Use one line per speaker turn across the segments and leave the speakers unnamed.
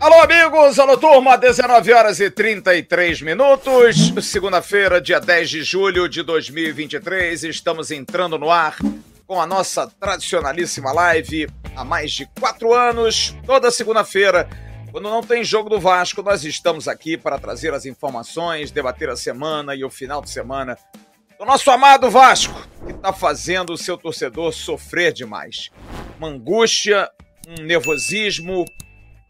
Alô, amigos, alô, turma, 19 horas e 33 minutos, segunda-feira, dia 10 de julho de 2023, estamos entrando no ar com a nossa tradicionalíssima live há mais de quatro anos, toda segunda-feira. Quando não tem jogo do Vasco, nós estamos aqui para trazer as informações, debater a semana e o final de semana do nosso amado Vasco, que está fazendo o seu torcedor sofrer demais. Uma angústia, um nervosismo,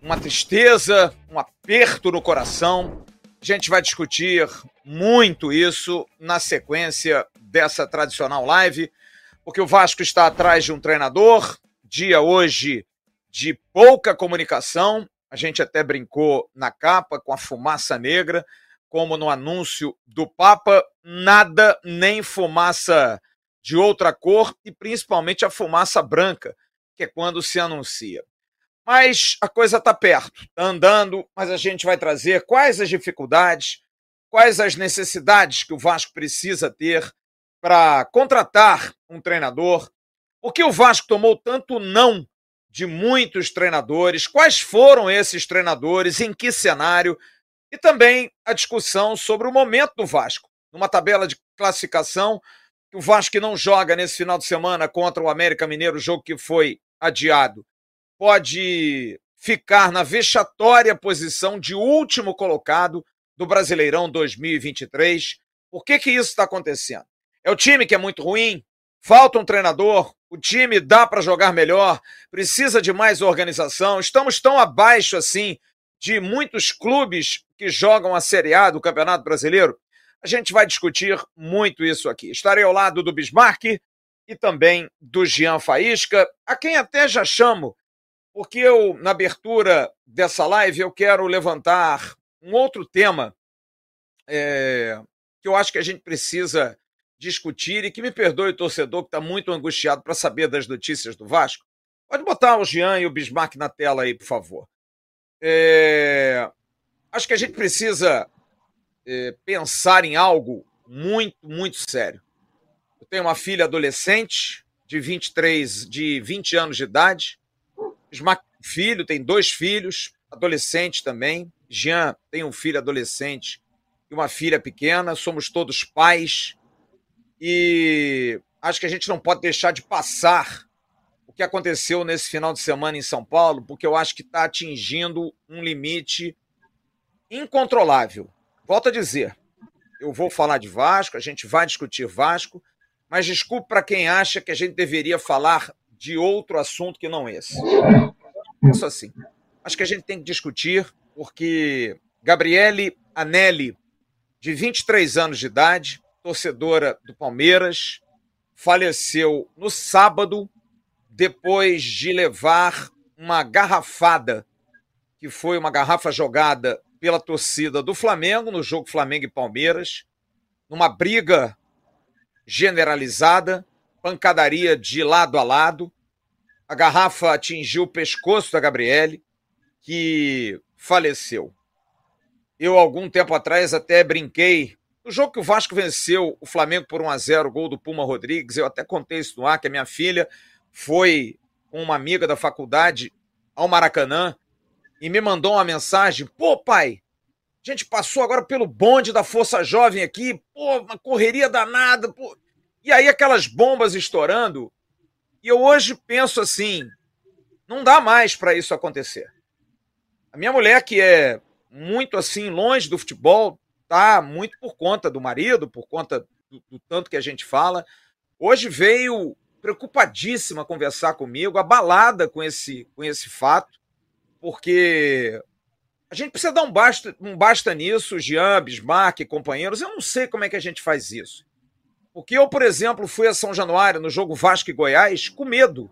uma tristeza, um aperto no coração. A gente vai discutir muito isso na sequência dessa tradicional live, porque o Vasco está atrás de um treinador, dia hoje de pouca comunicação. A gente até brincou na capa com a fumaça negra, como no anúncio do Papa, nada nem fumaça de outra cor e principalmente a fumaça branca, que é quando se anuncia. Mas a coisa está perto, está andando, mas a gente vai trazer quais as dificuldades, quais as necessidades que o Vasco precisa ter para contratar um treinador. Por que o Vasco tomou tanto não de muitos treinadores? Quais foram esses treinadores? Em que cenário? E também a discussão sobre o momento do Vasco. Numa tabela de classificação, o Vasco não joga nesse final de semana contra o América Mineiro, jogo que foi adiado pode ficar na vexatória posição de último colocado do Brasileirão 2023. Por que, que isso está acontecendo? É o time que é muito ruim? Falta um treinador? O time dá para jogar melhor? Precisa de mais organização? Estamos tão abaixo assim de muitos clubes que jogam a Série A do Campeonato Brasileiro? A gente vai discutir muito isso aqui. Estarei ao lado do Bismarck e também do Jean Faísca, a quem até já chamo porque eu, na abertura dessa live, eu quero levantar um outro tema é, que eu acho que a gente precisa discutir e que me perdoe o torcedor que está muito angustiado para saber das notícias do Vasco. Pode botar o Jean e o Bismarck na tela aí, por favor. É, acho que a gente precisa é, pensar em algo muito, muito sério. Eu tenho uma filha adolescente de 23, de 20 anos de idade, filho, tem dois filhos, adolescente também. Jean tem um filho adolescente e uma filha pequena. Somos todos pais. E acho que a gente não pode deixar de passar o que aconteceu nesse final de semana em São Paulo, porque eu acho que está atingindo um limite incontrolável. Volto a dizer, eu vou falar de Vasco, a gente vai discutir Vasco, mas desculpe para quem acha que a gente deveria falar de outro assunto que não esse. Penso assim. Acho que a gente tem que discutir, porque Gabriele Anelli, de 23 anos de idade, torcedora do Palmeiras, faleceu no sábado, depois de levar uma garrafada, que foi uma garrafa jogada pela torcida do Flamengo, no jogo Flamengo e Palmeiras, numa briga generalizada pancadaria de lado a lado. A garrafa atingiu o pescoço da Gabriele, que faleceu. Eu, algum tempo atrás, até brinquei. No jogo que o Vasco venceu o Flamengo por 1 a 0 gol do Puma Rodrigues, eu até contei isso no ar, que a minha filha foi com uma amiga da faculdade ao Maracanã e me mandou uma mensagem: pô, pai, a gente passou agora pelo bonde da Força Jovem aqui, pô, uma correria danada, pô. E aí aquelas bombas estourando. E eu hoje penso assim: não dá mais para isso acontecer. A minha mulher, que é muito assim, longe do futebol, tá muito por conta do marido, por conta do, do tanto que a gente fala. Hoje veio preocupadíssima conversar comigo, abalada com esse, com esse fato, porque a gente precisa dar um basta, um basta nisso, Jean, Bismarck, companheiros. Eu não sei como é que a gente faz isso. Porque eu, por exemplo, fui a São Januário no jogo Vasco e Goiás com medo.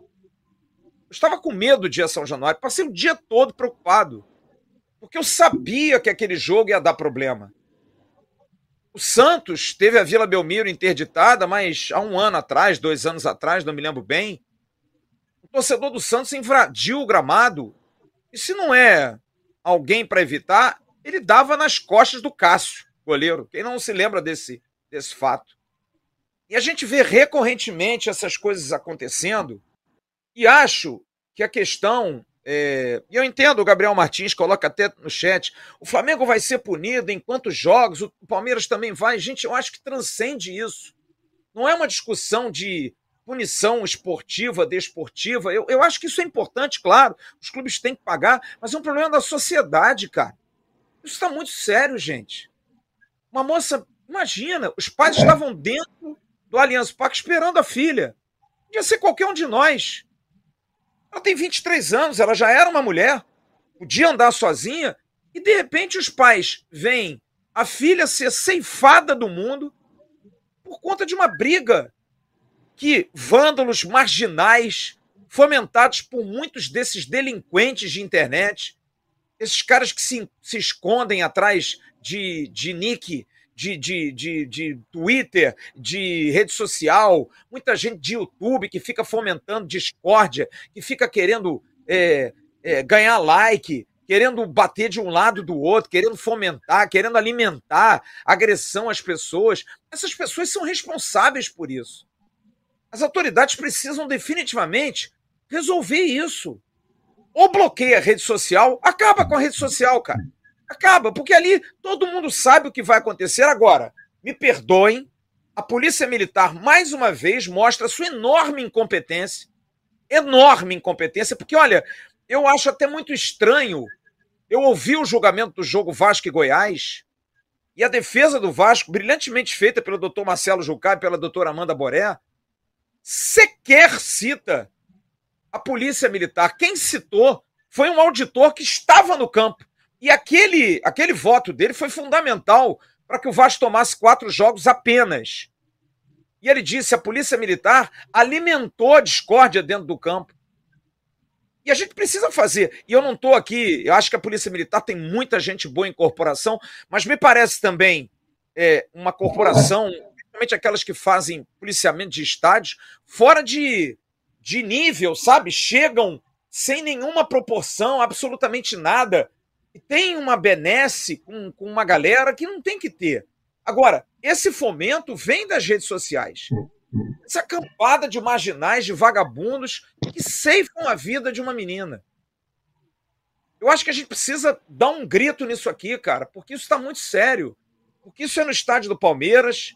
Eu estava com medo de ir a São Januário, passei o dia todo preocupado. Porque eu sabia que aquele jogo ia dar problema. O Santos teve a Vila Belmiro interditada, mas há um ano atrás, dois anos atrás, não me lembro bem. O torcedor do Santos invadiu o gramado. E se não é alguém para evitar, ele dava nas costas do Cássio, goleiro. Quem não se lembra desse, desse fato? E a gente vê recorrentemente essas coisas acontecendo e acho que a questão. É, e eu entendo, o Gabriel Martins coloca até no chat: o Flamengo vai ser punido em quantos jogos, o Palmeiras também vai. Gente, eu acho que transcende isso. Não é uma discussão de punição esportiva, desportiva. Eu, eu acho que isso é importante, claro. Os clubes têm que pagar, mas é um problema da sociedade, cara. Isso está muito sério, gente. Uma moça, imagina, os pais estavam dentro do Allianz Parque esperando a filha. Podia ser qualquer um de nós. Ela tem 23 anos, ela já era uma mulher, podia andar sozinha, e de repente os pais veem a filha ser ceifada do mundo por conta de uma briga que vândalos marginais, fomentados por muitos desses delinquentes de internet, esses caras que se, se escondem atrás de, de nick de, de, de, de Twitter, de rede social, muita gente de YouTube que fica fomentando discórdia, que fica querendo é, é, ganhar like, querendo bater de um lado do outro, querendo fomentar, querendo alimentar agressão às pessoas. Essas pessoas são responsáveis por isso. As autoridades precisam definitivamente resolver isso. Ou bloqueia a rede social, acaba com a rede social, cara. Acaba, porque ali todo mundo sabe o que vai acontecer. Agora, me perdoem, a Polícia Militar, mais uma vez, mostra sua enorme incompetência. Enorme incompetência, porque, olha, eu acho até muito estranho. Eu ouvi o julgamento do jogo Vasco e Goiás, e a defesa do Vasco, brilhantemente feita pelo doutor Marcelo Jucá e pela doutora Amanda Boré, sequer cita a Polícia Militar. Quem citou foi um auditor que estava no campo. E aquele, aquele voto dele foi fundamental para que o Vasco tomasse quatro jogos apenas. E ele disse: a Polícia Militar alimentou a discórdia dentro do campo. E a gente precisa fazer. E eu não estou aqui, eu acho que a Polícia Militar tem muita gente boa em corporação, mas me parece também é, uma corporação, principalmente aquelas que fazem policiamento de estádios, fora de, de nível, sabe? Chegam sem nenhuma proporção, absolutamente nada tem uma benesse com, com uma galera que não tem que ter. Agora, esse fomento vem das redes sociais. Essa campada de marginais, de vagabundos que ceifam a vida de uma menina. Eu acho que a gente precisa dar um grito nisso aqui, cara, porque isso está muito sério. Porque isso é no estádio do Palmeiras.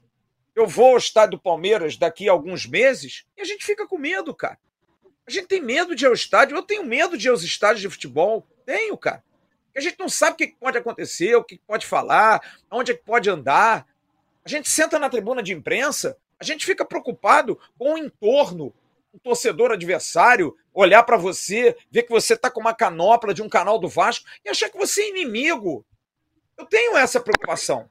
Eu vou ao estádio do Palmeiras daqui a alguns meses e a gente fica com medo, cara. A gente tem medo de ir ao estádio. Eu tenho medo de ir aos estádios de futebol. Tenho, cara. A gente não sabe o que pode acontecer, o que pode falar, onde é que pode andar. A gente senta na tribuna de imprensa, a gente fica preocupado com o entorno, um torcedor adversário olhar para você, ver que você está com uma canopla de um canal do Vasco e achar que você é inimigo. Eu tenho essa preocupação.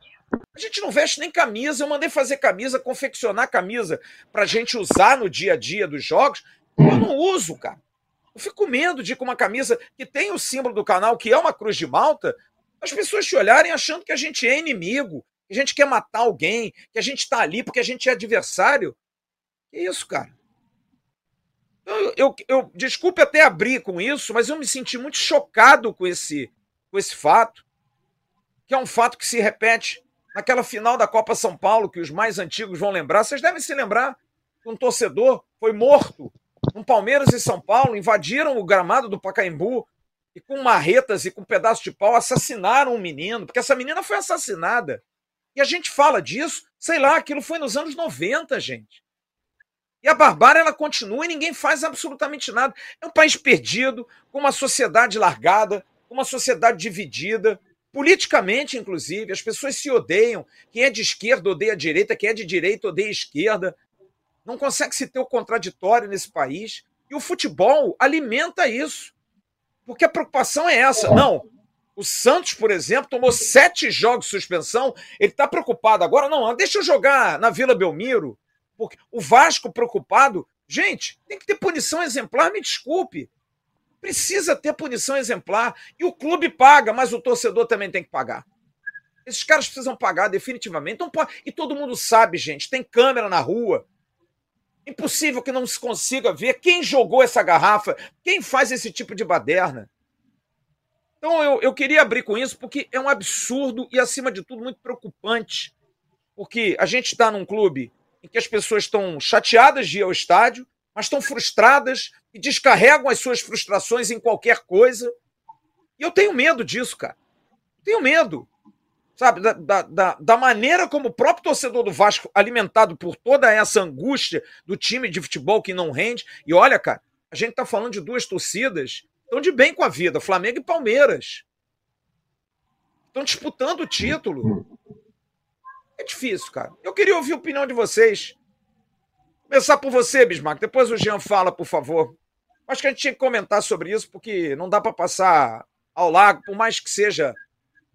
A gente não veste nem camisa. Eu mandei fazer camisa, confeccionar camisa para a gente usar no dia a dia dos jogos. Eu não uso, cara. Eu fico com medo de com uma camisa que tem o símbolo do canal, que é uma cruz de malta, as pessoas te olharem achando que a gente é inimigo, que a gente quer matar alguém, que a gente está ali porque a gente é adversário. Que isso, cara? Eu, eu, eu, desculpe até abrir com isso, mas eu me senti muito chocado com esse, com esse fato, que é um fato que se repete naquela final da Copa São Paulo, que os mais antigos vão lembrar. Vocês devem se lembrar que um torcedor foi morto um Palmeiras e São Paulo invadiram o gramado do Pacaembu e com marretas e com pedaços de pau assassinaram um menino, porque essa menina foi assassinada. E a gente fala disso, sei lá, aquilo foi nos anos 90, gente. E a barbárie ela continua e ninguém faz absolutamente nada. É um país perdido, com uma sociedade largada, com uma sociedade dividida, politicamente, inclusive. As pessoas se odeiam. Quem é de esquerda odeia a direita, quem é de direita odeia a esquerda. Não consegue se ter o contraditório nesse país. E o futebol alimenta isso. Porque a preocupação é essa. Não. O Santos, por exemplo, tomou sete jogos de suspensão. Ele está preocupado agora. Não, deixa eu jogar na Vila Belmiro. Porque o Vasco preocupado. Gente, tem que ter punição exemplar, me desculpe. Precisa ter punição exemplar. E o clube paga, mas o torcedor também tem que pagar. Esses caras precisam pagar definitivamente. Então, e todo mundo sabe, gente, tem câmera na rua. Impossível que não se consiga ver quem jogou essa garrafa, quem faz esse tipo de baderna. Então eu, eu queria abrir com isso porque é um absurdo e, acima de tudo, muito preocupante. Porque a gente está num clube em que as pessoas estão chateadas de ir ao estádio, mas estão frustradas e descarregam as suas frustrações em qualquer coisa. E eu tenho medo disso, cara. Tenho medo. Sabe, da, da, da maneira como o próprio torcedor do Vasco, alimentado por toda essa angústia do time de futebol que não rende. E olha, cara, a gente tá falando de duas torcidas estão de bem com a vida, Flamengo e Palmeiras. Estão disputando o título. É difícil, cara. Eu queria ouvir a opinião de vocês. Começar por você, Bismarck. Depois o Jean fala, por favor. Acho que a gente tinha que comentar sobre isso, porque não dá para passar ao largo, por mais que seja,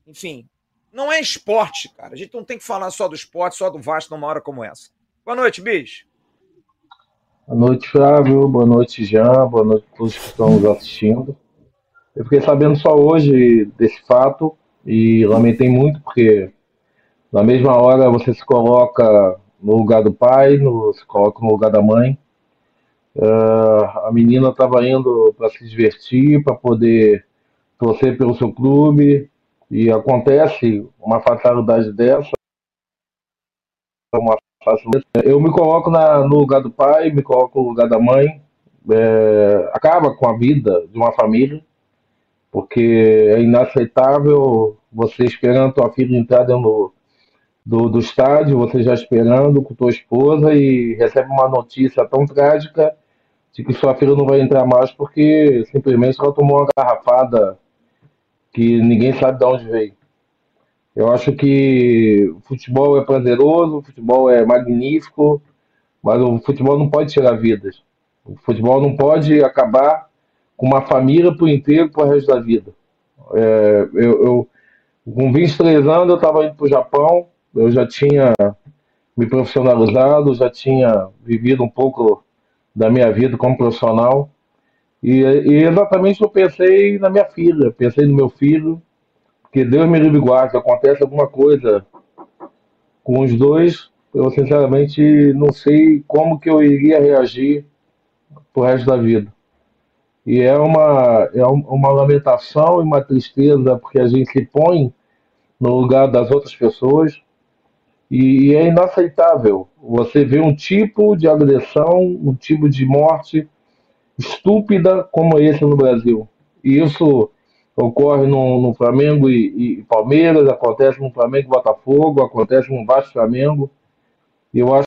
enfim, não é esporte, cara. A gente não tem que falar só do esporte, só do Vasco numa hora como essa. Boa noite, Bis.
Boa noite, Flávio. Boa noite, Jean. Boa noite a todos que estão nos assistindo. Eu fiquei sabendo só hoje desse fato e lamentei muito, porque na mesma hora você se coloca no lugar do pai, no, se coloca no lugar da mãe. Uh, a menina estava indo para se divertir, para poder torcer pelo seu clube, e acontece uma fatalidade dessa. Uma eu me coloco na, no lugar do pai, me coloco no lugar da mãe, é, acaba com a vida de uma família, porque é inaceitável você esperando tua filha entrar dentro do, do, estádio, você já esperando com tua esposa e recebe uma notícia tão trágica de que sua filha não vai entrar mais porque simplesmente ela tomou uma garrafada que ninguém sabe de onde veio. Eu acho que o futebol é prazeroso, o futebol é magnífico, mas o futebol não pode tirar vidas. O futebol não pode acabar com uma família por inteiro para o resto da vida. É, eu, eu, com 23 anos eu estava indo para o Japão, eu já tinha me profissionalizado, já tinha vivido um pouco da minha vida como profissional. E, e exatamente eu pensei na minha filha, pensei no meu filho, que Deus me livre guarde, acontece alguma coisa com os dois, eu sinceramente não sei como que eu iria reagir pro resto da vida. E é uma, é uma lamentação e uma tristeza, porque a gente se põe no lugar das outras pessoas, e é inaceitável você ver um tipo de agressão, um tipo de morte estúpida como esse no Brasil. E isso ocorre no, no Flamengo e, e, Palmeiras, acontece no Flamengo e Botafogo, acontece no Vasco Flamengo. Eu acho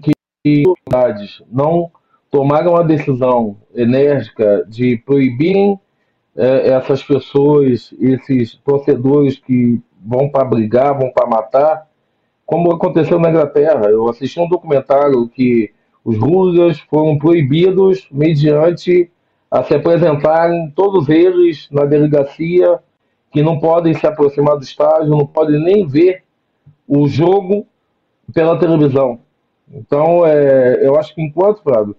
que as não tomaram a decisão enérgica de proibirem é, essas pessoas, esses torcedores que vão para brigar, vão para matar, como aconteceu na Inglaterra. Eu assisti um documentário que os hooligans foram proibidos mediante a se apresentarem, todos eles na delegacia, que não podem se aproximar do estádio, não podem nem ver o jogo pela televisão. Então, é, eu acho que enquanto, Flávio,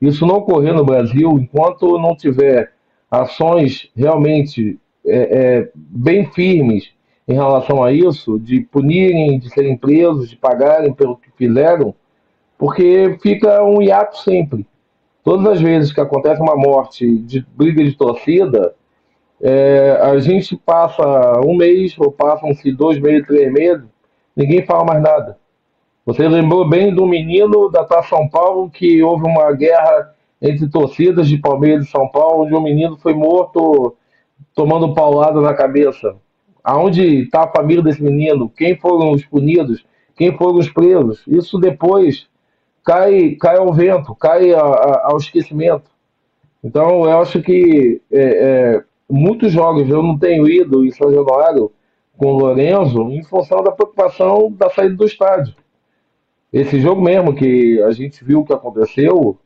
isso não ocorrer no Brasil, enquanto não tiver ações realmente é, é, bem firmes em relação a isso, de punirem, de serem presos, de pagarem pelo que fizeram, porque fica um hiato sempre. Todas as vezes que acontece uma morte de briga de torcida, é, a gente passa um mês, ou passam-se dois meses, três meses, ninguém fala mais nada. Você lembrou bem do menino da Taça São Paulo que houve uma guerra entre torcidas de Palmeiras e São Paulo, onde um menino foi morto tomando paulada na cabeça. Aonde está a família desse menino? Quem foram os punidos? Quem foram os presos? Isso depois cai, cai ao vento, cai a, a, ao esquecimento. Então, eu acho que é, é, muitos jogos eu não tenho ido em São Januário com o Lorenzo em função da preocupação da saída do estádio. Esse jogo mesmo que a gente viu o que aconteceu,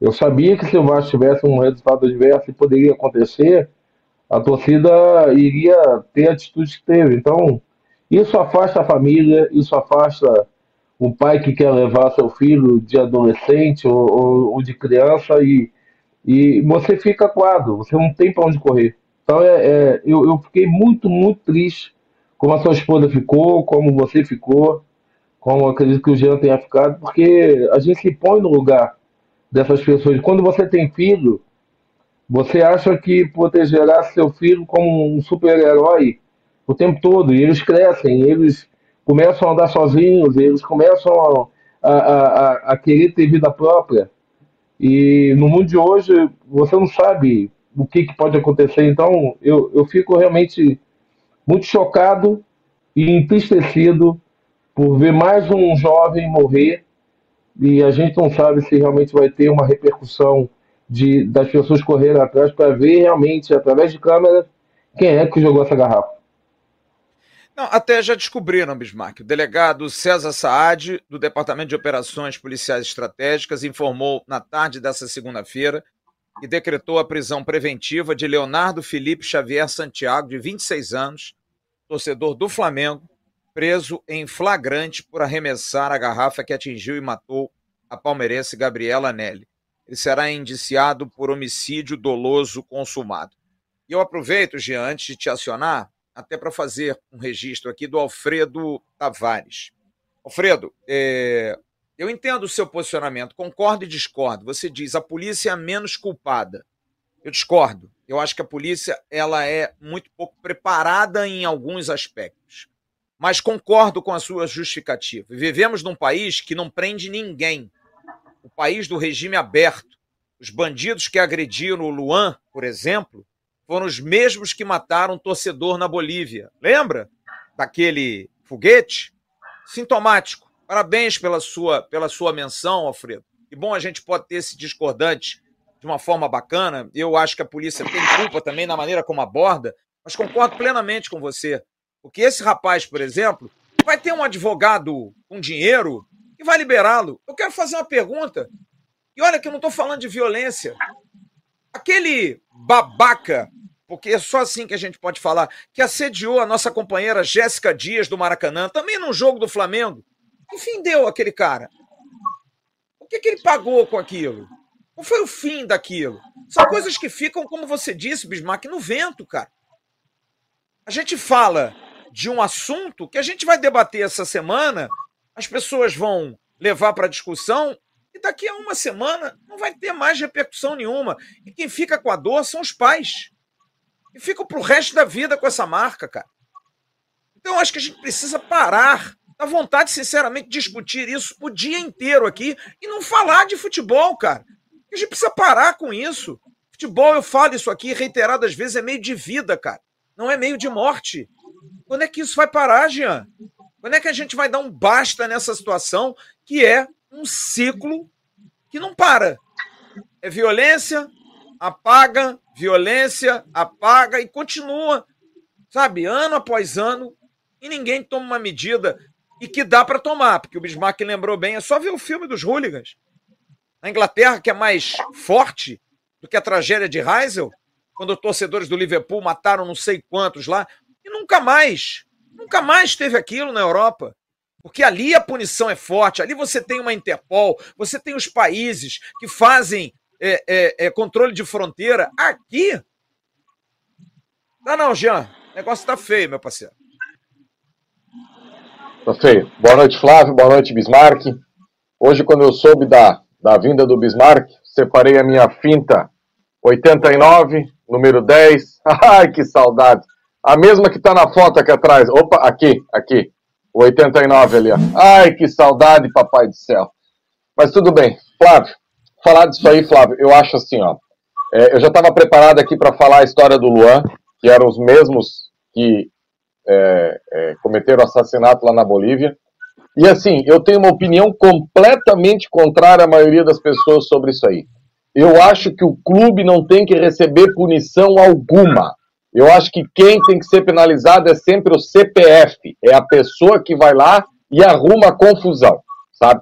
eu sabia que se o Vasco tivesse um resultado adverso e poderia acontecer, a torcida iria ter a atitude que teve. Então, isso afasta a família, isso afasta o pai que quer levar seu filho de adolescente ou, ou, ou de criança e, e você fica quadro, você não tem para onde correr. Então é, é eu, eu, fiquei muito, muito triste como a sua esposa ficou, como você ficou, como acredito que o Jean tenha ficado, porque a gente se põe no lugar dessas pessoas. Quando você tem filho, você acha que protegerá seu filho como um super-herói o tempo todo, e eles crescem, eles começam a andar sozinhos, eles começam a, a, a, a querer ter vida própria. E no mundo de hoje, você não sabe o que, que pode acontecer. Então, eu, eu fico realmente muito chocado e entristecido por ver mais um jovem morrer e a gente não sabe se realmente vai ter uma repercussão de, das pessoas correrem atrás para ver realmente, através de câmera, quem é que jogou essa garrafa.
Não, até já descobriram, Bismarck. O delegado César Saad, do Departamento de Operações Policiais Estratégicas, informou na tarde dessa segunda-feira e decretou a prisão preventiva de Leonardo Felipe Xavier Santiago, de 26 anos, torcedor do Flamengo, preso em flagrante por arremessar a garrafa que atingiu e matou a palmeirense Gabriela Nelly. Ele será indiciado por homicídio doloso consumado. E eu aproveito, Jean, antes de te acionar, até para fazer um registro aqui do Alfredo Tavares. Alfredo, é, eu entendo o seu posicionamento, concordo e discordo. Você diz a polícia é a menos culpada. Eu discordo. Eu acho que a polícia ela é muito pouco preparada em alguns aspectos mas concordo com a sua justificativa. Vivemos num país que não prende ninguém. O país do regime aberto. Os bandidos que agrediram o Luan, por exemplo, foram os mesmos que mataram um torcedor na Bolívia. Lembra daquele foguete? Sintomático. Parabéns pela sua, pela sua menção, Alfredo. Que bom a gente pode ter esse discordante de uma forma bacana. Eu acho que a polícia tem culpa também na maneira como aborda, mas concordo plenamente com você. Porque esse rapaz, por exemplo, vai ter um advogado com dinheiro e vai liberá-lo. Eu quero fazer uma pergunta. E olha que eu não estou falando de violência. Aquele babaca, porque é só assim que a gente pode falar, que assediou a nossa companheira Jéssica Dias do Maracanã, também num jogo do Flamengo. Que fim deu aquele cara? O que, que ele pagou com aquilo? Qual foi o fim daquilo? São coisas que ficam, como você disse, Bismarck, no vento, cara. A gente fala de um assunto que a gente vai debater essa semana, as pessoas vão levar para discussão e daqui a uma semana não vai ter mais repercussão nenhuma. E quem fica com a dor são os pais. E ficam pro resto da vida com essa marca, cara. Então eu acho que a gente precisa parar. Dá vontade, sinceramente, de discutir isso o dia inteiro aqui e não falar de futebol, cara. A gente precisa parar com isso. Futebol, eu falo isso aqui reiteradas vezes, é meio de vida, cara. Não é meio de morte. Quando é que isso vai parar, Jean? Quando é que a gente vai dar um basta nessa situação que é um ciclo que não para? É violência, apaga, violência, apaga e continua, sabe, ano após ano, e ninguém toma uma medida e que dá para tomar, porque o Bismarck lembrou bem, é só ver o filme dos hooligans. Na Inglaterra, que é mais forte do que a tragédia de Heysel, quando torcedores do Liverpool mataram não sei quantos lá, e nunca mais, nunca mais teve aquilo na Europa. Porque ali a punição é forte, ali você tem uma Interpol, você tem os países que fazem é, é, é, controle de fronteira. Aqui. Não, não, Jean. O negócio tá feio, meu parceiro.
Tá feio. Boa noite, Flávio. Boa noite, Bismarck. Hoje, quando eu soube da, da vinda do Bismarck, separei a minha finta 89, número 10. Ai, que saudade. A mesma que tá na foto aqui atrás. Opa, aqui, aqui. O 89 ali, ó. Ai, que saudade, papai do céu. Mas tudo bem. Flávio, falar disso aí, Flávio, eu acho assim, ó. É, eu já estava preparado aqui para falar a história do Luan, que eram os mesmos que é, é, cometeram assassinato lá na Bolívia. E assim, eu tenho uma opinião completamente contrária à maioria das pessoas sobre isso aí. Eu acho que o clube não tem que receber punição alguma. Eu acho que quem tem que ser penalizado é sempre o CPF, é a pessoa que vai lá e arruma a confusão, sabe?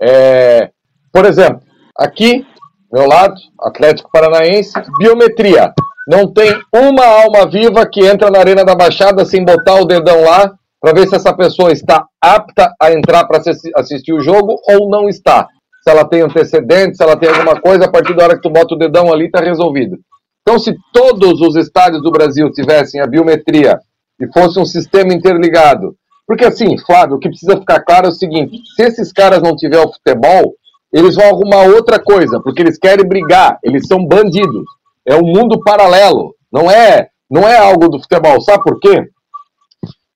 É, por exemplo, aqui, meu lado, Atlético Paranaense, biometria. Não tem uma alma viva que entra na Arena da Baixada sem botar o dedão lá para ver se essa pessoa está apta a entrar para assistir o jogo ou não está. Se ela tem antecedentes, se ela tem alguma coisa, a partir da hora que tu bota o dedão ali, está resolvido. Então, se todos os estádios do Brasil tivessem a biometria e fosse um sistema interligado, porque assim, Flávio, o que precisa ficar claro é o seguinte: se esses caras não tiver o futebol, eles vão arrumar outra coisa, porque eles querem brigar, eles são bandidos. É um mundo paralelo, não é, não é algo do futebol. Sabe por quê?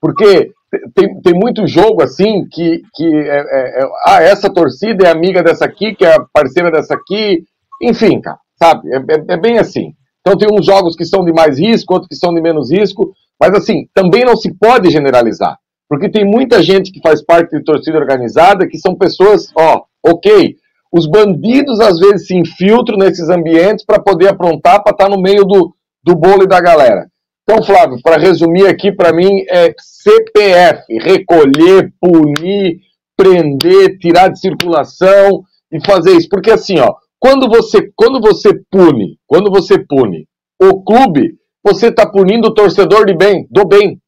Porque tem, tem muito jogo assim que, que é, é, é, ah, essa torcida é amiga dessa aqui, que é parceira dessa aqui, enfim, cara, sabe? É, é, é, bem assim. Então tem uns jogos que são de mais risco, outros que são de menos risco, mas assim, também não se pode generalizar, porque tem muita gente que faz parte de torcida organizada que são pessoas, ó, ok, os bandidos às vezes se infiltram nesses ambientes para poder aprontar, para estar tá no meio do, do bolo e da galera. Então, Flávio, para resumir aqui, para mim é CPF: recolher, punir, prender, tirar de circulação e fazer isso. Porque assim, ó, quando você, quando você pune, quando você pune o clube, você está punindo o torcedor de bem, do bem.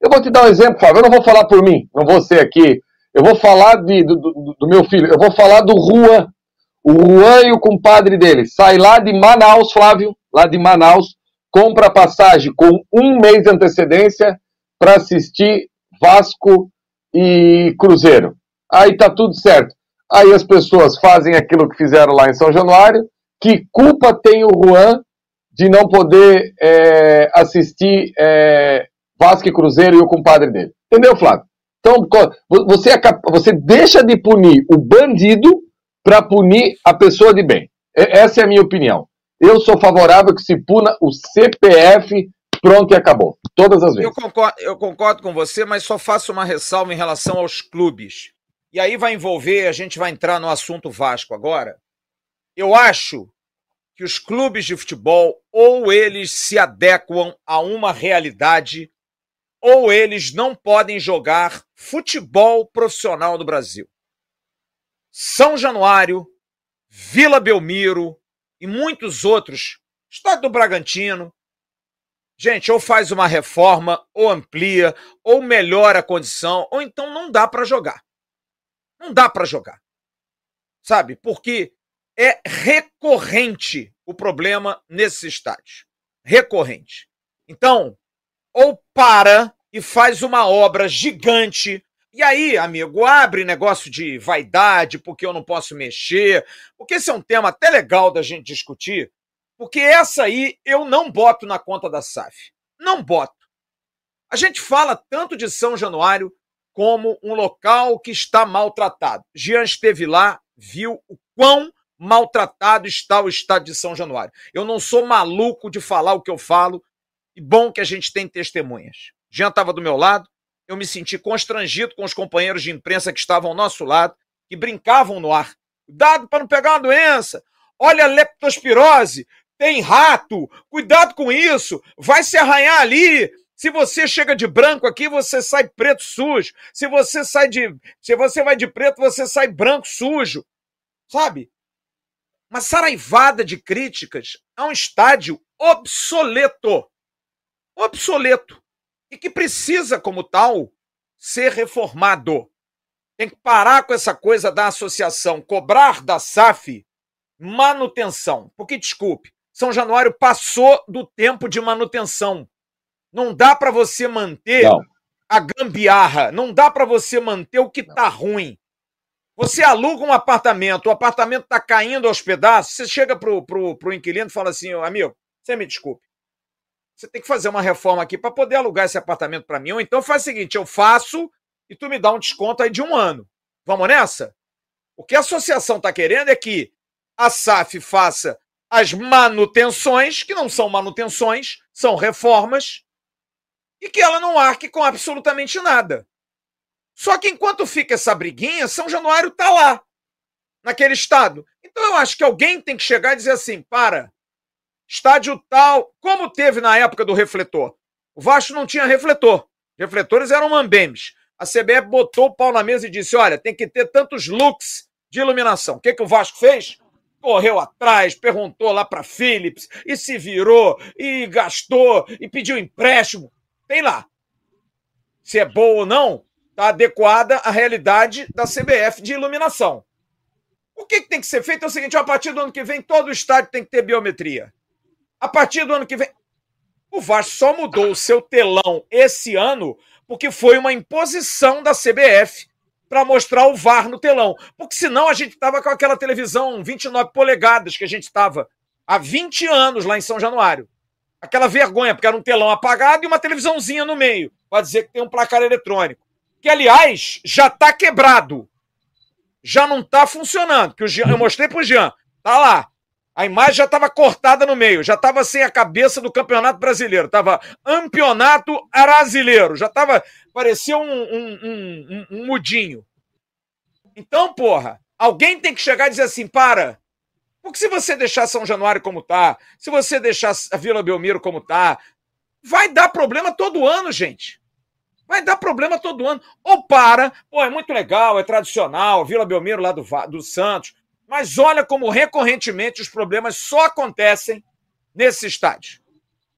Eu vou te dar um exemplo, Flávio. Eu não vou falar por mim, não vou ser aqui. Eu vou falar de, do, do, do meu filho. Eu vou falar do Juan. O Juan e o compadre dele. Sai lá de Manaus, Flávio, lá de Manaus, compra passagem com um mês de antecedência para assistir Vasco e Cruzeiro. Aí tá tudo certo. Aí as pessoas fazem aquilo que fizeram lá em São Januário. Que culpa tem o Juan de não poder é, assistir é, Vasco e Cruzeiro e o compadre dele? Entendeu, Flávio? Então, você, é você deixa de punir o bandido para punir a pessoa de bem. Essa é a minha opinião. Eu sou favorável que se puna o CPF, pronto e acabou. Todas as vezes.
Eu concordo, eu concordo com você, mas só faço uma ressalva em relação aos clubes. E aí vai envolver, a gente vai entrar no assunto Vasco agora. Eu acho que os clubes de futebol ou eles se adequam a uma realidade ou eles não podem jogar futebol profissional no Brasil. São Januário, Vila Belmiro, e muitos outros, Estado do Bragantino. Gente, ou faz uma reforma, ou amplia, ou melhora a condição, ou então não dá para jogar. Não dá para jogar. Sabe? Porque é recorrente o problema nesses estádios. Recorrente. Então, ou para e faz uma obra gigante e aí, amigo, abre negócio de vaidade, porque eu não posso mexer, porque esse é um tema até legal da gente discutir, porque essa aí eu não boto na conta da SAF. Não boto. A gente fala tanto de São Januário como um local que está maltratado. Jean esteve lá, viu o quão maltratado está o estado de São Januário. Eu não sou maluco de falar o que eu falo, e bom que a gente tem testemunhas. Jean estava do meu lado, eu me senti constrangido com os companheiros de imprensa que estavam ao nosso lado, que brincavam no ar. Cuidado para não pegar uma doença. Olha a leptospirose, tem rato, cuidado com isso, vai se arranhar ali. Se você chega de branco aqui, você sai preto sujo. Se você sai de, se você vai de preto, você sai branco sujo. Sabe? Uma saraivada de críticas a um estádio obsoleto. Obsoleto e que precisa, como tal, ser reformado. Tem que parar com essa coisa da associação, cobrar da SAF manutenção. Porque, desculpe, São Januário passou do tempo de manutenção. Não dá para você manter não. a gambiarra, não dá para você manter o que está ruim. Você aluga um apartamento, o apartamento está caindo aos pedaços, você chega pro, pro, pro inquilino e fala assim, amigo, você me desculpe, você tem que fazer uma reforma aqui para poder alugar esse apartamento para mim. Ou então faz o seguinte: eu faço e tu me dá um desconto aí de um ano. Vamos nessa? O que a associação está querendo é que a SAF faça as manutenções, que não são manutenções, são reformas, e que ela não arque com absolutamente nada. Só que enquanto fica essa briguinha, São Januário está lá, naquele estado. Então eu acho que alguém tem que chegar e dizer assim: para, estádio tal, como teve na época do refletor. O Vasco não tinha refletor. Refletores eram mambembes. A CBF botou o pau na mesa e disse: olha, tem que ter tantos looks de iluminação. O que, que o Vasco fez? Correu atrás, perguntou lá para Philips, e se virou, e gastou, e pediu empréstimo. Tem lá. Se é boa ou não, está adequada à realidade da CBF de iluminação. O que, que tem que ser feito é o seguinte: a partir do ano que vem, todo estádio tem que ter biometria. A partir do ano que vem. O Vasco só mudou o seu telão esse ano porque foi uma imposição da CBF para mostrar o VAR no telão. Porque senão a gente estava com aquela televisão 29 polegadas que a gente estava há 20 anos lá em São Januário. Aquela vergonha, porque era um telão apagado e uma televisãozinha no meio, para dizer que tem um placar eletrônico. que aliás já está quebrado. Já não está funcionando. Que o Jean, eu mostrei pro Jean. Tá lá. A imagem já estava cortada no meio, já estava sem a cabeça do Campeonato Brasileiro, estava Campeonato Brasileiro, já estava, parecia um, um, um, um, mudinho. Então, porra, alguém tem que chegar e dizer assim, para, porque se você deixar São Januário como tá, se você deixar a Vila Belmiro como tá, vai dar problema todo ano, gente. Vai dar problema todo ano. Ou para, pô, é muito legal, é tradicional, Vila Belmiro lá do, do Santos, mas olha como recorrentemente os problemas só acontecem nesse estádio.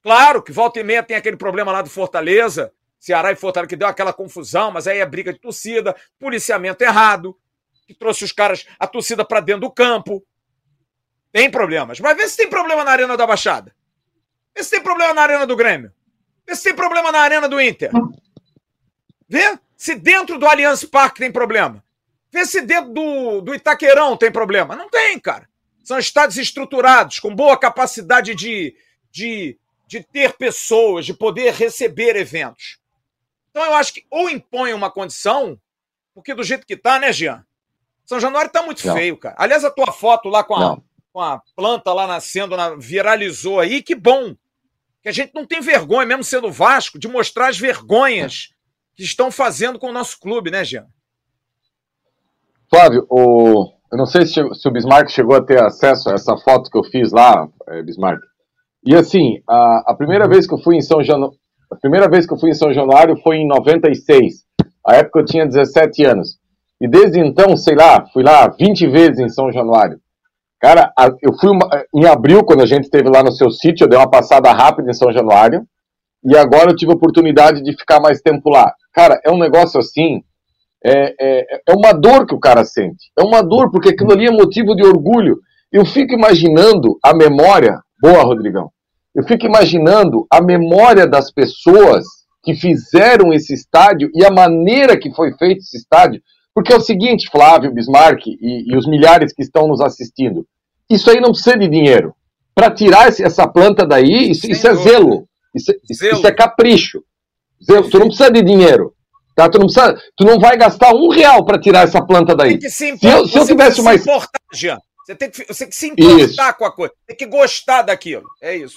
Claro que volta e meia tem aquele problema lá do Fortaleza, Ceará e Fortaleza, que deu aquela confusão, mas aí é briga de torcida, policiamento errado, que trouxe os caras, a torcida para dentro do campo. Tem problemas. Mas vê se tem problema na Arena da Baixada. Vê se tem problema na Arena do Grêmio. Vê se tem problema na Arena do Inter. Vê se dentro do Allianz Parque tem problema. Vê se dentro do, do Itaquerão tem problema. Não tem, cara. São estados estruturados, com boa capacidade de, de, de ter pessoas, de poder receber eventos. Então eu acho que ou impõe uma condição, porque do jeito que tá, né, Jean? São Januário tá muito Não. feio, cara. Aliás, a tua foto lá com a, com a planta lá nascendo, na, viralizou aí, que bom. Que a gente não tem vergonha, mesmo sendo Vasco, de mostrar as vergonhas que estão fazendo com o nosso clube, né, Jean?
Flávio, o, eu não sei se, o Bismarck chegou a ter acesso a essa foto que eu fiz lá, é, Bismarck. E assim, a, a, primeira vez que eu fui em São Januário, a primeira vez que eu fui em São Januário foi em 96. A época eu tinha 17 anos. E desde então, sei lá, fui lá 20 vezes em São Januário. Cara, eu fui uma, em abril, quando a gente esteve lá no seu sítio, eu dei uma passada rápida em São Januário. E agora eu tive a oportunidade de ficar mais tempo lá. Cara, é um negócio assim é, é, é uma dor que o cara sente. É uma dor, porque aquilo ali é motivo de orgulho. Eu fico imaginando a memória. Boa, Rodrigão. Eu fico imaginando a memória das pessoas que fizeram esse estádio e a maneira que foi feito esse estádio. Porque é o seguinte, Flávio, Bismarck e, e os milhares que estão nos assistindo: isso aí não precisa de dinheiro. Para tirar esse, essa planta daí, isso, isso é zelo. Isso, zelo. isso é capricho. Zelo. Tu não precisa de dinheiro. Tá? Tu, não precisa, tu não vai gastar um real para tirar essa planta daí. Tem que se, eu, se eu tivesse mais.
Importar, Jean. Você tem que, você tem que se importar isso. com a coisa. Tem que gostar daquilo. É isso.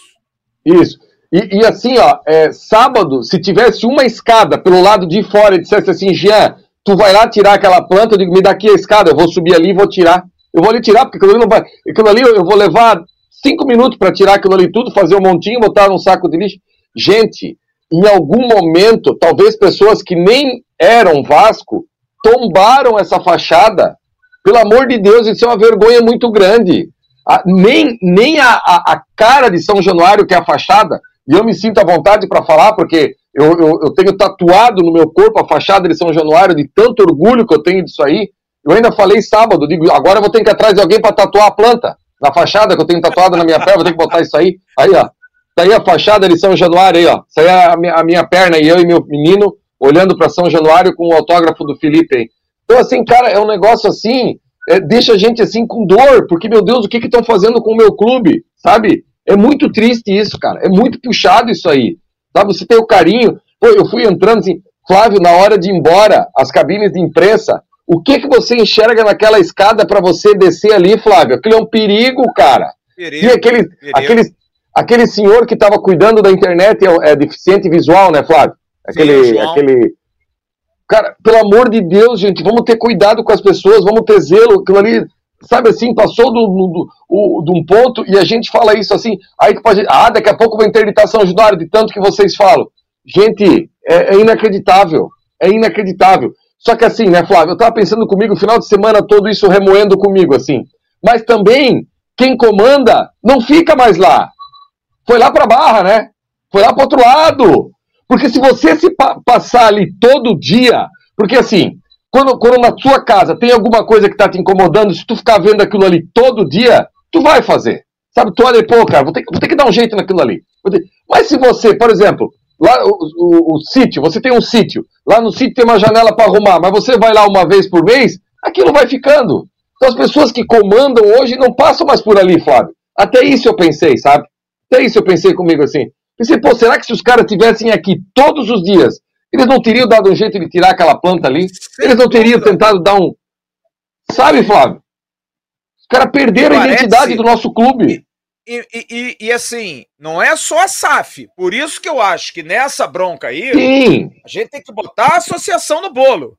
Isso. E, e assim, ó, é, sábado, se tivesse uma escada pelo lado de fora e dissesse assim, Jean, tu vai lá tirar aquela planta, eu digo, me dá aqui a escada, eu vou subir ali e vou tirar. Eu vou ali tirar, porque aquilo ali não vai. Aquilo ali eu vou levar cinco minutos para tirar aquilo ali tudo, fazer um montinho, botar num saco de lixo. Gente, em algum momento, talvez pessoas que nem eram Vasco tombaram essa fachada. Pelo amor de Deus, isso é uma vergonha muito grande. A, nem nem a, a, a, cara de São Januário, que é a fachada, e eu me sinto à vontade para falar, porque eu, eu, eu, tenho tatuado no meu corpo a fachada de São Januário, de tanto orgulho que eu tenho disso aí. Eu ainda falei sábado, digo, agora eu vou ter que ir atrás de alguém para tatuar a planta na fachada que eu tenho tatuada na minha pele, vou ter que botar isso aí. Aí, ó. Tá aí a fachada de São Januário aí, ó. Isso aí é a minha, a minha perna e eu e meu menino olhando para São Januário com o autógrafo do Felipe aí. Então, assim, cara, é um negócio assim, é, deixa a gente assim com dor, porque, meu Deus, o que estão fazendo com o meu clube, sabe? É muito triste isso, cara. É muito puxado isso aí. Sabe? Você tem o carinho. Pô, eu fui entrando assim, Flávio, na hora de ir embora, as cabines de imprensa, o que que você enxerga naquela escada para você descer ali, Flávio? Aquilo é um perigo, cara. Perigo, e aquele, perigo. aquele, Aquele senhor que estava cuidando da internet é, é, deficiente visual, né, Flávio? Aquele, Sim, aquele. Cara, pelo amor de Deus, gente, vamos ter cuidado com as pessoas, vamos ter zelo. Aquilo ali, sabe assim, passou do, do, do, de um ponto e a gente fala isso assim. Aí pode. Ah, daqui a pouco vai interditar São Januário, de tanto que vocês falam. Gente, é, é inacreditável. É inacreditável. Só que assim, né, Flávio? Eu tava pensando comigo o final de semana todo isso remoendo comigo, assim. Mas também, quem comanda não fica mais lá foi lá para Barra, né? Foi lá para outro lado. Porque se você se pa passar ali todo dia, porque assim, quando, quando na sua casa tem alguma coisa que está te incomodando, se tu ficar vendo aquilo ali todo dia, tu vai fazer. Sabe, tu olha e, pô, cara, vou ter, vou ter que dar um jeito naquilo ali. Mas se você, por exemplo, lá o, o, o sítio, você tem um sítio, lá no sítio tem uma janela para arrumar, mas você vai lá uma vez por mês, aquilo vai ficando. Então as pessoas que comandam hoje não passam mais por ali, Flávio. Até isso eu pensei, sabe? Até isso eu pensei comigo assim. Pensei, pô, será que se os caras tivessem aqui todos os dias Eles não teriam dado um jeito de tirar aquela planta ali? Eles não teriam tentado dar um. Sabe, Flávio? Os caras perderam a identidade do nosso clube.
E, e, e, e, assim, não é só a SAF. Por isso que eu acho que nessa bronca aí,
Sim.
a gente tem que botar a associação no bolo.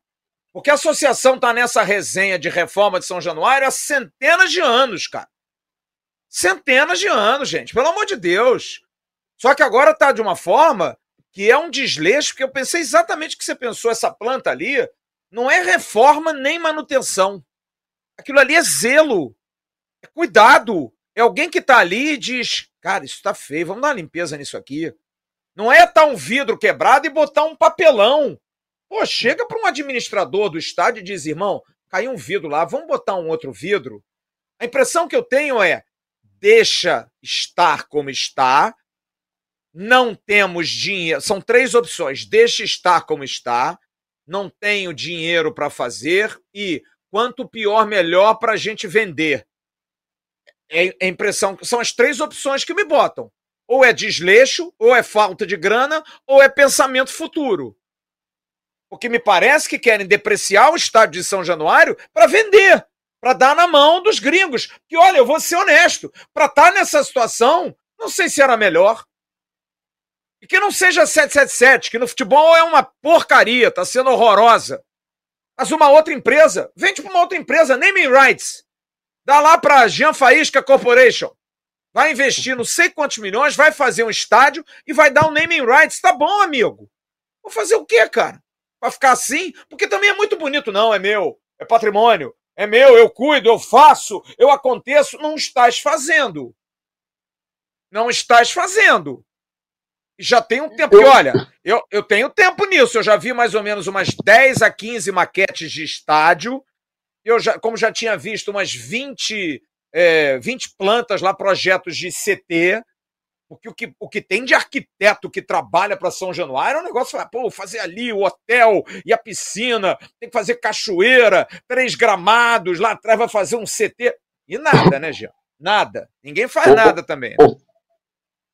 Porque a associação tá nessa resenha de reforma de São Januário há centenas de anos, cara. Centenas de anos, gente. Pelo amor de Deus. Só que agora tá de uma forma que é um desleixo, porque eu pensei exatamente o que você pensou. Essa planta ali não é reforma nem manutenção. Aquilo ali é zelo. É cuidado. É alguém que está ali e diz: cara, isso está feio, vamos dar uma limpeza nisso aqui. Não é estar um vidro quebrado e botar um papelão. Pô, chega para um administrador do estádio e diz: irmão, caiu um vidro lá, vamos botar um outro vidro. A impressão que eu tenho é: deixa estar como está, não temos dinheiro. São três opções: deixa estar como está, não tenho dinheiro para fazer e quanto pior, melhor para a gente vender é, é impressão são as três opções que me botam. Ou é desleixo, ou é falta de grana, ou é pensamento futuro. Porque me parece que querem depreciar o estádio de São Januário para vender, para dar na mão dos gringos. Que olha, eu vou ser honesto, para estar tá nessa situação, não sei se era melhor. E que não seja 777, que no futebol é uma porcaria, tá sendo horrorosa. Mas uma outra empresa, vende para uma outra empresa, naming rights. Dá lá para Jean Faísca Corporation. Vai investir não sei quantos milhões, vai fazer um estádio e vai dar um naming rights. Tá bom, amigo. Vou fazer o quê, cara? Pra ficar assim? Porque também é muito bonito, não. É meu, é patrimônio, é meu, eu cuido, eu faço, eu aconteço. Não estás fazendo. Não estás fazendo. Já tem um tempo. que olha, eu, eu tenho tempo nisso. Eu já vi mais ou menos umas 10 a 15 maquetes de estádio eu já, como já tinha visto umas 20, é, 20 plantas lá, projetos de CT, porque o que, o que tem de arquiteto que trabalha para São Januário é um negócio, pô, fazer ali o hotel e a piscina, tem que fazer cachoeira, três gramados, lá atrás vai fazer um CT. E nada, né, Jean? Nada. Ninguém faz ô, nada também. Né?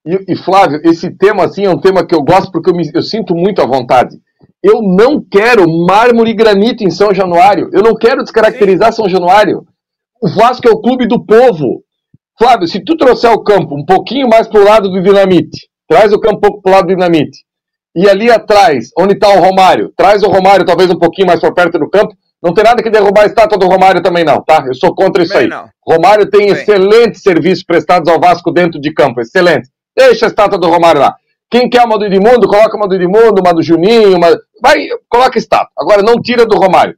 E, e, Flávio, esse tema assim é um tema que eu gosto porque eu, me, eu sinto muito à vontade. Eu não quero mármore e granito em São Januário. Eu não quero descaracterizar São Januário. O Vasco é o clube do povo. Flávio, se tu trouxer o campo um pouquinho mais para o lado do dinamite, traz o campo um pouco para o lado do dinamite, e ali atrás, onde está o Romário, traz o Romário talvez um pouquinho mais para perto do campo, não tem nada que derrubar a estátua do Romário também não, tá? Eu sou contra isso aí. Não. Romário tem Bem. excelentes serviços prestados ao Vasco dentro de campo, excelente. Deixa a estátua do Romário lá. Quem quer uma do Edmundo, coloca uma do Edmundo, uma do Juninho, uma... vai, coloca estátua. Agora não tira do Romário.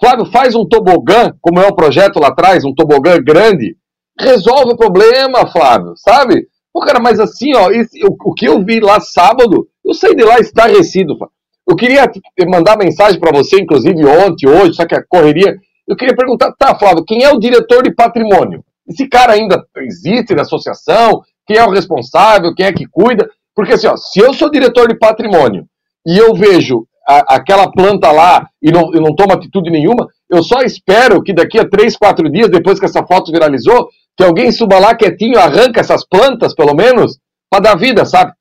Flávio, faz um tobogã, como é o projeto lá atrás, um tobogã grande, resolve o problema, Flávio, sabe? Pô, cara, mas assim, ó, esse, o, o, que eu vi lá sábado, eu saí de lá estarrecido, Flávio. Eu queria mandar mensagem para você, inclusive ontem, hoje, só que a correria. Eu queria perguntar, tá, Flávio, quem é o diretor de patrimônio? Esse cara ainda existe na associação? Quem é o responsável? Quem é que cuida? Porque assim, ó, se eu sou diretor de patrimônio e eu vejo a, aquela planta lá e não, eu não tomo atitude nenhuma, eu só espero que daqui a três, quatro dias, depois que essa foto viralizou, que alguém suba lá quietinho, arranca essas plantas, pelo menos, para dar vida, sabe?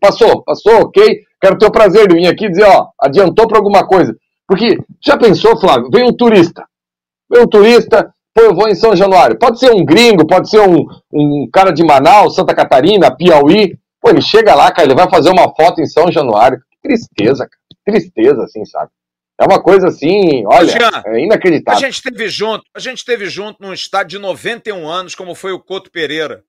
Passou, passou, ok. Quero ter o prazer de vir aqui dizer, ó, adiantou para alguma coisa. Porque, já pensou, Flávio? Vem um turista. Vem um turista, pô, eu vou em São Januário. Pode ser um gringo, pode ser um, um cara de Manaus, Santa Catarina, Piauí. Pô, ele chega lá, cara, ele vai fazer uma foto em São Januário. Que tristeza, cara. Tristeza, assim, sabe? É uma coisa assim, olha, Jean, é inacreditável.
A gente esteve junto, a gente esteve junto num estádio de 91 anos, como foi o Couto Pereira.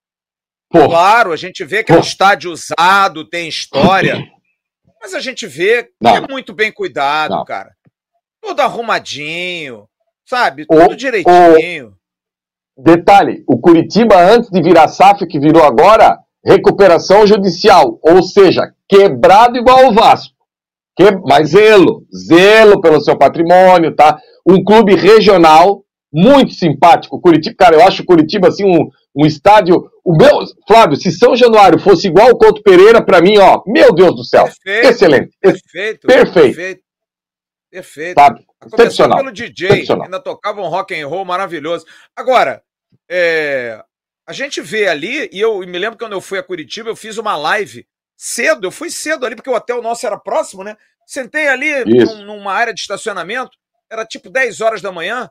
Pô. Claro, a gente vê que Pô. é um estádio usado, tem história, mas a gente vê que Não. é muito bem cuidado, Não. cara. Tudo arrumadinho, sabe? Tudo o, direitinho.
O... Detalhe, o Curitiba, antes de virar SAF, que virou agora, recuperação judicial, ou seja, quebrado igual o Vasco. Que, mas zelo, zelo pelo seu patrimônio, tá? Um clube regional muito simpático, Curitiba, cara, eu acho Curitiba assim um, um estádio, o meu, Flávio, se São Januário fosse igual o Couto Pereira para mim, ó, meu Deus do céu. Perfeito, Excelente. Perfeito. Perfeito. Perfeito.
perfeito. Sabe? Excepcional. pelo DJ, ainda tocava um rock and roll maravilhoso. Agora, é, a gente vê ali, e eu me lembro que quando eu fui a Curitiba, eu fiz uma live cedo, eu fui cedo ali, porque o hotel nosso era próximo, né? Sentei ali num, numa área de estacionamento, era tipo 10 horas da manhã,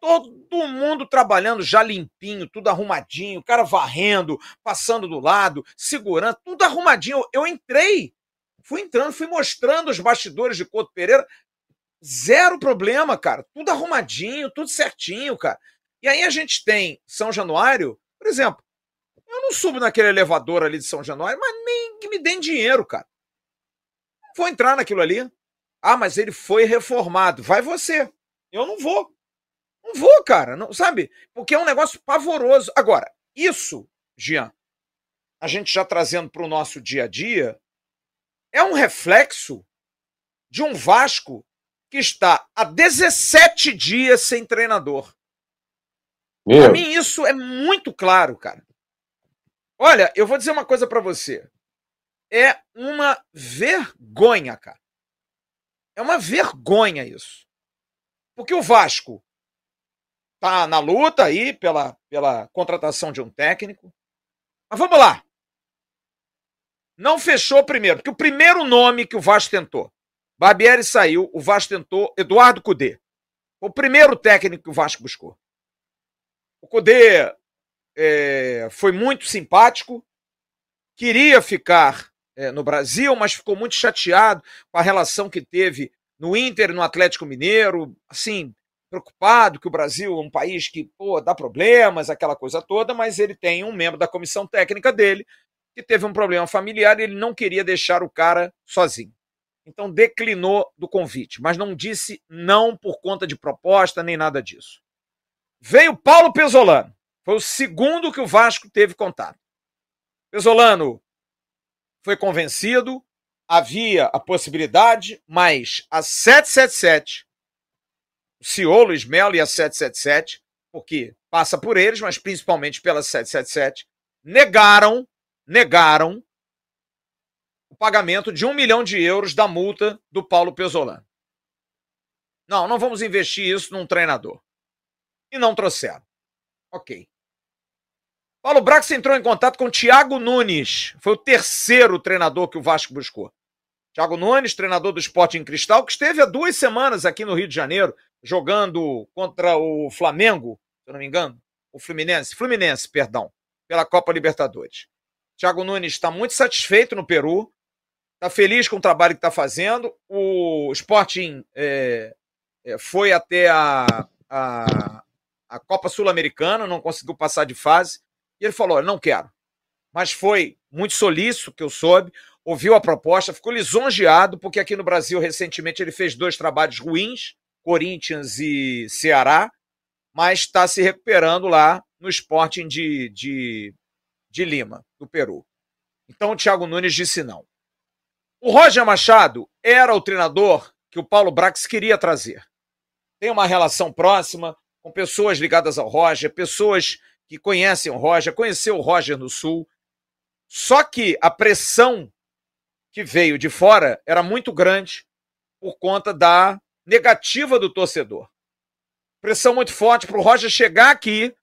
todo mundo trabalhando já limpinho, tudo arrumadinho, o cara varrendo, passando do lado, segurando, tudo arrumadinho. Eu, eu entrei, fui entrando, fui mostrando os bastidores de Couto Pereira, zero problema, cara, tudo arrumadinho, tudo certinho, cara. E aí a gente tem São Januário, por exemplo, eu não subo naquele elevador ali de São Januário, mas nem que me deem dinheiro, cara. Vou entrar naquilo ali. Ah, mas ele foi reformado. Vai você. Eu não vou. Não vou, cara. Não, sabe? Porque é um negócio pavoroso. Agora, isso, Jean, a gente já trazendo para o nosso dia a dia, é um reflexo de um Vasco que está há 17 dias sem treinador. Para mim, isso é muito claro, cara. Olha, eu vou dizer uma coisa para você. É uma vergonha, cara. É uma vergonha isso. Porque o Vasco tá na luta aí pela, pela contratação de um técnico. Mas vamos lá. Não fechou primeiro, porque o primeiro nome que o Vasco tentou, Barbieri saiu, o Vasco tentou Eduardo Cudê. O primeiro técnico que o Vasco buscou. O Cudê é, foi muito simpático, queria ficar é, no Brasil, mas ficou muito chateado com a relação que teve no Inter, no Atlético Mineiro, assim, preocupado que o Brasil é um país que pô, dá problemas, aquela coisa toda, mas ele tem um membro da comissão técnica dele que teve um problema familiar e ele não queria deixar o cara sozinho. Então declinou do convite, mas não disse não por conta de proposta nem nada disso. Veio Paulo Pesolano. Foi o segundo que o Vasco teve contato. Pesolano foi convencido, havia a possibilidade, mas a 777, o CEO Luiz Melo e a 777, porque passa por eles, mas principalmente pela 777, negaram, negaram o pagamento de um milhão de euros da multa do Paulo Pesolano. Não, não vamos investir isso num treinador. E não trouxeram. Ok. Paulo Brax entrou em contato com Thiago Nunes. Foi o terceiro treinador que o Vasco buscou. Thiago Nunes, treinador do Sporting Cristal, que esteve há duas semanas aqui no Rio de Janeiro, jogando contra o Flamengo, se eu não me engano, o Fluminense, Fluminense, perdão, pela Copa Libertadores. Thiago Nunes está muito satisfeito no Peru, está feliz com o trabalho que está fazendo. O Sporting é, é, foi até a, a, a Copa Sul-Americana, não conseguiu passar de fase. E ele falou: não quero. Mas foi muito solícito, que eu soube, ouviu a proposta, ficou lisonjeado, porque aqui no Brasil, recentemente, ele fez dois trabalhos ruins, Corinthians e Ceará, mas está se recuperando lá no Sporting de, de, de Lima, do Peru. Então o Thiago Nunes disse não. O Roger Machado era o treinador que o Paulo Brax queria trazer. Tem uma relação próxima com pessoas ligadas ao Roger, pessoas que conhecem o Roger, conheceu o Roger no Sul. Só que a pressão que veio de fora era muito grande por conta da negativa do torcedor. Pressão muito forte para o Roger chegar aqui.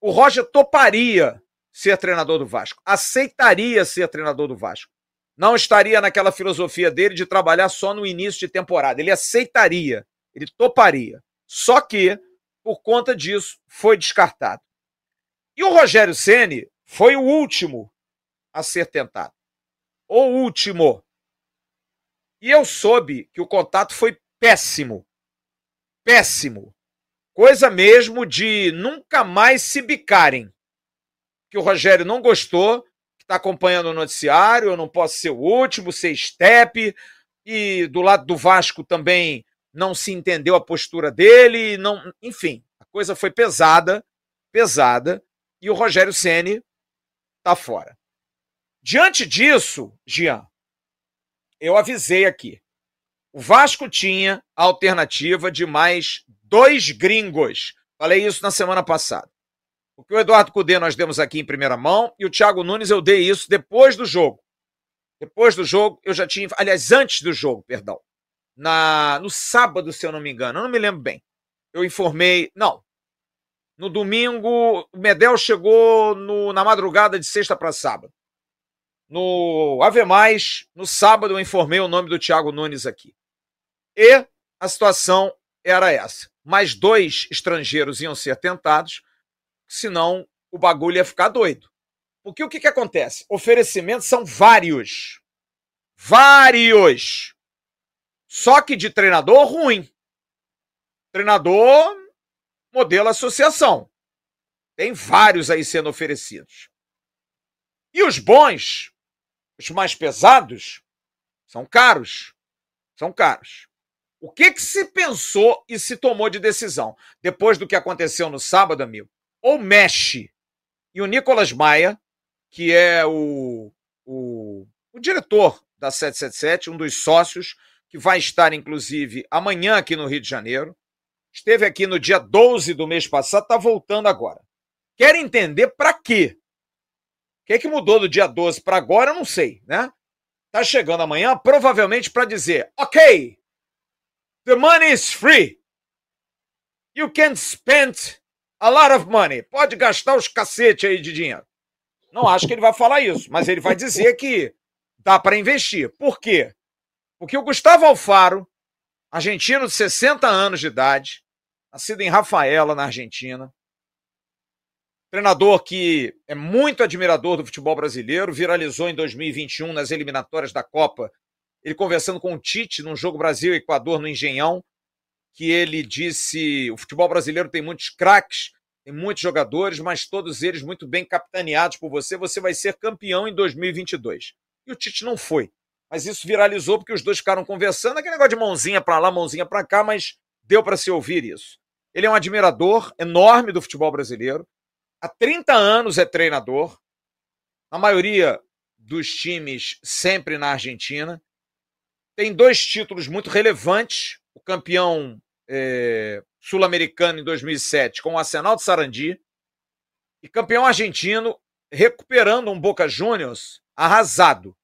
O Roger toparia ser treinador do Vasco, aceitaria ser treinador do Vasco. Não estaria naquela filosofia dele de trabalhar só no início de temporada. Ele aceitaria, ele toparia. Só que, por conta disso, foi descartado. E o Rogério Ceni foi o último a ser tentado. O último. E eu soube que o contato foi péssimo. Péssimo. Coisa mesmo de nunca mais se bicarem. Que o Rogério não gostou, que está acompanhando o noticiário, eu não posso ser o último, ser step. E do lado do Vasco também não se entendeu a postura dele, não, enfim, a coisa foi pesada, pesada e o Rogério Ceni está fora. Diante disso, Jean, eu avisei aqui. O Vasco tinha a alternativa de mais dois gringos. Falei isso na semana passada. O que o Eduardo Cudê nós demos aqui em primeira mão e o Thiago Nunes eu dei isso depois do jogo. Depois do jogo, eu já tinha. Aliás, antes do jogo, perdão. Na, no sábado, se eu não me engano, eu não me lembro bem. Eu informei. Não, no domingo, o Medel chegou no, na madrugada de sexta para sábado. no Ave Mais, no sábado eu informei o nome do Thiago Nunes aqui. E a situação era essa. Mais dois estrangeiros iam ser tentados, senão o bagulho ia ficar doido. Porque o que, que acontece? Oferecimentos são vários. Vários. Só que de treinador ruim. Treinador modelo associação. Tem vários aí sendo oferecidos. E os bons, os mais pesados, são caros. São caros. O que, que se pensou e se tomou de decisão? Depois do que aconteceu no sábado, amigo, ou mexe. E o Nicolas Maia, que é o, o, o diretor da 777, um dos sócios, que vai estar, inclusive, amanhã aqui no Rio de Janeiro, esteve aqui no dia 12 do mês passado, está voltando agora. Quer entender para quê? O que, é que mudou do dia 12 para agora, eu não sei, né? Tá chegando amanhã, provavelmente para dizer: ok, the money is free. You can spend a lot of money. Pode gastar os cacete aí de dinheiro. Não acho que ele vai falar isso, mas ele vai dizer que dá para investir. Por quê? Porque o Gustavo Alfaro, argentino de 60 anos de idade, nascido em Rafaela, na Argentina, Treinador que é muito admirador do futebol brasileiro, viralizou em 2021 nas eliminatórias da Copa. Ele conversando com o Tite num jogo Brasil-Equador no Engenhão, que ele disse: o futebol brasileiro tem muitos craques, tem muitos jogadores, mas todos eles muito bem capitaneados por você. Você vai ser campeão em 2022. E o Tite não foi. Mas isso viralizou porque os dois ficaram conversando, aquele negócio de mãozinha para lá, mãozinha para cá, mas deu para se ouvir isso. Ele é um admirador enorme do futebol brasileiro. Há 30 anos é treinador, a maioria dos times sempre na Argentina. Tem dois títulos muito relevantes: o campeão é, sul-americano em 2007 com o Arsenal de Sarandi. E campeão argentino recuperando um Boca Juniors arrasado.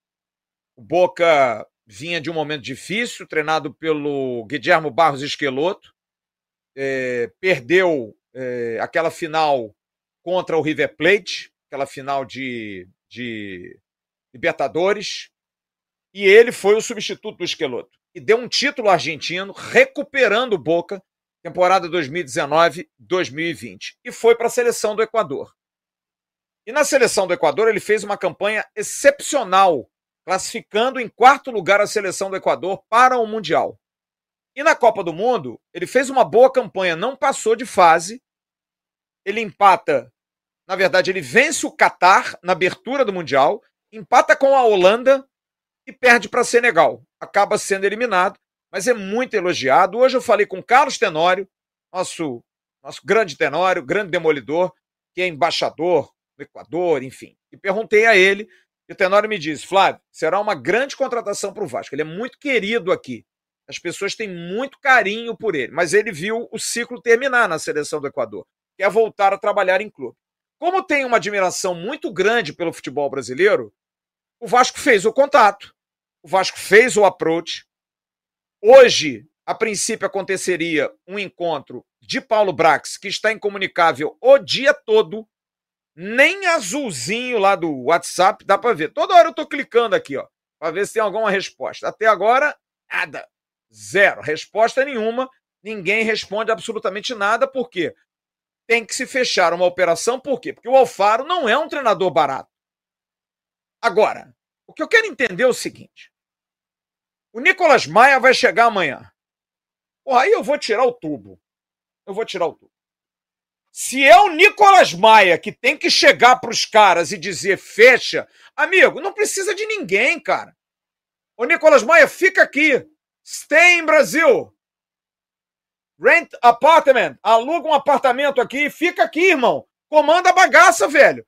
O Boca vinha de um momento difícil, treinado pelo Guilherme Barros Esqueloto, é, perdeu é, aquela final contra o River Plate, aquela final de, de Libertadores, e ele foi o substituto do Esqueloto. E deu um título argentino, recuperando o Boca, temporada 2019-2020. E foi para a seleção do Equador. E na seleção do Equador ele fez uma campanha excepcional, classificando em quarto lugar a seleção do Equador para o Mundial. E na Copa do Mundo, ele fez uma boa campanha, não passou de fase, ele empata, na verdade, ele vence o Catar na abertura do Mundial, empata com a Holanda e perde para Senegal. Acaba sendo eliminado, mas é muito elogiado. Hoje eu falei com Carlos Tenório, nosso, nosso grande Tenório, grande demolidor, que é embaixador do Equador, enfim. E perguntei a ele, e o Tenório me disse: Flávio, será uma grande contratação para o Vasco. Ele é muito querido aqui. As pessoas têm muito carinho por ele, mas ele viu o ciclo terminar na seleção do Equador quer voltar a trabalhar em clube. Como tem uma admiração muito grande pelo futebol brasileiro, o Vasco fez o contato, o Vasco fez o approach. Hoje, a princípio, aconteceria um encontro de Paulo Brax, que está incomunicável o dia todo, nem azulzinho lá do WhatsApp dá para ver. Toda hora eu estou clicando aqui, ó, para ver se tem alguma resposta. Até agora, nada. Zero. Resposta nenhuma. Ninguém responde absolutamente nada, por quê? tem que se fechar uma operação, por quê? Porque o Alfaro não é um treinador barato. Agora, o que eu quero entender é o seguinte: o Nicolas Maia vai chegar amanhã. Porra, aí eu vou tirar o tubo. Eu vou tirar o tubo. Se é o Nicolas Maia que tem que chegar para os caras e dizer fecha, amigo, não precisa de ninguém, cara. O Nicolas Maia, fica aqui. Stay em Brasil. Rent apartment. Aluga um apartamento aqui e fica aqui, irmão. Comanda a bagaça, velho.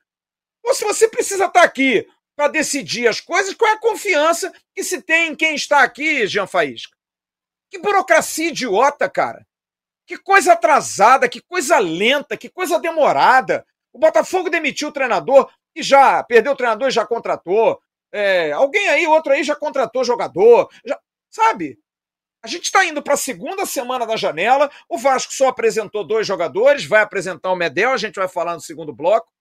Ou se você precisa estar tá aqui para decidir as coisas, qual é a confiança que se tem em quem está aqui, Jean Faísca? Que burocracia idiota, cara. Que coisa atrasada, que coisa lenta, que coisa demorada. O Botafogo demitiu o treinador e já perdeu o treinador e já contratou. É, alguém aí, outro aí já contratou jogador. Já, sabe? A gente está indo para a segunda semana da janela. O Vasco só apresentou dois jogadores, vai apresentar o Medel, a gente vai falar no segundo bloco.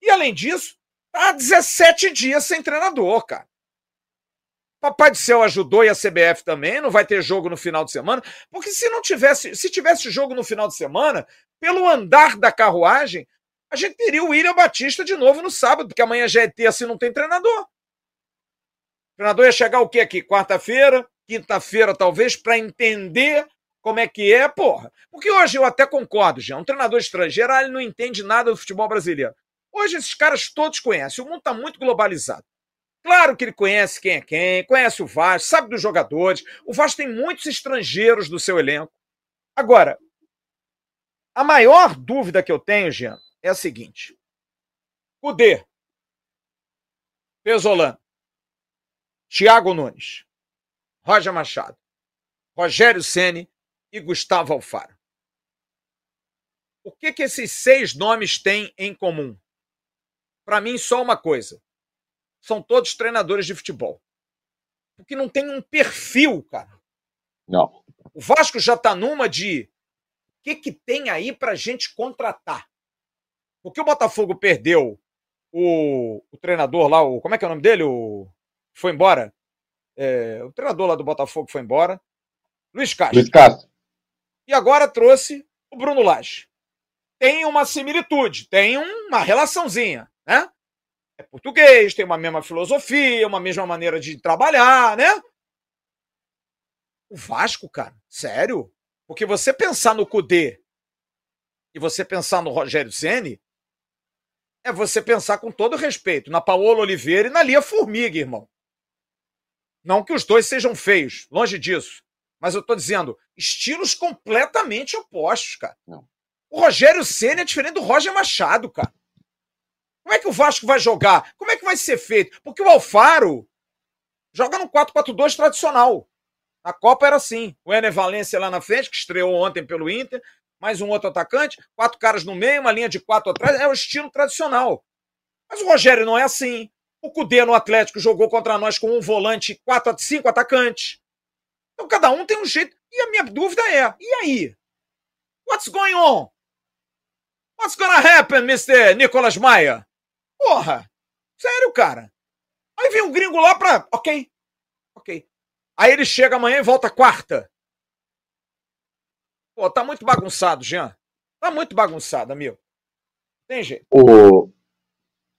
E além disso, Tá há 17 dias sem treinador, cara. Papai do céu ajudou e a CBF também, não vai ter jogo no final de semana, porque se não tivesse, se tivesse jogo no final de semana, pelo andar da carruagem, a gente teria o William Batista de novo no sábado, porque amanhã já é terça e não tem treinador. O treinador ia chegar o quê aqui? Quarta-feira, quinta-feira talvez, para entender como é que é, porra. Porque hoje eu até concordo, já. Um treinador estrangeiro, ah, ele não entende nada do futebol brasileiro. Hoje esses caras todos conhecem. O mundo está muito globalizado. Claro que ele conhece quem é quem, conhece o Vasco, sabe dos jogadores. O Vasco tem muitos estrangeiros do seu elenco. Agora, a maior dúvida que eu tenho, Jean, é a seguinte: Cudê, Pesolano, Thiago Nunes, Roger Machado, Rogério Ceni e Gustavo Alfaro. O que, que esses seis nomes têm em comum? Para mim, só uma coisa são todos treinadores de futebol. Porque não tem um perfil, cara.
Não.
O Vasco já tá numa de o que, que tem aí pra gente contratar? Porque o Botafogo perdeu o, o treinador lá, o, como é que é o nome dele? O, foi embora? É, o treinador lá do Botafogo foi embora. Luiz Castro.
Luiz Castro.
E agora trouxe o Bruno Lage. Tem uma similitude, tem uma relaçãozinha, né? é português, tem uma mesma filosofia, uma mesma maneira de trabalhar, né? O Vasco, cara, sério? Porque você pensar no Cudê e você pensar no Rogério Ceni é você pensar com todo respeito na Paola Oliveira e na Lia Formiga, irmão. Não que os dois sejam feios, longe disso. Mas eu tô dizendo, estilos completamente opostos, cara. Não. O Rogério Ceni é diferente do Roger Machado, cara. Como é que o Vasco vai jogar? Como é que vai ser feito? Porque o Alfaro joga no 4-4-2 tradicional. A Copa era assim. O Ener Valência lá na frente, que estreou ontem pelo Inter, mais um outro atacante, quatro caras no meio, uma linha de quatro atrás, é o estilo tradicional. Mas o Rogério não é assim. O Cudê no Atlético jogou contra nós com um volante, quatro, cinco atacantes. Então cada um tem um jeito. E a minha dúvida é: e aí? What's going on? What's gonna happen, Mr. Nicolas Maia? Porra! Sério, cara. Aí vem um gringo lá pra. Ok. Ok. Aí ele chega amanhã e volta quarta. Pô, tá muito bagunçado, Jean. Tá muito bagunçado, amigo. Tem jeito.
O,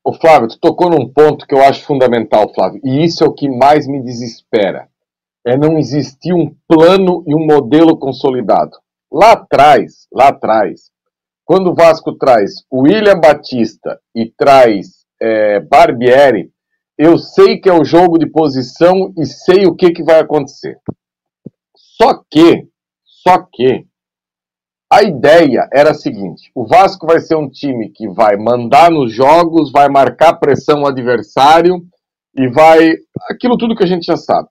o Flávio, tu tocou num ponto que eu acho fundamental, Flávio. E isso é o que mais me desespera. É não existir um plano e um modelo consolidado. Lá atrás, lá atrás, quando o Vasco traz William Batista e traz é, Barbieri, eu sei que é o jogo de posição e sei o que, que vai acontecer. Só que, só que, a ideia era a seguinte: o Vasco vai ser um time que vai mandar nos jogos, vai marcar pressão ao adversário e vai. aquilo tudo que a gente já sabe.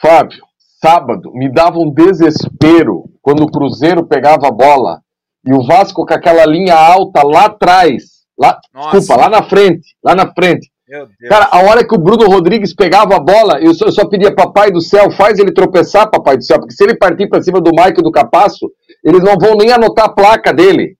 Fábio, sábado me dava um desespero quando o Cruzeiro pegava a bola e o Vasco com aquela linha alta lá atrás. Lá, desculpa, lá na frente. Lá na frente. Cara, a hora que o Bruno Rodrigues pegava a bola, eu só, eu só pedia, papai do céu, faz ele tropeçar, papai do céu, porque se ele partir para cima do Mike do Capasso, eles não vão nem anotar a placa dele.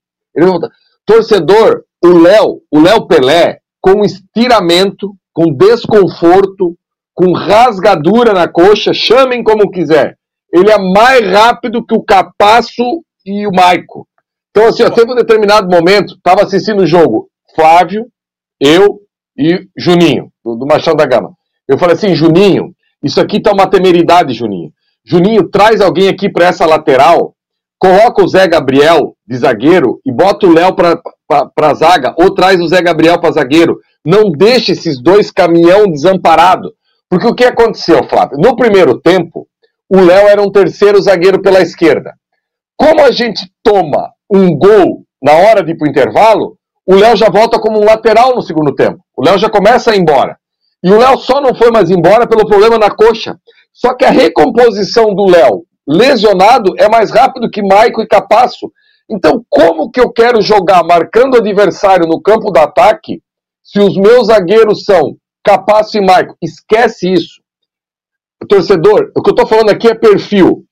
Torcedor, o Léo, o Léo Pelé, com estiramento, com desconforto, com rasgadura na coxa, chamem como quiser. Ele é mais rápido que o Capasso e o Maico. Então, assim, ó, teve um determinado momento, estava assistindo o jogo, Flávio, eu e Juninho, do, do Machado da Gama. Eu falei assim, Juninho, isso aqui tá uma temeridade, Juninho. Juninho, traz alguém aqui para essa lateral, coloca o Zé Gabriel de zagueiro e bota o Léo para zaga, ou traz o Zé Gabriel para zagueiro. Não deixe esses dois caminhão desamparado. Porque o que aconteceu, Flávio? No primeiro tempo, o Léo era um terceiro zagueiro pela esquerda. Como a gente toma um gol na hora de ir para o intervalo, o Léo já volta como um lateral no segundo tempo. O Léo já começa a ir embora. E o Léo só não foi mais embora pelo problema na coxa. Só que a recomposição do Léo lesionado é mais rápido que Maico e Capasso. Então, como que eu quero jogar marcando o adversário no campo do ataque se os meus zagueiros são Capasso e Maico? Esquece isso. Torcedor, o que eu estou falando aqui é perfil.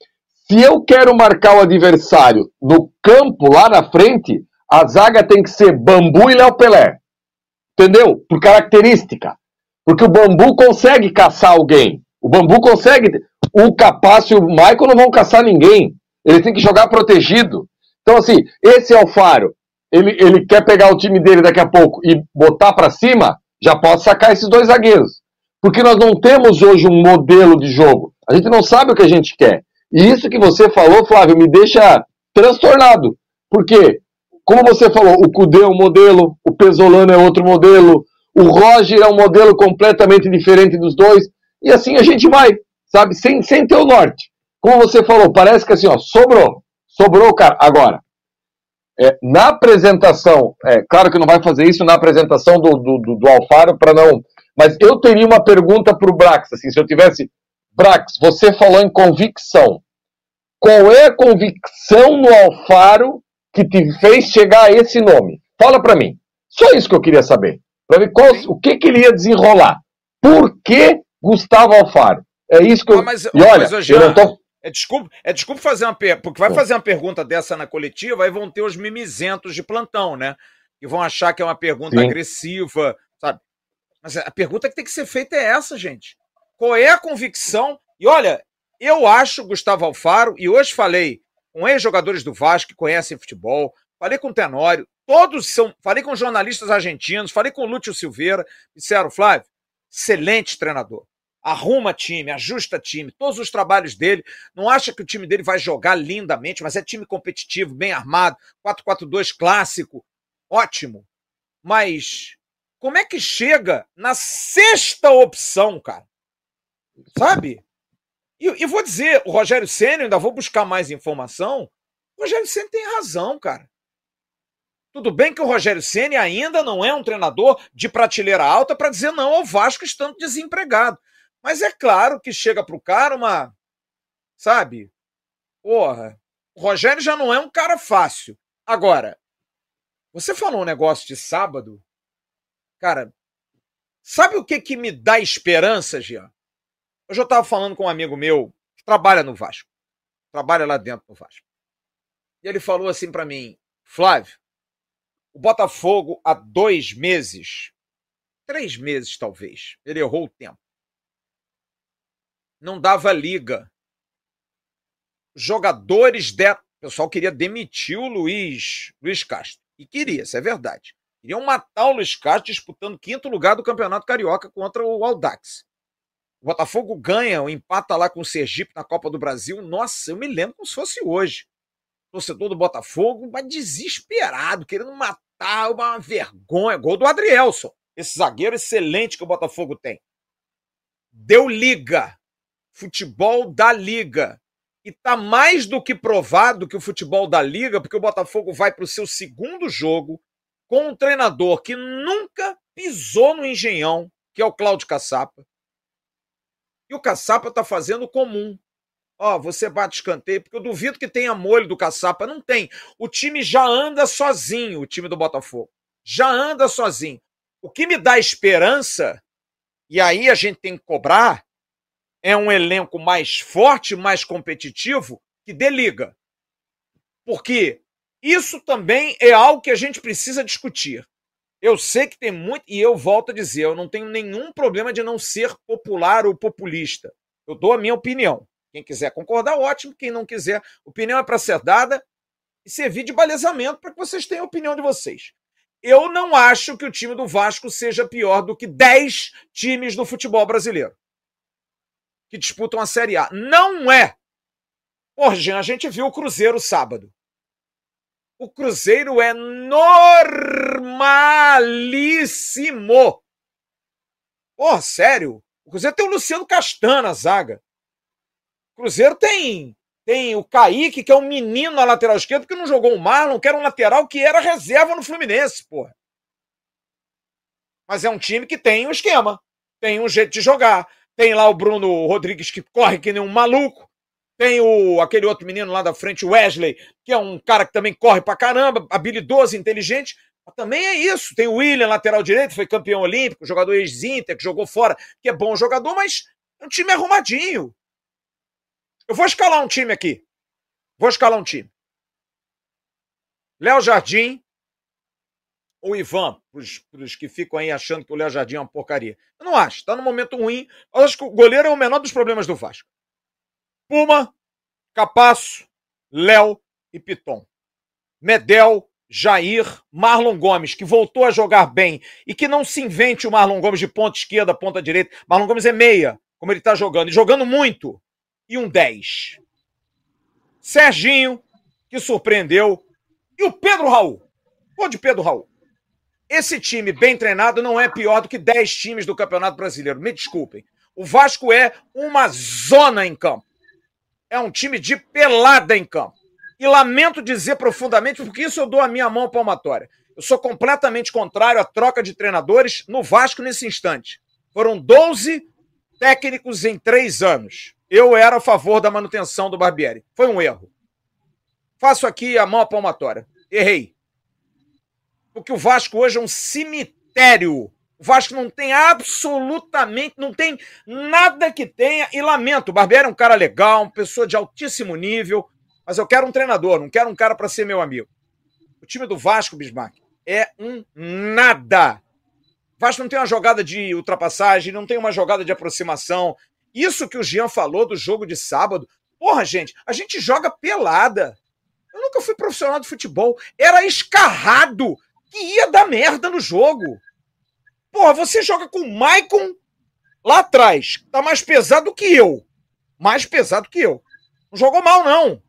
Se eu quero marcar o adversário no campo, lá na frente, a zaga tem que ser Bambu e Léo Pelé. Entendeu? Por característica. Porque o bambu consegue caçar alguém. O bambu consegue. O Capaz e o Michael não vão caçar ninguém. Ele tem que jogar protegido. Então, assim, esse Alfaro, ele, ele quer pegar o time dele daqui a pouco e botar para cima, já pode sacar esses dois zagueiros. Porque nós não temos hoje um modelo de jogo. A gente não sabe o que a gente quer. E isso que você falou, Flávio, me deixa transtornado. Porque, como você falou, o Cudê é um modelo, o Pesolano é outro modelo, o Roger é um modelo completamente diferente dos dois. E assim a gente vai, sabe? Sem, sem ter o norte. Como você falou, parece que assim, ó, sobrou. Sobrou, cara. Agora, é, na apresentação, é claro que não vai fazer isso na apresentação do, do, do, do Alfaro para não. Mas eu teria uma pergunta para o Brax, assim, se eu tivesse. Brax, você falou em convicção. Qual é a convicção no Alfaro que te fez chegar a esse nome? Fala para mim. Só isso que eu queria saber. Para ver qual, o que, que ele ia desenrolar. Por que Gustavo Alfaro? É isso que eu. Ah,
mas, e olha, mas, eu não tô. É desculpa, é desculpa fazer uma pergunta, porque vai fazer uma pergunta dessa na coletiva, aí vão ter os mimizentos de plantão, né? E vão achar que é uma pergunta Sim. agressiva, sabe? Mas a pergunta que tem que ser feita é essa, gente. Qual é a convicção? E olha, eu acho, Gustavo Alfaro, e hoje falei com ex-jogadores do Vasco que conhecem futebol, falei com o Tenório, todos são. Falei com jornalistas argentinos, falei com o Lúcio Silveira, disseram, Flávio, excelente treinador arruma time, ajusta time, todos os trabalhos dele. Não acha que o time dele vai jogar lindamente, mas é time competitivo, bem armado, 4-4-2 clássico, ótimo. Mas como é que chega na sexta opção, cara? Sabe? E, e vou dizer, o Rogério Senna, ainda vou buscar mais informação. O Rogério Senna tem razão, cara. Tudo bem que o Rogério Ceni ainda não é um treinador de prateleira alta para dizer não ao Vasco estando desempregado. Mas é claro que chega pro cara uma. Sabe? Porra. O Rogério já não é um cara fácil. Agora, você falou um negócio de sábado. Cara, sabe o que que me dá esperança, Jean? Hoje eu estava falando com um amigo meu que trabalha no Vasco. Trabalha lá dentro no Vasco. E ele falou assim para mim: Flávio, o Botafogo há dois meses, três meses talvez, ele errou o tempo não dava liga. Jogadores. O pessoal queria demitir o Luiz, Luiz Castro. E queria, isso é verdade. Queriam matar o Luiz Castro disputando quinto lugar do Campeonato Carioca contra o Aldax. O Botafogo ganha, o empata lá com o Sergipe na Copa do Brasil. Nossa, eu me lembro como se fosse hoje. Torcedor do Botafogo, mas desesperado, querendo matar, uma vergonha. Gol do Adrielson. Esse zagueiro excelente que o Botafogo tem. Deu liga futebol da Liga. E está mais do que provado que o futebol da Liga, porque o Botafogo vai para o seu segundo jogo com um treinador que nunca pisou no Engenhão, que é o Cláudio Caçapa. E o Caçapa está fazendo comum. Ó, você bate escanteio, porque eu duvido que tenha molho do Caçapa. Não tem. O time já anda sozinho, o time do Botafogo. Já anda sozinho. O que me dá esperança, e aí a gente tem que cobrar, é um elenco mais forte, mais competitivo, que dê liga. Porque isso também é algo que a gente precisa discutir. Eu sei que tem muito, e eu volto a dizer, eu não tenho nenhum problema de não ser popular ou populista. Eu dou a minha opinião. Quem quiser concordar, ótimo. Quem não quiser, opinião é para ser dada e servir de balizamento para que vocês tenham a opinião de vocês. Eu não acho que o time do Vasco seja pior do que 10 times do futebol brasileiro que disputam a Série A. Não é. Jean, a gente viu o Cruzeiro sábado. O Cruzeiro é normalíssimo. Porra, sério? O Cruzeiro tem o Luciano Castan na zaga. O Cruzeiro tem tem o Kaique, que é um menino na lateral esquerda, que não jogou o Marlon, que era um lateral que era reserva no Fluminense, porra. Mas é um time que tem um esquema, tem um jeito de jogar. Tem lá o Bruno Rodrigues que corre que nem um maluco. Tem o aquele outro menino lá da frente, o Wesley, que é um cara que também corre pra caramba, habilidoso, inteligente. Mas também é isso. Tem o William, lateral direito, foi campeão olímpico, jogador ex-Inter, que jogou fora, que é bom jogador, mas é um time arrumadinho. Eu vou escalar um time aqui. Vou escalar um time. Léo Jardim, ou Ivan, para os que ficam aí achando que o Léo Jardim é uma porcaria. Eu não acho, está num momento ruim. Eu acho que o goleiro é o menor dos problemas do Vasco. Puma, Capasso, Léo e Piton. Medel, Jair, Marlon Gomes, que voltou a jogar bem e que não se invente o Marlon Gomes de ponta esquerda, ponta direita. Marlon Gomes é meia, como ele está jogando, e jogando muito. E um 10. Serginho, que surpreendeu. E o Pedro Raul. Pô de Pedro Raul. Esse time bem treinado não é pior do que 10 times do Campeonato Brasileiro. Me desculpem. O Vasco é uma zona em campo. É um time de pelada em campo. E lamento dizer profundamente, porque isso eu dou a minha mão palmatória. Eu sou completamente contrário à troca de treinadores no Vasco nesse instante. Foram 12 técnicos em três anos. Eu era a favor da manutenção do Barbieri. Foi um erro. Faço aqui a mão palmatória. Errei. Porque o Vasco hoje é um cemitério. O Vasco não tem absolutamente, não tem nada que tenha. E lamento, o Barbieri é um cara legal, uma pessoa de altíssimo nível, mas eu quero um treinador, não quero um cara para ser meu amigo. O time do Vasco, Bismarck, é um nada. O Vasco não tem uma jogada de ultrapassagem, não tem uma jogada de aproximação. Isso que o Jean falou do jogo de sábado. Porra, gente, a gente joga pelada. Eu nunca fui profissional de futebol. Era escarrado que ia dar merda no jogo. Porra, você joga com o Maicon lá atrás. Tá mais pesado que eu. Mais pesado que eu. Não jogou mal, não.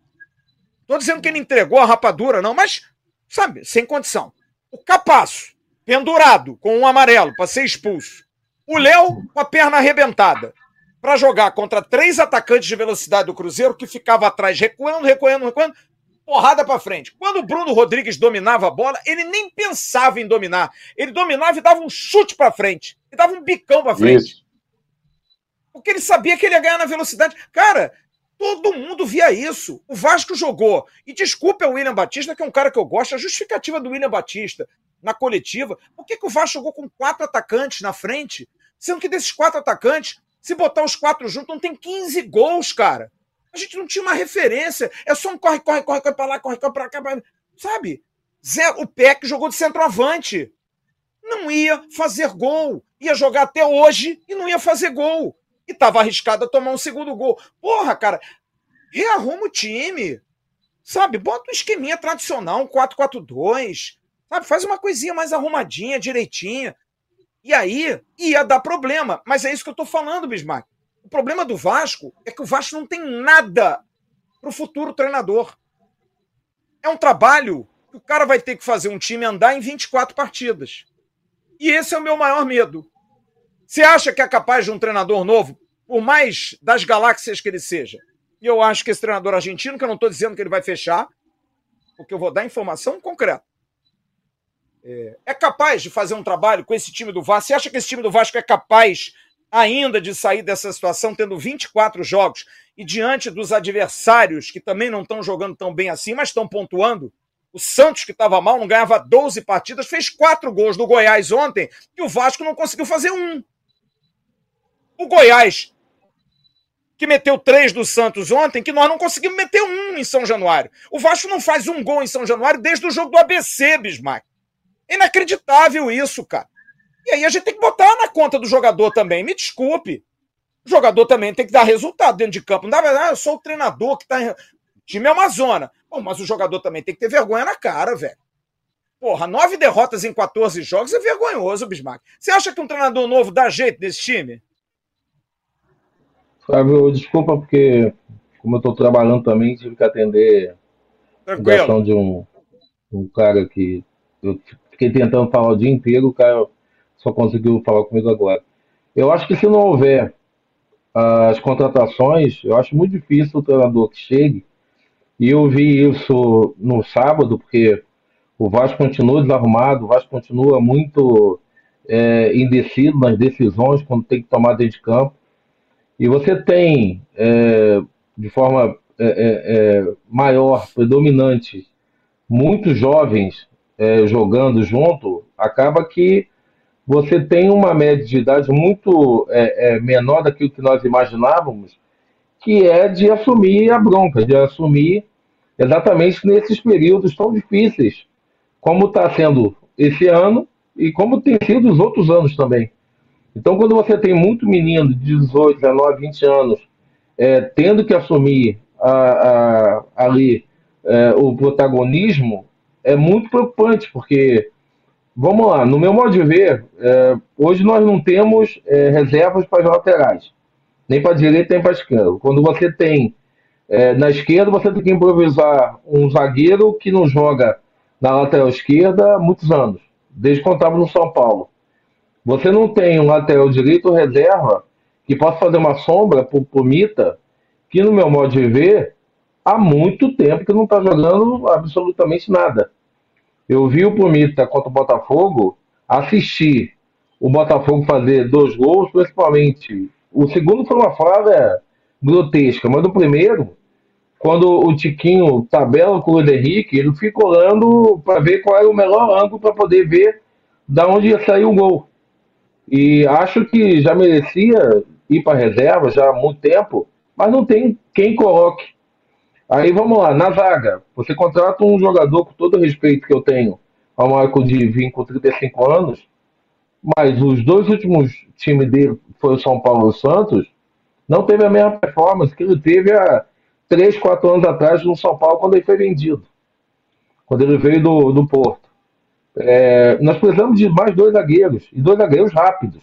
Tô dizendo que ele entregou a rapadura, não, mas, sabe, sem condição. O Capasso, pendurado com um amarelo para ser expulso. O Léo com a perna arrebentada. Para jogar contra três atacantes de velocidade do Cruzeiro que ficava atrás, recuando, recuando, recuando porrada para frente. Quando o Bruno Rodrigues dominava a bola, ele nem pensava em dominar. Ele dominava e dava um chute para frente. E dava um bicão para frente. Isso. Porque ele sabia que ele ia ganhar na velocidade. Cara, todo mundo via isso. O Vasco jogou. E desculpa o William Batista, que é um cara que eu gosto, a justificativa do William Batista na coletiva. Por que, que o Vasco jogou com quatro atacantes na frente? Sendo que desses quatro atacantes, se botar os quatro juntos, não tem 15 gols, cara. A gente não tinha uma referência. É só um corre, corre, corre, corre pra lá, corre, corre pra cá. Pra... Sabe? Zero. O Peck jogou de centroavante. Não ia fazer gol. Ia jogar até hoje e não ia fazer gol. E tava arriscado a tomar um segundo gol. Porra, cara, rearruma o time. Sabe? Bota um esqueminha tradicional, um 4-4-2. Sabe? Faz uma coisinha mais arrumadinha, direitinha. E aí ia dar problema. Mas é isso que eu tô falando, Bismarck. O problema do Vasco é que o Vasco não tem nada para o futuro treinador. É um trabalho que o cara vai ter que fazer um time andar em 24 partidas. E esse é o meu maior medo. Você acha que é capaz de um treinador novo, por mais das galáxias que ele seja? E eu acho que esse treinador argentino, que eu não estou dizendo que ele vai fechar, porque eu vou dar informação concreta. É, é capaz de fazer um trabalho com esse time do Vasco? Você acha que esse time do Vasco é capaz ainda de sair dessa situação tendo 24 jogos e diante dos adversários que também não estão jogando tão bem assim, mas estão pontuando. O Santos, que estava mal, não ganhava 12 partidas, fez quatro gols do Goiás ontem e o Vasco não conseguiu fazer um. O Goiás, que meteu três do Santos ontem, que nós não conseguimos meter um em São Januário. O Vasco não faz um gol em São Januário desde o jogo do ABC, Bismarck. Inacreditável isso, cara. E aí a gente tem que botar na conta do jogador também. Me desculpe. O jogador também tem que dar resultado dentro de campo. Não dá, ah, eu sou o treinador que está. Em... O time é uma zona. Bom, mas o jogador também tem que ter vergonha na cara, velho. Porra, nove derrotas em 14 jogos é vergonhoso, Bismarck. Você acha que um treinador novo dá jeito desse time?
Flávio, desculpa, porque como eu estou trabalhando também, tive que atender a ligação de um, um cara que eu fiquei tentando falar o dia inteiro, o cara só conseguiu falar comigo agora. Eu acho que se não houver as contratações, eu acho muito difícil o treinador que chegue. E eu vi isso no sábado, porque o Vasco continua desarrumado, o Vasco continua muito é, indeciso nas decisões quando tem que tomar dentro de campo. E você tem, é, de forma é, é, é maior, predominante, muitos jovens é, jogando junto, acaba que você tem uma média de idade muito é, é, menor daquilo que nós imaginávamos, que é de assumir a bronca, de assumir exatamente nesses períodos tão difíceis, como está sendo esse ano e como tem sido os outros anos também. Então, quando você tem muito menino de 18, 19, 20 anos é, tendo que assumir a, a, ali é, o protagonismo, é muito preocupante, porque, vamos lá, no meu modo de ver, é, hoje nós não temos é, reservas para as laterais, nem para a direita nem para a esquerda. Quando você tem é, na esquerda, você tem que improvisar um zagueiro que não joga na lateral esquerda há muitos anos, desde quando estava no São Paulo. Você não tem um lateral direito reserva que possa fazer uma sombra para o Mita, que no meu modo de ver, há muito tempo que não está jogando absolutamente nada. Eu vi o Pumita contra o Botafogo assistir o Botafogo fazer dois gols, principalmente. O segundo foi uma falha grotesca, mas no primeiro, quando o Tiquinho tabela com o Henrique, ele fica olhando para ver qual era o melhor ângulo para poder ver da onde ia sair o gol. E acho que já merecia ir para reserva já há muito tempo, mas não tem quem coloque. Aí vamos lá, na zaga, você contrata um jogador com todo o respeito que eu tenho ao Marco de vir com 35 anos, mas os dois últimos times dele, foi o São Paulo e o Santos, não teve a mesma performance que ele teve há 3, 4 anos atrás no São Paulo, quando ele foi vendido. Quando ele veio do, do Porto. É, nós precisamos de mais dois zagueiros, e dois zagueiros rápidos.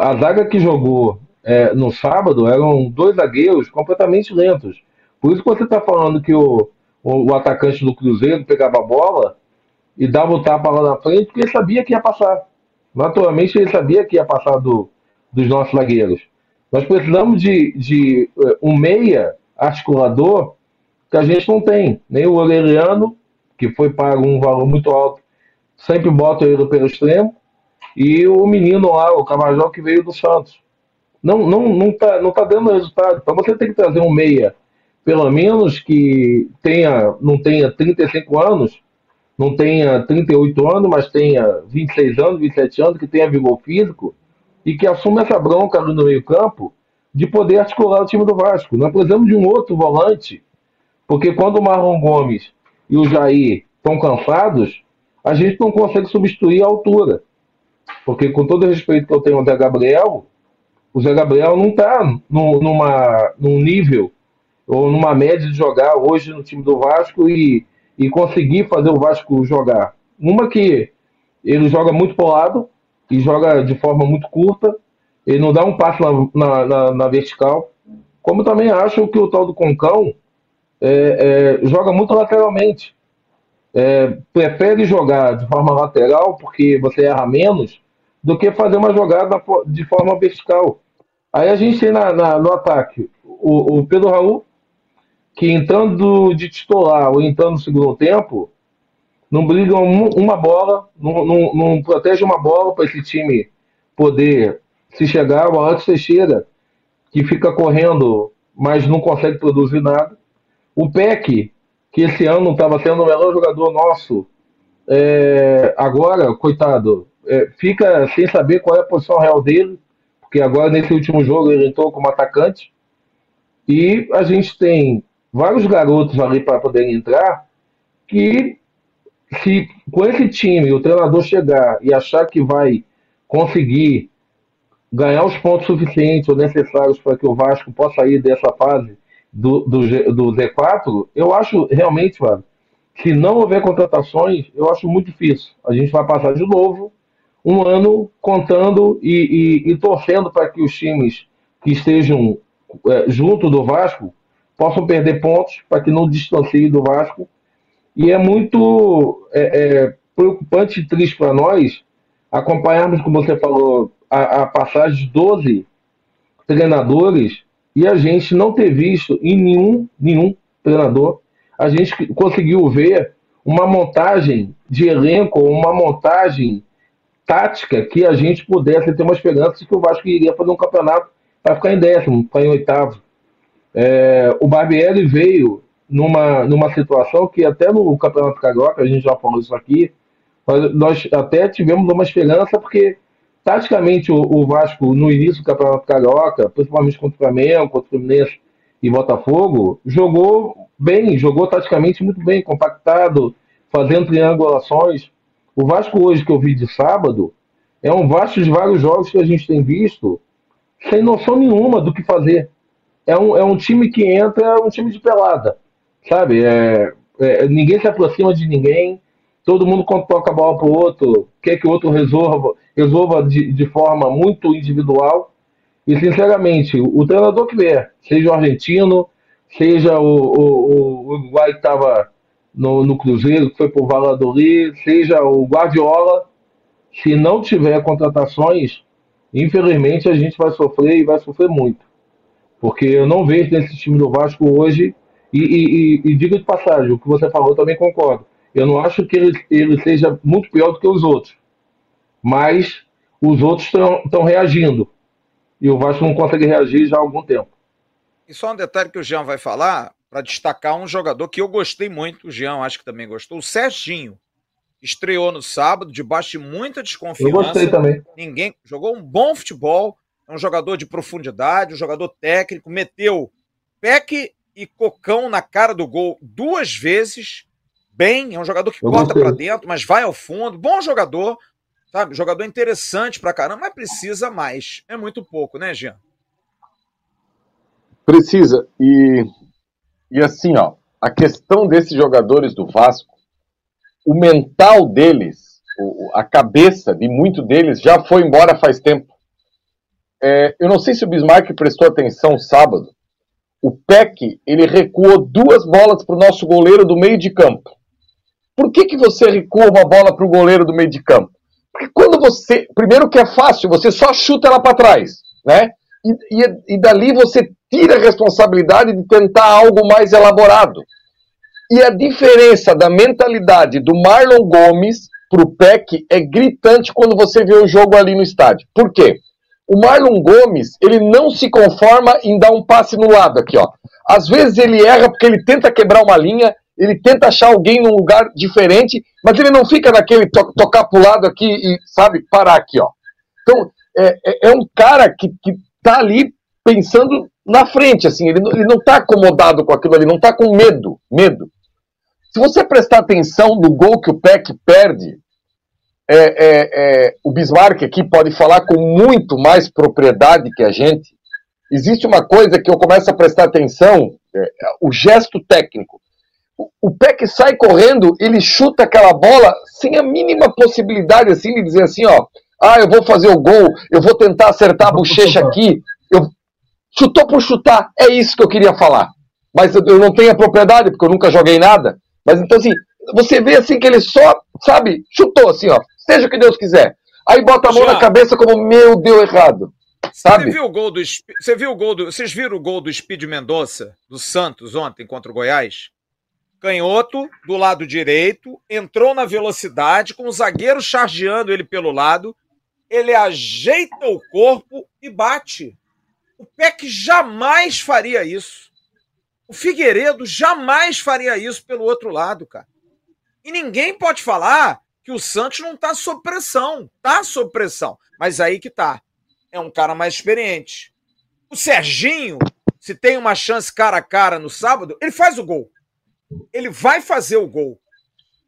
A zaga que jogou é, no sábado eram dois zagueiros completamente lentos. Por isso que você está falando que o, o, o, atacante do Cruzeiro pegava a bola e dava o tapa lá na frente, porque ele sabia que ia passar. Naturalmente, ele sabia que ia passar do, dos nossos zagueiros. Nós precisamos de, de uh, um meia articulador que a gente não tem. Nem o Aureliano, que foi pago um valor muito alto sempre bota ele pelo extremo, e o menino lá, o Camajó, que veio do Santos. Não, não, não, tá, não tá dando resultado. Então você tem que trazer um meia, pelo menos que tenha, não tenha 35 anos, não tenha 38 anos, mas tenha 26 anos, 27 anos, que tenha vigor físico e que assuma essa bronca ali no meio-campo de poder articular o time do Vasco. Nós precisamos de um outro volante, porque quando o Marlon Gomes e o Jair estão cansados, a gente não consegue substituir a altura. Porque, com todo o respeito que eu tenho ao Zé Gabriel, o Zé Gabriel não está num nível ou numa média de jogar hoje no time do Vasco e, e conseguir fazer o Vasco jogar. Uma que ele joga muito pro lado e joga de forma muito curta, ele não dá um passo na, na, na, na vertical. Como também acho que o tal do Concão é, é, joga muito lateralmente é, prefere jogar de forma lateral porque você erra menos do que fazer uma jogada de forma vertical. Aí a gente tem na, na, no ataque o, o, Pedro Raul, que entrando de titular ou entrando no segundo tempo, não briga uma bola, não, não, não protege uma bola para esse time poder se chegar. O Alex Teixeira, que fica correndo, mas não consegue produzir nada. O Peck, que esse ano estava sendo o melhor jogador nosso, é, agora, coitado, é, fica sem saber qual é a posição real dele, porque agora nesse último jogo ele entrou como atacante. E a gente tem vários garotos ali para poderem entrar que se com esse time o treinador chegar e achar que vai conseguir ganhar os pontos suficientes ou necessários para que o Vasco possa sair dessa fase do, do, do Z4, eu acho realmente, mano, se não houver contratações, eu acho muito difícil. A gente vai passar de novo um ano contando e, e, e torcendo para que os times que estejam é, junto do Vasco possam perder pontos para que não distanciem do Vasco. E é muito é, é, preocupante e triste para nós acompanharmos, como você falou, a, a passagem de 12 treinadores e a gente não ter visto em nenhum, nenhum treinador, a gente conseguiu ver uma montagem de elenco, uma montagem tática que a gente pudesse ter uma esperança de que o Vasco iria fazer um campeonato para ficar em décimo, ficar em oitavo. É, o Barbieri veio numa, numa situação que até no Campeonato Carioca, a gente já falou isso aqui, nós, até tivemos uma esperança porque Taticamente, o, o, Vasco, no início do Campeonato Carioca, principalmente contra o Flamengo, contra o Fluminense e Botafogo, jogou bem, jogou taticamente muito bem, compactado, fazendo triangulações. O Vasco hoje que eu vi de sábado é um Vasco de vários jogos que a gente tem visto sem noção nenhuma do que fazer. É um, é um time que entra, é um time de pelada, sabe? É, é, ninguém se aproxima de ninguém, todo mundo toca a bola pro outro, quer que o outro resolva, resolva de, de forma muito individual. E, sinceramente, o, o treinador que vier, seja o argentino, seja o, o, o Uruguai que estava no, no Cruzeiro, que foi por Valladolid, seja o Guardiola, se não tiver contratações, infelizmente a gente vai sofrer e vai sofrer muito. Porque eu não vejo nesse time do Vasco hoje, e, e, e, e diga de passagem, o que você falou também concordo. Eu não acho que ele, ele seja muito pior do que os outros. Mas os outros estão reagindo. E o Vasco não consegue reagir já há algum tempo.
E só um detalhe que o Jean vai falar, para destacar um jogador que eu gostei muito, o Jean acho que também gostou, o Serginho. Estreou no sábado, debaixo de muita desconfiança.
Eu gostei também.
Ninguém jogou um bom futebol, um jogador de profundidade, um jogador técnico, meteu Peck e Cocão na cara do gol duas vezes. Bem, é um jogador que eu corta para dentro, mas vai ao fundo. Bom jogador, sabe? Jogador interessante pra caramba, mas precisa mais. É muito pouco, né, Jean?
Precisa. E, e assim, ó, a questão desses jogadores do Vasco, o mental deles, a cabeça de muito deles já foi embora faz tempo. É, eu não sei se o Bismarck prestou atenção sábado. O Peck, ele recuou duas bolas para o nosso goleiro do meio de campo. Por que, que você recua uma bola para o goleiro do meio de campo? Porque quando você. Primeiro que é fácil, você só chuta ela para trás, né? E, e, e dali você tira a responsabilidade de tentar algo mais elaborado. E a diferença da mentalidade do Marlon Gomes para o Peck é gritante quando você vê o jogo ali no estádio. Por quê? O Marlon Gomes, ele não se conforma em dar um passe no lado aqui, ó. Às vezes ele erra porque ele tenta quebrar uma linha, ele tenta achar alguém num lugar diferente, mas ele não fica naquele to tocar pro lado aqui e, sabe, parar aqui, ó. Então, é, é, é um cara que, que tá ali pensando na frente, assim, ele, ele não tá acomodado com aquilo ali, não tá com medo, medo. Se você prestar atenção no gol que o Peck perde, é, é, é, o Bismarck aqui pode falar com muito mais propriedade que a gente. Existe uma coisa que eu começo a prestar atenção, é, o gesto técnico. O, o Peck sai correndo, ele chuta aquela bola sem a mínima possibilidade assim de dizer assim, ó, ah, eu vou fazer o gol, eu vou tentar acertar a bochecha aqui. Eu chutou por chutar, é isso que eu queria falar. Mas eu, eu não tenho a propriedade porque eu nunca joguei nada. Mas então assim, você vê assim que ele só, sabe, chutou assim, ó, seja o que Deus quiser. Aí bota a mão Já. na cabeça como, meu, deu errado. Sabe?
Você viu o gol do Você viu o gol do. Vocês viram o gol do Speed Mendonça, do Santos, ontem contra o Goiás? Canhoto, do lado direito, entrou na velocidade, com o zagueiro chargeando ele pelo lado. Ele ajeita o corpo e bate. O Peck jamais faria isso. O Figueiredo jamais faria isso pelo outro lado, cara. E ninguém pode falar que o Santos não está sob pressão. Está sob pressão. Mas aí que tá. É um cara mais experiente. O Serginho, se tem uma chance cara a cara no sábado, ele faz o gol. Ele vai fazer o gol.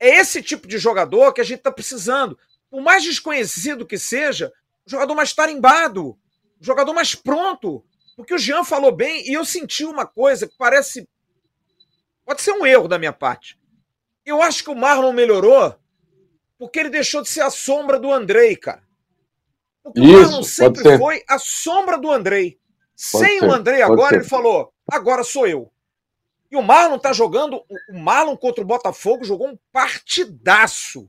É esse tipo de jogador que a gente está precisando. Por mais desconhecido que seja, um jogador mais tarimbado, um jogador mais pronto. Porque o Jean falou bem e eu senti uma coisa que parece. Pode ser um erro da minha parte. Eu acho que o Marlon melhorou porque ele deixou de ser a sombra do Andrei, cara. Porque Isso, o Marlon sempre foi a sombra do Andrei. Pode Sem ser, o Andrei agora, ser. ele falou: agora sou eu. E o Marlon tá jogando. O Marlon contra o Botafogo jogou um partidaço.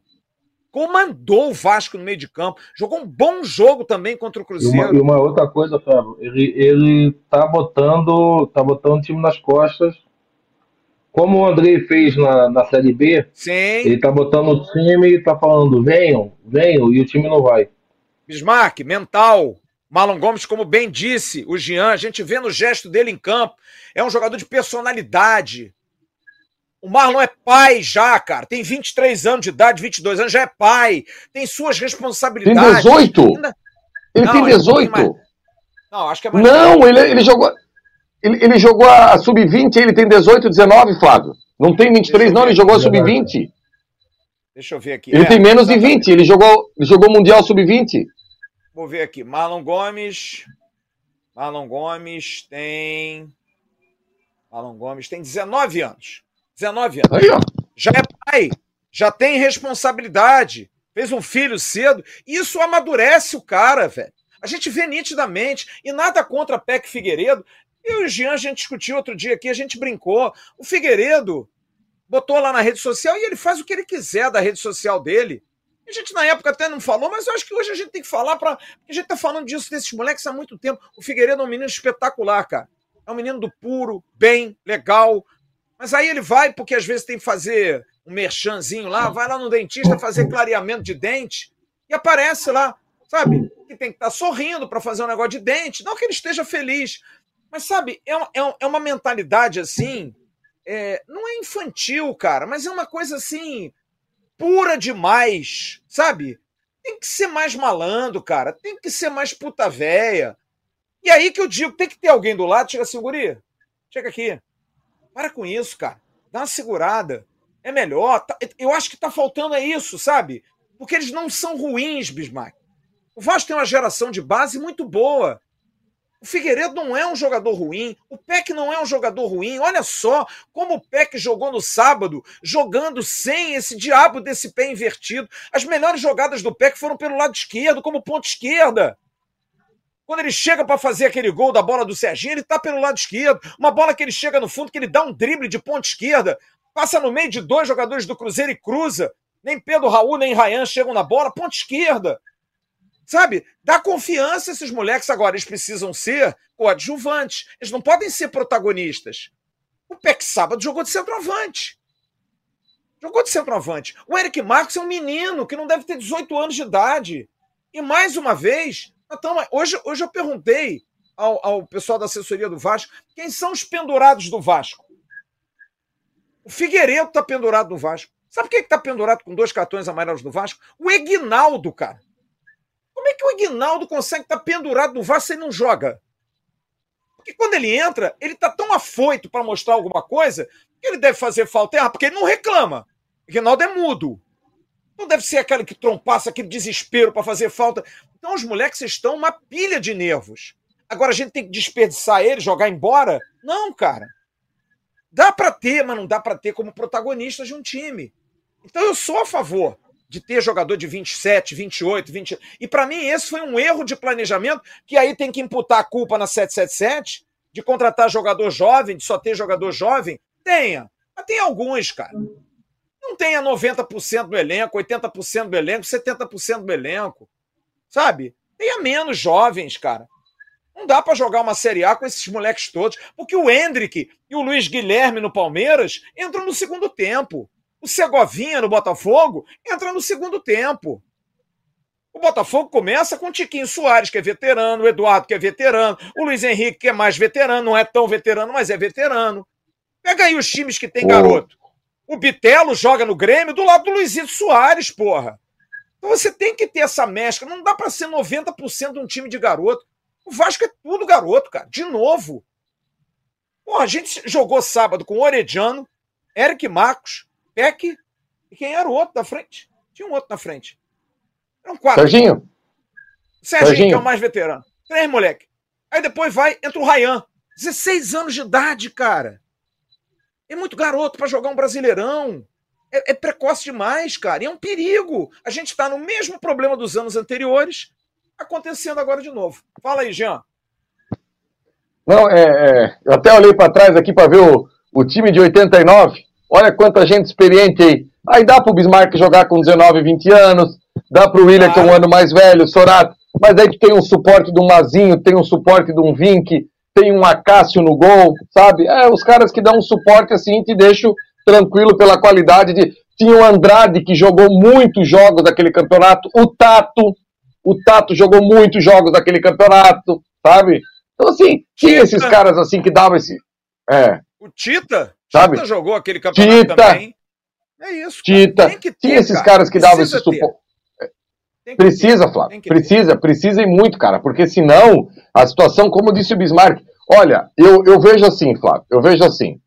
Comandou o Vasco no meio de campo. Jogou um bom jogo também contra o Cruzeiro.
E uma, e uma outra coisa, Fábio, ele, ele tá botando, tá botando o time nas costas como o André fez na, na Série B,
Sim.
ele tá botando o time e tá falando, venham, venham, e o time não vai.
Bismarck, mental. Marlon Gomes, como bem disse o Jean, a gente vê no gesto dele em campo, é um jogador de personalidade. O Marlon é pai já, cara. Tem 23 anos de idade, 22 anos, já é pai. Tem suas responsabilidades.
Tem 18? Ainda... Ele não, tem 18? mais...
Não, acho que é
mais. Não, ele, ele jogou. Ele, ele jogou a sub-20, ele tem 18, 19, Flávio. Não tem 23, não, ele jogou a sub-20.
Deixa eu ver aqui.
Ele
É,
tem menos de
exatamente.
20, ele jogou, ele jogou Mundial Sub-20.
Vou ver aqui. Marlon Gomes. Marlon Gomes tem. Marlon Gomes tem 19 anos. 19 anos.
Aí, ó.
Já é pai. Já tem responsabilidade. Fez um filho cedo. Isso amadurece o cara, velho. A gente vê nitidamente. E nada contra Peck Figueiredo. E o Jean, a gente discutiu outro dia aqui, a gente brincou. O Figueiredo botou lá na rede social e ele faz o que ele quiser da rede social dele. A gente na época até não falou, mas eu acho que hoje a gente tem que falar para. A gente tá falando disso desses moleques há muito tempo. O Figueiredo é um menino espetacular, cara. É um menino do puro, bem, legal. Mas aí ele vai, porque às vezes tem que fazer um merchanzinho lá, vai lá no dentista fazer clareamento de dente e aparece lá, sabe? Que tem que estar sorrindo para fazer um negócio de dente. Não que ele esteja feliz. Mas, sabe, é, é é uma mentalidade assim. é, não é infantil, cara, mas é uma coisa assim pura demais, sabe? Tem que ser mais malandro, cara. Tem que ser mais puta véia. E aí que eu digo, tem que ter alguém do lado, chega assim, guri, chega aqui. Para com isso, cara. Dá uma segurada. É melhor. Tá- eu acho que tá faltando é isso, sabe? Porque eles não são ruins, Bismarck. O Vasco tem uma geração de base muito boa. O Figueiredo não é um jogador ruim. O Peck não é um jogador ruim. Olha só como o Peck jogou no sábado, jogando sem esse diabo desse pé invertido. As melhores jogadas do Peck foram pelo lado esquerdo, como ponta esquerda. Quando ele chega para fazer aquele gol da bola do Serginho, ele tá pelo lado esquerdo. Uma bola que ele chega no fundo, que ele dá um drible de ponta esquerda, passa no meio de dois jogadores do Cruzeiro e cruza. Nem Pedro Raul, nem Rayan chegam na bola, ponta esquerda. Sabe? Dá confiança a esses moleques agora. Eles precisam ser coadjuvantes. Eles não podem ser protagonistas. O Peck sábado jogou de centroavante. Jogou de centroavante. O Eric Marcos é um menino que não deve ter 18 anos de idade. E mais uma vez, tamo- hoje, hoje eu perguntei ao, ao pessoal da assessoria do Vasco quem são os pendurados do Vasco. O Figueiredo tá pendurado no Vasco. Sabe quem é que tá pendurado com dois cartões amarelos no Vasco? O Egnaldo, cara. Como é que o Aguinaldo consegue estar pendurado no Vasco ele não joga? Porque quando ele entra, ele tá tão afoito para mostrar alguma coisa que ele deve fazer falta errar, porque ele não reclama. O Aguinaldo é mudo. Não deve ser aquele que trompaça, aquele desespero para fazer falta. Então os moleques estão uma pilha de nervos. Agora a gente tem que desperdiçar ele, jogar embora? Não, cara. Dá para ter, mas não dá para ter como protagonistas de um time. Então eu sou a favor de ter jogador de 27, 28, 20. E para mim esse foi um erro de planejamento, que aí tem que imputar a culpa na 777 de contratar jogador jovem, de só ter jogador jovem. Tenha. Mas tem alguns, cara. Não tenha 90% do elenco, 80% do elenco, 70% do elenco. Sabe? Tenha menos jovens, cara. Não dá para jogar uma Série A com esses moleques todos, porque o Hendrick e o Luiz Guilherme no Palmeiras entram no segundo tempo. O Segovinha no Botafogo entra no segundo tempo. O Botafogo começa com o Tiquinho Soares, que é veterano, o Eduardo, que é veterano, o Luiz Henrique, que é mais veterano, não é tão veterano, mas é veterano. Pega aí os times que tem garoto. O Bitelo joga no Grêmio do lado do Luizito Soares, porra. Então você tem que ter essa mescla. Não dá pra ser 90% de um time de garoto. O Vasco é tudo garoto, cara. De novo. Porra, a gente jogou sábado com Orediano, Eric Marcos, Peck e quem era o outro da frente? Tinha um outro na frente. Eram quatro.
Serginho,
Serginho,
Serginho.
que é o mais veterano. Três moleque. Aí depois vai, entra o Rayan. 16 anos de idade, cara. É muito garoto pra jogar um brasileirão. É, é precoce demais, cara. E é um perigo. A gente tá no mesmo problema dos anos anteriores, acontecendo agora de novo. Fala aí, Jean.
Não, é, é, eu até olhei para trás aqui para ver o, o time de 89. Olha quanta gente experiente aí. Aí dá pro Bismarck jogar com 19, 20 anos, dá pro William que é um ano mais velho, Sorato. Mas aí tu tem um suporte de um Mazinho, tem um suporte de um Vink, tem um Acácio no gol, sabe? É, os caras que dão um suporte assim te deixam tranquilo pela qualidade de. Tinha o Andrade que jogou muitos jogos daquele campeonato, o Tato, o Tato jogou muitos jogos daquele campeonato, sabe? Então, assim, tinha esses caras assim que davam esse. É,
O Tita,
Sabe?
Tita jogou aquele campeonato
Tita.
também. É isso. cara.
Tita.
Tem que ter,
Tinha esses
cara.
caras que davam esse suporte. Precisa. Flávio. Precisa, precisa e muito, cara. Porque senão, a situação, como disse o Bismarck, olha, eu, eu vejo assim, Flávio, eu vejo assim.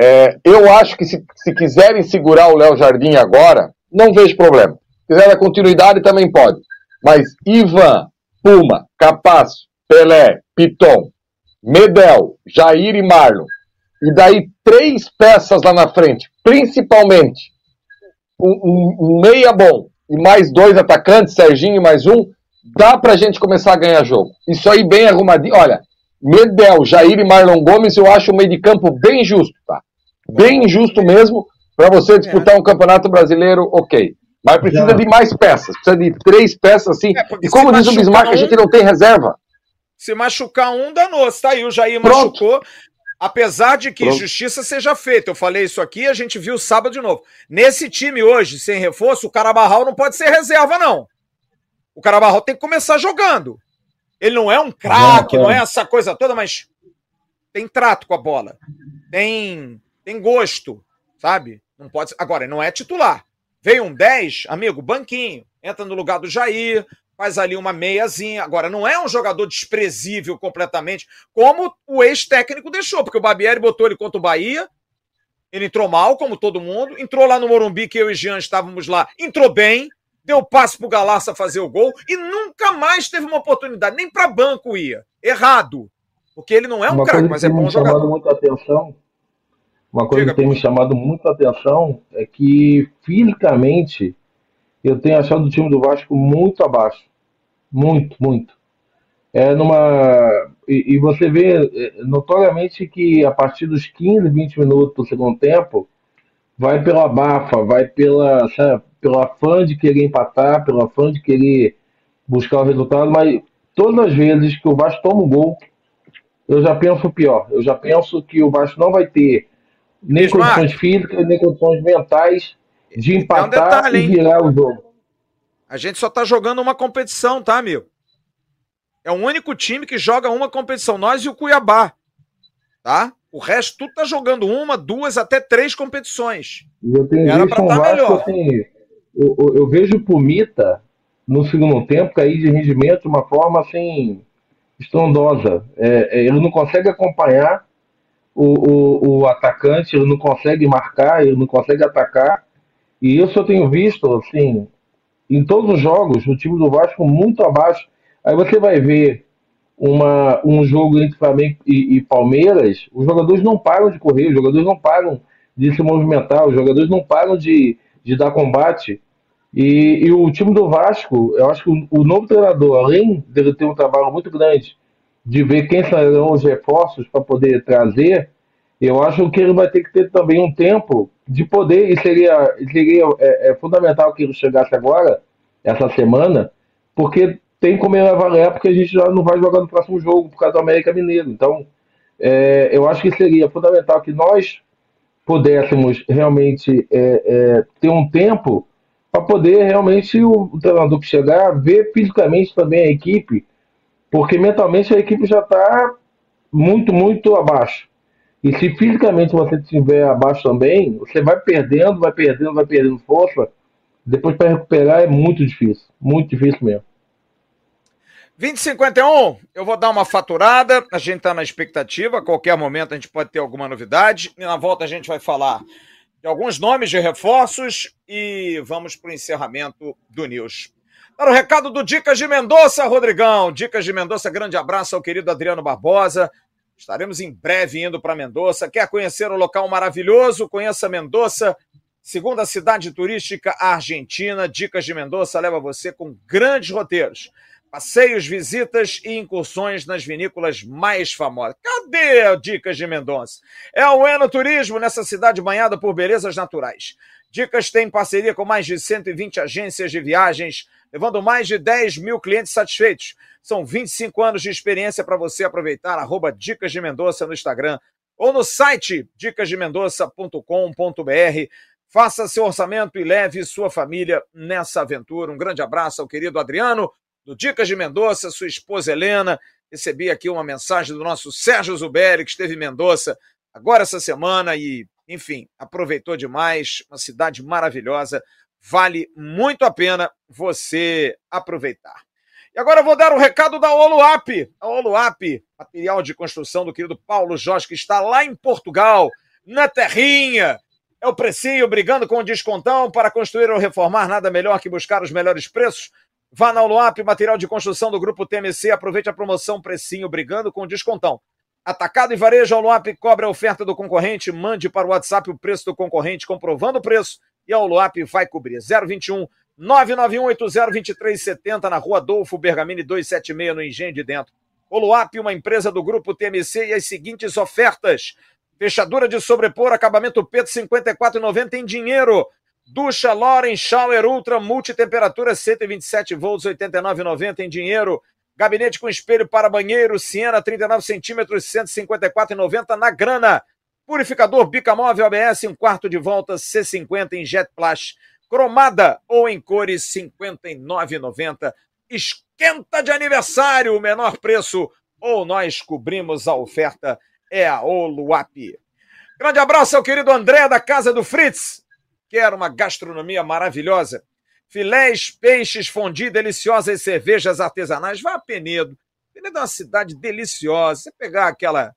é, eu acho que se, se quiserem segurar o Léo Jardim agora, não vejo problema. Se quiser dar continuidade, também pode. Mas Ivan, Puma, Capasso, Pelé, Piton, Medel, Jair e Marlon, e daí três peças lá na frente, principalmente um, um, um meia bom e mais dois atacantes, Serginho e mais um, dá pra gente começar a ganhar jogo. Isso aí bem arrumadinho. Olha, Medel, Jair e Marlon Gomes, eu acho o meio de campo bem justo, tá? Bem justo mesmo, para você disputar um campeonato brasileiro, ok. Mas precisa Já. de mais peças, precisa de três peças assim. É, e como diz o Bismarck, um, a gente não tem reserva.
Se machucar um, danou. Tá aí, o Jair Pronto. machucou. Apesar de que Pronto. justiça seja feita, eu falei isso aqui, a gente viu sábado de novo. Nesse time hoje, sem reforço, o Carabarral não pode ser reserva, não. O Carabarral tem que começar jogando. Ele não é um craque, não é essa coisa toda, mas tem trato com a bola. Tem, tem gosto, sabe? Não pode. Agora, não é titular. Veio um 10, amigo, banquinho. Entra no lugar do Jair, faz ali uma meiazinha. Agora, não é um jogador desprezível completamente, como o ex-técnico deixou, porque o Barbieri botou ele contra o Bahia. Ele entrou mal, como todo mundo. Entrou lá no Morumbi, que eu e Jean estávamos lá. Entrou bem. Deu passe pro Galaça fazer o gol. E nunca mais teve uma oportunidade. Nem para banco ia. Errado. Porque ele não é um craque, mas é bom jogador.
Muita atenção uma coisa Diga, que tem me chamado muito a atenção é que fisicamente eu tenho achado o time do Vasco muito abaixo. Muito, muito. É numa. E, e, você vê é, notoriamente que a partir dos 15, 20 minutos do segundo tempo, vai pela bafa, vai pela, sabe, pelo afã de querer empatar, pelo afã de querer buscar o resultado, mas todas as vezes que o Vasco toma um gol, eu já penso pior. Eu já penso que o Vasco não vai ter nem condições físicas, nem condições mentais de empatar um detalhe, e virar o jogo.
A gente só tá jogando uma competição, tá, amigo? É o único time que joga uma competição, nós e o Cuiabá. Tá? O resto tudo tá jogando uma, duas, até três competições.
Eu tenho Era pra estar tá melhor. Assim, eu, eu, eu, vejo o Pumita no segundo tempo cair de rendimento de uma forma assim estrondosa. É, é, ele não consegue acompanhar o, o, o atacante ele não consegue marcar, ele não consegue atacar. E isso eu tenho visto, assim, em todos os jogos, o time do Vasco muito abaixo. Aí você vai ver uma, um jogo entre Flamengo e, e, Palmeiras, os jogadores não param de correr, os jogadores não param de se movimentar, os jogadores não param de, de dar combate. E, e o time do Vasco, eu acho que o, o novo treinador, além dele ter um trabalho muito grande de ver quem serão os reforços para poder trazer, eu acho que ele vai ter que ter também um tempo de poder, e seria, seria é, é fundamental que ele chegasse agora, essa semana, porque tem como ele avaliar, porque a gente já não vai jogar no próximo jogo por causa do América Mineiro. Então, é, eu acho que seria fundamental que nós pudéssemos realmente é, é, ter um tempo para poder realmente o, o treinador que chegar ver fisicamente também a equipe porque mentalmente a equipe já está muito, muito abaixo. E se fisicamente você estiver abaixo também, você vai perdendo, vai perdendo, vai perdendo força. Depois para recuperar é muito difícil. Muito difícil mesmo.
2051, eu vou dar uma faturada. A gente está na expectativa. A qualquer momento a gente pode ter alguma novidade. E na volta a gente vai falar de alguns nomes de reforços e vamos para o encerramento do News. Para o recado do Dicas de Mendonça, Rodrigão. Dicas de Mendonça, grande abraço ao querido Adriano Barbosa. Estaremos em breve indo para Mendonça. Quer conhecer um local maravilhoso? Conheça Mendonça, segunda cidade turística argentina. Dicas de Mendonça leva você com grandes roteiros. Passeios, visitas e incursões nas vinícolas mais famosas. Cadê Dicas de Mendonça? É o Eno Turismo nessa cidade banhada por belezas naturais. Dicas tem parceria com mais de 120 agências de viagens levando mais de 10 mil clientes satisfeitos. São 25 anos de experiência para você aproveitar. Arroba Dicas de Mendonça no Instagram ou no site dicasdemendoça.com.br. Faça seu orçamento e leve sua família nessa aventura. Um grande abraço ao querido Adriano, do Dicas de Mendonça, sua esposa Helena. Recebi aqui uma mensagem do nosso Sérgio Zuberi, que esteve em Mendonça agora essa semana e, enfim, aproveitou demais. Uma cidade maravilhosa. Vale muito a pena você aproveitar. E agora eu vou dar o um recado da Oluap. A Oluap, material de construção do querido Paulo Jorge, que está lá em Portugal, na terrinha. É o precinho brigando com o descontão para construir ou reformar, nada melhor que buscar os melhores preços. Vá na Luap, material de construção do Grupo TMC, aproveite a promoção Precinho brigando com o descontão. Atacado e varejo, Luap cobra a oferta do concorrente, mande para o WhatsApp o preço do concorrente, comprovando o preço, e a Luap vai cobrir. 021 991802370 na rua Adolfo Bergamini 276 no Engenho de Dentro. Oluap, uma empresa do grupo TMC e as seguintes ofertas. Fechadura de sobrepor, acabamento Peto 54,90 em dinheiro. Ducha Loren Shower Ultra multitemperatura 127 volts 89,90 em dinheiro. Gabinete com espelho para banheiro Siena 39 centímetros 154,90 na grana. Purificador Bicamóvel ABS um quarto de volta C50 em Jet Plus. Cromada ou em cores 59,90. Esquenta de aniversário, o menor preço ou nós cobrimos a oferta é a Oluap. Grande abraço ao querido André da Casa do Fritz, que era uma gastronomia maravilhosa. Filés, peixes, fondi deliciosas cervejas artesanais. Vá a Penedo. Penedo é uma cidade deliciosa. Você pegar aquela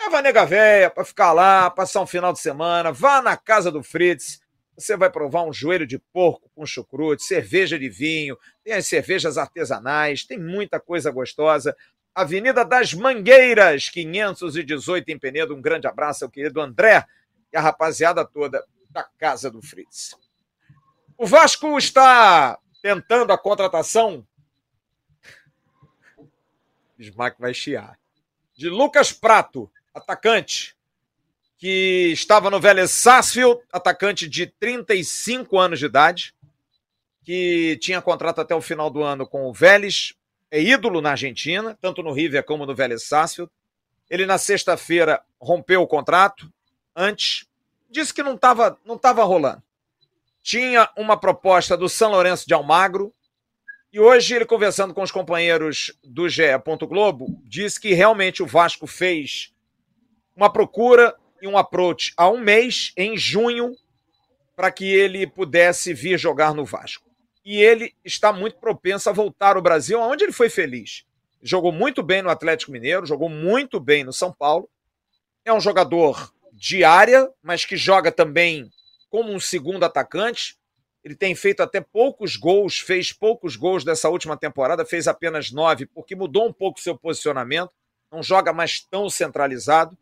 Leva a nega véia para ficar lá, passar um final de semana, vá na casa do Fritz, você vai provar um joelho de porco com chucrute, cerveja de vinho, tem as cervejas artesanais, tem muita coisa gostosa. Avenida das Mangueiras, 518 em Penedo. Um grande abraço ao querido André e a rapaziada toda da Casa do Fritz. O Vasco está tentando a contratação. Smack vai chiar. De Lucas Prato, atacante que estava no Vélez Sarsfield, atacante de 35 anos de idade, que tinha contrato até o final do ano com o Vélez, é ídolo na Argentina, tanto no River como no Vélez Sarsfield. Ele na sexta-feira rompeu o contrato, antes disse que não estava não tava rolando. Tinha uma proposta do São Lourenço de Almagro, e hoje ele conversando com os companheiros do GE. Globo, disse que realmente o Vasco fez uma procura e um approach há um mês, em junho, para que ele pudesse vir jogar no Vasco. E ele está muito propenso a voltar ao Brasil, onde ele foi feliz. Jogou muito bem no Atlético Mineiro, jogou muito bem no São Paulo. É um jogador de área, mas que joga também como um segundo atacante. Ele tem feito até poucos gols, fez poucos gols dessa última temporada, fez apenas nove, porque mudou um pouco seu posicionamento, não joga mais tão centralizado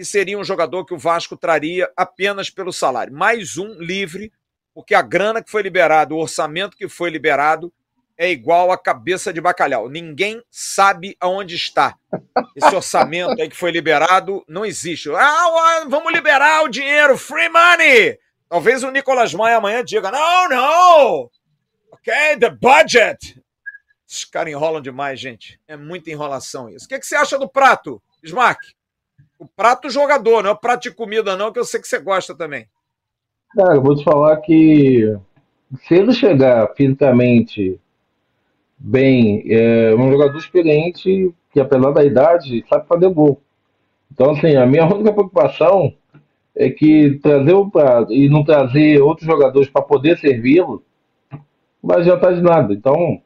e seria um jogador que o Vasco traria apenas pelo salário. Mais um livre, porque a grana que foi liberada, o orçamento que foi liberado, é igual a cabeça de bacalhau. Ninguém sabe aonde está. Esse orçamento aí que foi liberado não existe. Ah, vamos liberar o dinheiro, free money! Talvez o Nicolas Maia amanhã diga: não, não! Ok, the budget! Esses caras enrolam demais, gente. É muita enrolação isso. O que, que você acha do prato, Smack? O prato jogador, não é o prato de comida, não, que eu sei que você gosta também.
Cara, eu vou te falar que se ele chegar fisicamente bem, é um jogador experiente que, apesar da idade, sabe fazer gol. Então, assim, a minha única preocupação é que trazer o prato e não trazer outros jogadores para poder servi-lo não vai adiantar de nada. Então,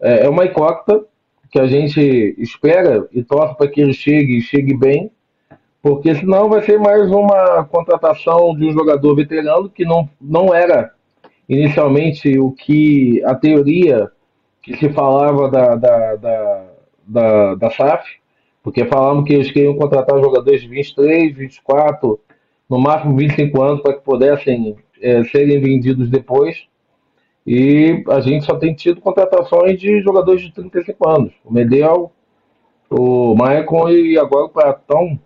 é, é uma incógnita que a gente espera e torce para que ele chegue e chegue bem porque senão vai ser mais uma contratação de um jogador veterano que não, não era inicialmente o que a teoria que se falava da, da, da, da, da SAF, porque falavam que eles queriam contratar jogadores de 23, 24, no máximo 25 anos para que pudessem é, serem vendidos depois. E a gente só tem tido contratações de jogadores de 35 anos. O Medel, o Maicon e agora o Pratão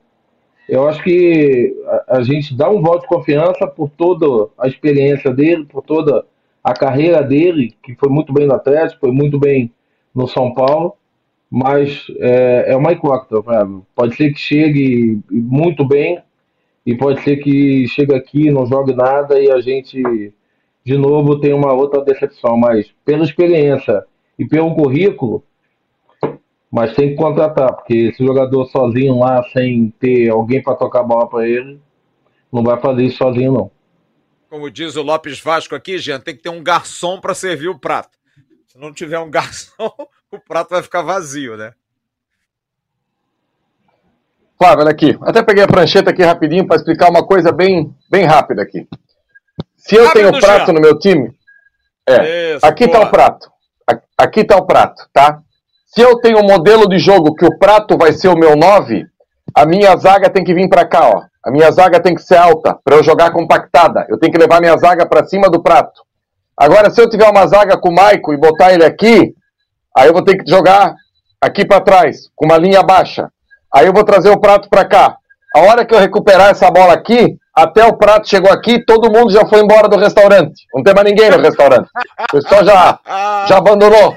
eu acho que a, a, gente dá um voto de confiança por toda a experiência dele, por toda a carreira dele, que foi muito bem no Atlético, foi muito bem no São Paulo, mas é, é uma incógnita. Pode ser que chegue muito bem e pode ser que chegue aqui, não jogue nada e a gente de novo tem uma outra decepção, mas pela experiência e pelo currículo, mas tem que contratar, porque esse jogador sozinho lá, sem ter alguém para tocar a bola para ele, não vai fazer isso sozinho, não.
Como diz o Lopes Vasco aqui, gente, tem que ter um garçom para servir o prato. Se não tiver um garçom, o prato vai ficar vazio, né?
Flávio, olha aqui. Até peguei a prancheta aqui rapidinho para explicar uma coisa bem, bem rápida aqui. Se eu tenho prato no meu time. É. Isso, aqui está o prato. Aqui está o prato, tá? Se eu tenho um modelo de jogo que o prato vai ser o meu 9, a minha zaga tem que vir para cá, ó. A minha zaga tem que ser alta para eu jogar compactada. Eu tenho que levar minha zaga para cima do prato. Agora, se eu tiver uma zaga com o Maico e botar ele aqui, aí eu vou ter que jogar aqui para trás, com uma linha baixa. Aí eu vou trazer o prato para cá. A hora que eu recuperar essa bola aqui, até o prato chegou aqui, todo mundo já foi embora do restaurante. Não tem mais ninguém no restaurante. O pessoal já, já abandonou.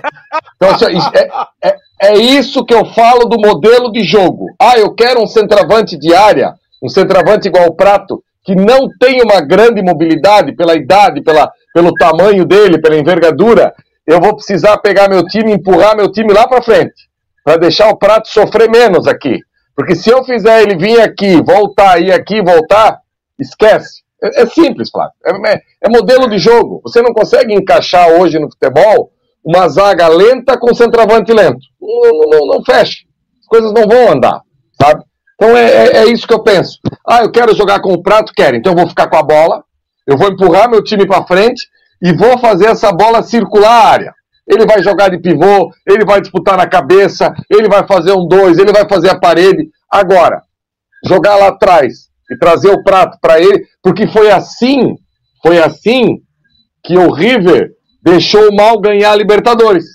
Então, é, é, é isso que eu falo do modelo de jogo. Ah, eu quero um centroavante de área, um centroavante igual o prato, que não tem uma grande mobilidade pela idade, pela, pelo tamanho dele, pela envergadura. Eu vou precisar pegar meu time, empurrar meu time lá para frente, para deixar o prato sofrer menos aqui. Porque se eu fizer ele vir aqui, voltar, ir aqui, voltar, esquece. É, é simples, Flávio. É, é, é, modelo de jogo. Você não consegue encaixar hoje no futebol uma zaga lenta com centroavante lento. Não, não, não fecha. As coisas não vão andar, sabe? Então é, é, é, isso que eu penso. Ah, eu quero jogar com o prato, quero. Então eu vou ficar com a bola, eu vou empurrar meu time para frente e vou fazer essa bola circular a área. Ele vai jogar de pivô, ele vai disputar na cabeça, ele vai fazer um dois, ele vai fazer a parede. Agora, jogar lá atrás e trazer o prato para ele, porque foi assim, foi assim que o River deixou o mal ganhar a Libertadores.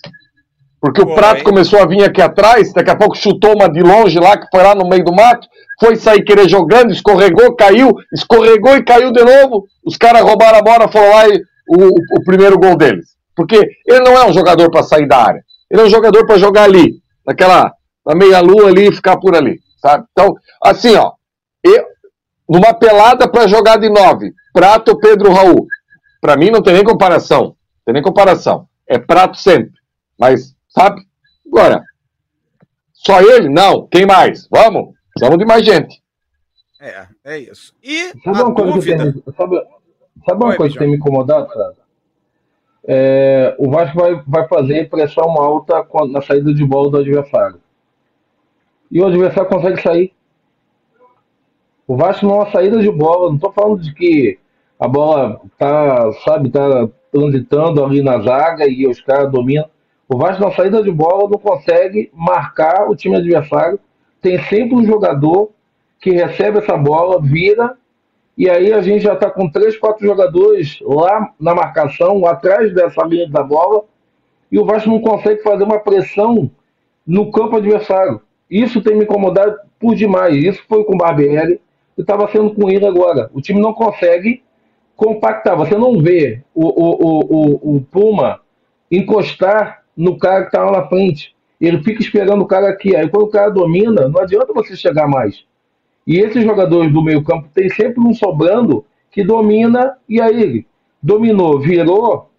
Porque o prato começou a vir aqui atrás, daqui a pouco chutou uma de longe lá, que foi lá no meio do mato, foi sair querer jogando, escorregou, caiu, escorregou e caiu de novo. Os caras roubaram a bola, foram lá e o, o, o primeiro gol deles. Porque ele não é um jogador para sair da área. Ele é um jogador para jogar ali, naquela, na meia-lua ali e ficar por ali, sabe? Então, assim, ó, numa pelada para jogar de nove, Prato Pedro Raul, para mim não tem nem comparação, não tem nem comparação. É Prato sempre, mas, sabe? Agora, só ele? Não. Quem mais? Vamos, precisamos de mais gente.
É, é isso. E
sabe uma coisa dúvida... que tem, sabe, sabe uma Oi, coisa que tem me incomodado, cara? é, o Vasco vai, vai fazer pressão alta na saída de bola do adversário. E o adversário consegue sair. O Vasco não é saída de bola, não estou falando de que a bola tá, sabe, tá transitando ali na zaga e os caras dominam. O Vasco na saída de bola não consegue marcar o time adversário. Tem sempre um jogador que recebe essa bola, vira e aí a gente já está com três, quatro jogadores lá na marcação, atrás dessa linha da bola, e o Vasco não consegue fazer uma pressão no campo adversário. Isso tem me incomodado por demais. Isso foi com o Barbieri estava sendo com ele agora. O time não consegue compactar. Você não vê o, o, o, o Puma encostar no cara que está lá na frente. Ele fica esperando o cara aqui. Aí quando o cara domina, não adianta você chegar mais. E esses jogadores do meio campo tem sempre um sobrando que domina, e aí dominou, virou,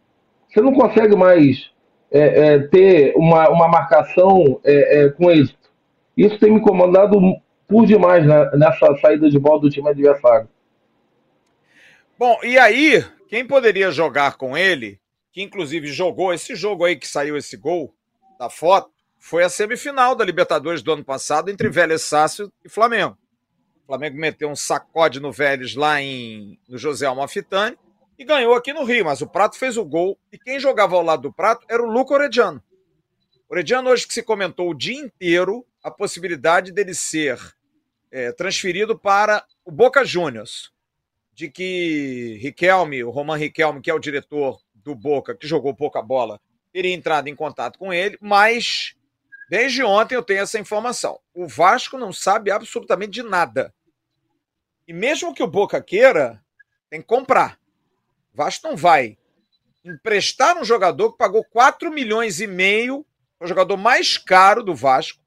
você não consegue mais é, é, ter uma, uma marcação é, é com êxito. Isso tem me incomodado por demais né, nessa saída de bola do time adversário.
Bom, e aí, quem poderia jogar com ele, que inclusive jogou esse jogo aí que saiu esse gol da foto, foi a semifinal da Libertadores do ano passado entre Vélez Sácio e Flamengo. O Flamengo meteu um sacode no Vélez lá em, no José Almafitani e ganhou aqui no Rio, mas o Prato fez o gol e quem jogava ao lado do Prato era o Luca Orediano. Orediano hoje que se comentou o dia inteiro a possibilidade dele ser é, transferido para o Boca Juniors, de que Riquelme, o Roman Riquelme, que é o diretor do Boca, que jogou pouca bola, teria entrado em contato com ele, mas Desde ontem eu tenho essa informação. O Vasco não sabe absolutamente de nada. E mesmo que o Boca queira, tem que comprar. O Vasco não vai emprestar um jogador que pagou 4 milhões e meio, o jogador mais caro do Vasco,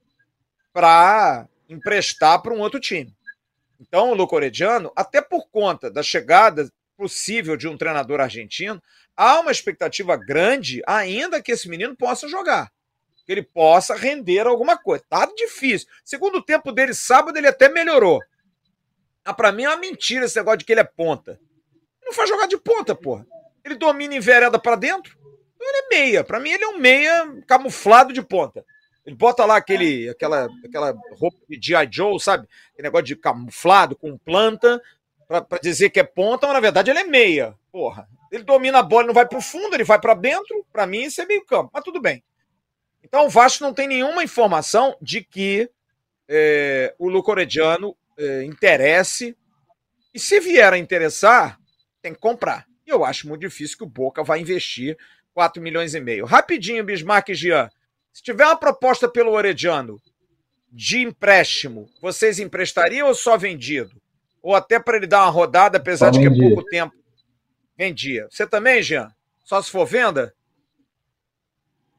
para emprestar para um outro time. Então, o Lucorediano, até por conta da chegada possível de um treinador argentino, há uma expectativa grande ainda que esse menino possa jogar que ele possa render alguma coisa. Tá difícil. Segundo tempo dele, sábado, ele até melhorou. Ah, pra mim é uma mentira esse negócio de que ele é ponta. Ele não faz jogar de ponta, porra. Ele domina em vereda para dentro. Então ele é meia. Para mim, ele é um meia camuflado de ponta. Ele bota lá aquele, aquela, aquela roupa de G.I. Joe, sabe? Aquele negócio de camuflado com planta, para dizer que é ponta, mas na verdade ele é meia. Porra. Ele domina a bola, não vai pro fundo, ele vai para dentro. Para mim, isso é meio campo, mas tudo bem. Então o Vasco não tem nenhuma informação de que é, o Lucorediano é, interesse. E se vier a interessar, tem que comprar. E eu acho muito difícil que o Boca vai investir 4 milhões e meio. Rapidinho, Bismarck e Jean. Se tiver uma proposta pelo Orediano de empréstimo, vocês emprestariam ou só vendido? Ou até para ele dar uma rodada, apesar só de que é pouco tempo? Vendia. Você também, Jean? Só se for venda?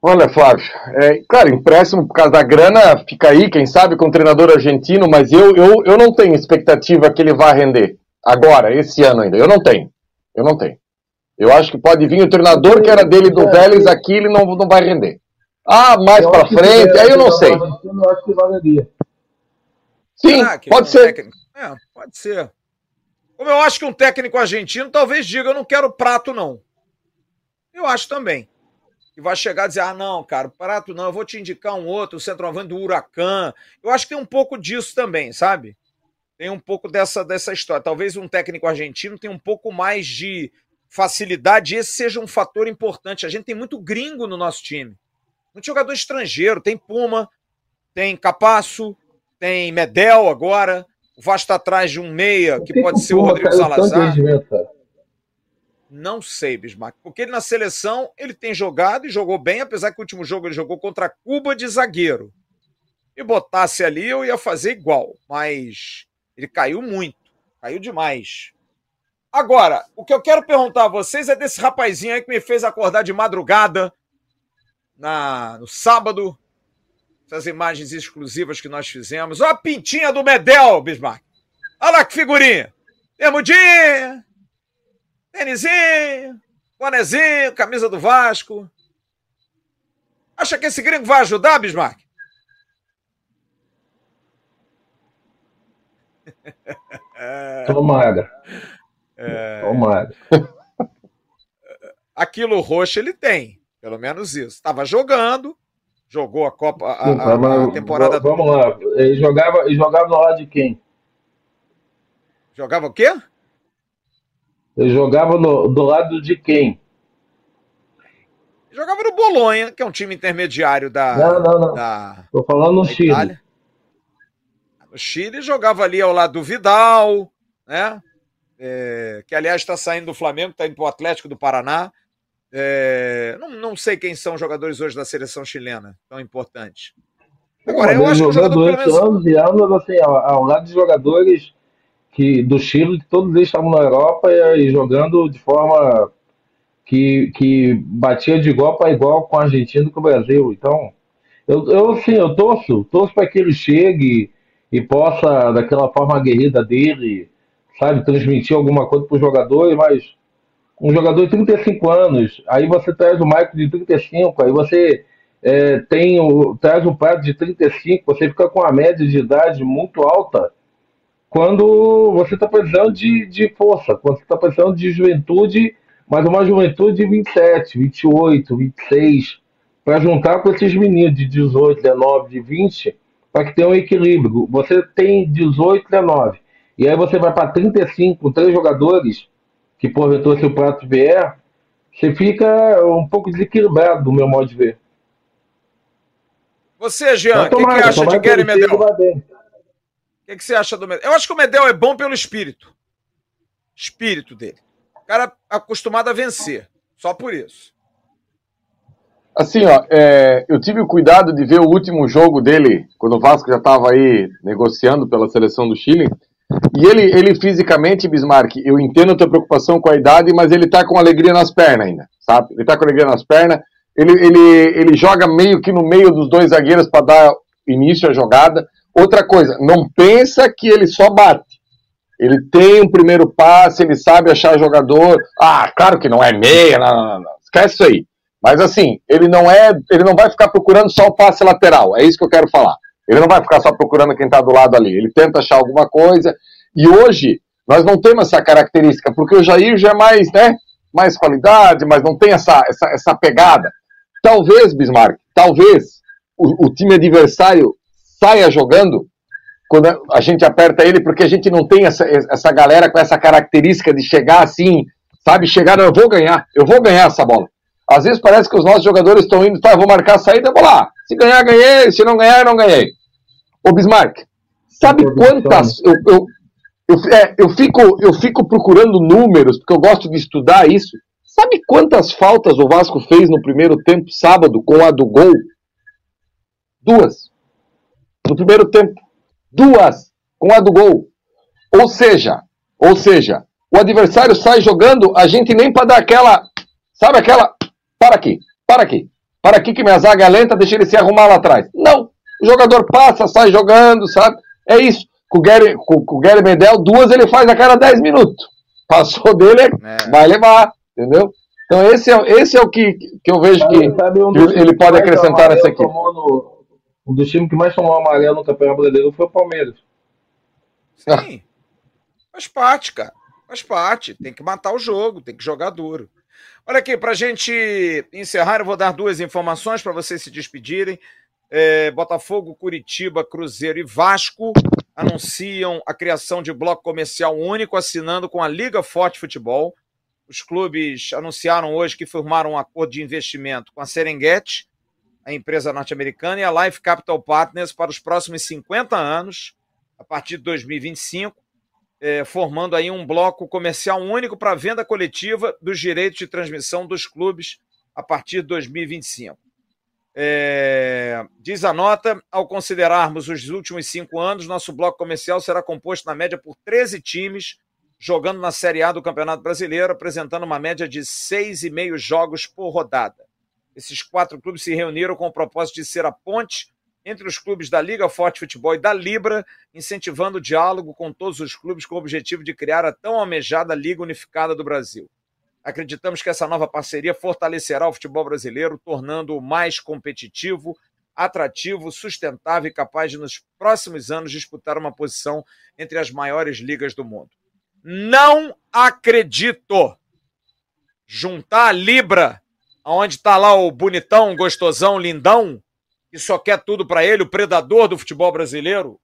Olha, Flávio, é, claro, empréstimo por causa da grana fica aí, quem sabe, com o treinador argentino, mas eu, eu, eu não tenho expectativa que ele vá render agora, esse ano ainda. Eu não tenho. Eu não tenho. Eu acho que pode vir o treinador que era dele do Vélez aqui, ele não, não vai render. Ah, mais para frente, aí eu não sei. Eu acho que valeria. Sim, pode ser.
É, pode ser. Como eu acho que um técnico argentino talvez diga, eu não quero prato, não. Eu acho também e vai chegar e dizer: ah, não, cara, Prato não, eu vou te indicar um outro, o centroavante do Huracan. Eu acho que tem um pouco disso também, sabe? Tem um pouco dessa, dessa história. Talvez um técnico argentino tenha um pouco mais de facilidade, e esse seja um fator importante. A gente tem muito gringo no nosso time. Muito jogador estrangeiro, tem Puma, tem Capasso, tem Medel agora. O Vasco está atrás de um meia, que pode ser o Rodrigo Salazar. Não sei, Bismarck. Porque ele na seleção ele tem jogado e jogou bem, apesar que o último jogo ele jogou contra Cuba de zagueiro. E botasse ali, eu ia fazer igual. Mas ele caiu muito. Caiu demais. Agora, o que eu quero perguntar a vocês é desse rapazinho aí que me fez acordar de madrugada na, no sábado. Essas imagens exclusivas que nós fizemos. Olha a pintinha do Medel, Bismarck. Olha lá que figurinha. Bermudinha, Tênisinho, bonezinho, camisa do Vasco. Acha que esse gringo vai ajudar, Bismarck?
Tomara. É... Tomara.
Aquilo roxo ele tem, pelo menos isso. Estava jogando, jogou a Copa, a, a, a temporada.
Vamos lá, ele jogava, ele jogava no lado de quem?
Jogava o quê?
Ele jogava no, do lado de quem?
Jogava no Bolonha, que é um time intermediário da.
Não, não, não. Da, Tô falando no Chile. Itália.
No Chile jogava ali ao lado do Vidal, né? É, que aliás está saindo do Flamengo, está indo para o Atlético do Paraná. É, não, não sei quem são os jogadores hoje da seleção chilena, tão importantes.
Agora, eu acho que o jogador pelo menos... anos e anos assim, ao, ao lado de jogadores que do Chile, que todos eles estavam na Europa e, e jogando de forma que, que batia de igual para igual com a Argentina e com o Brasil. Então, eu, eu sim, eu torço, torço para que ele chegue e possa, daquela forma aguerrida dele, sabe, transmitir alguma coisa para os jogadores, mas um jogador de 35 anos, aí você traz o Michael de 35, aí você é, tem o, traz o Prato de 35, você fica com a média de idade muito alta quando você está precisando de, de força, quando você está precisando de juventude, mas uma juventude de 27, 28, 26, para juntar com esses meninos de 18, 19, de 20, para que tenha um equilíbrio. Você tem 18, 19, e aí você vai para 35 com três jogadores, que porventura se o prato vier, você fica um pouco desequilibrado, do meu modo de ver.
Você, Jean, o que, que, acha de Gary Medel? que, que você acha do Medel? Eu acho que o Medel é bom pelo espírito. Espírito dele. O cara acostumado a vencer. Só por isso.
Assim, ó, é, eu tive o cuidado de ver o último jogo dele, quando o Vasco já estava aí negociando pela seleção do Chile. E ele, ele fisicamente, Bismarck, eu entendo a tua preocupação com a idade, mas ele tá com alegria nas pernas ainda, sabe? Ele tá com alegria nas pernas. Ele, ele, ele joga meio que no meio dos dois zagueiros para dar início à jogada. Outra coisa, não pensa que ele só bate. Ele tem um primeiro passe, ele sabe achar jogador. Ah, claro que não é meia, não, não, não. esquece isso aí. Mas assim, ele não é, ele não vai ficar procurando só o passe lateral. É isso que eu quero falar. Ele não vai ficar só procurando quem está do lado ali. Ele tenta achar alguma coisa. E hoje nós não temos essa característica, porque o Jair já é mais, né, mais qualidade, mas não tem essa, essa, essa pegada. Talvez, Bismarck, talvez o, o time adversário saia jogando quando a gente aperta ele, porque a gente não tem essa, essa galera com essa característica de chegar assim, sabe? Chegar, não, eu vou ganhar, eu vou ganhar essa bola. Às vezes parece que os nossos jogadores estão indo, tá, eu vou marcar a saída, vou lá. Se ganhar, ganhei, se não ganhar, não ganhei. Ô Bismarck, sabe quantas. Eu, eu, eu, é, eu, fico, eu fico procurando números, porque eu gosto de estudar isso. Sabe quantas faltas o Vasco fez no primeiro tempo, sábado, com a do gol? Duas. No primeiro tempo duas com a do gol. Ou seja, ou seja, o adversário sai jogando, a gente nem para dar aquela, sabe aquela, para aqui, para aqui, para aqui que minha zaga é lenta, deixa ele se arrumar lá atrás. Não, o jogador passa, sai jogando, sabe? É isso. Com o Gary, com, com o Gary Medel, duas ele faz a cada 10 minutos. Passou dele, é. vai levar, entendeu? Então esse é, esse é o que, que eu vejo que, que ele pode acrescentar nessa equipe. No,
um dos times que mais tomou amarelo no Campeonato Brasileiro foi o Palmeiras.
Sim. Faz parte, cara. Faz parte. Tem que matar o jogo, tem que jogar duro. Olha aqui, para a gente encerrar, eu vou dar duas informações para vocês se despedirem. É, Botafogo, Curitiba, Cruzeiro e Vasco anunciam a criação de bloco comercial único, assinando com a Liga Forte Futebol. Os clubes anunciaram hoje que firmaram um acordo de investimento com a Serengeti a empresa norte-americana, e a Life Capital Partners para os próximos 50 anos, a partir de 2025, é, formando aí um bloco comercial único para venda coletiva dos direitos de transmissão dos clubes a partir de 2025. É, diz a nota, ao considerarmos os últimos cinco anos, nosso bloco comercial será composto na média por 13 times jogando na Série A do Campeonato Brasileiro, apresentando uma média de 6,5 jogos por rodada. Esses quatro clubes se reuniram com o propósito de ser a ponte entre os clubes da Liga Forte Futebol e da Libra, incentivando o diálogo com todos os clubes com o objetivo de criar a tão almejada Liga Unificada do Brasil. Acreditamos que essa nova parceria fortalecerá o futebol brasileiro, tornando-o mais competitivo, atrativo, sustentável e capaz de, nos próximos anos, disputar uma posição entre as maiores ligas do mundo. Não acredito! Juntar a Libra onde está lá o bonitão, gostosão, lindão, que só quer tudo para ele, o predador do futebol brasileiro?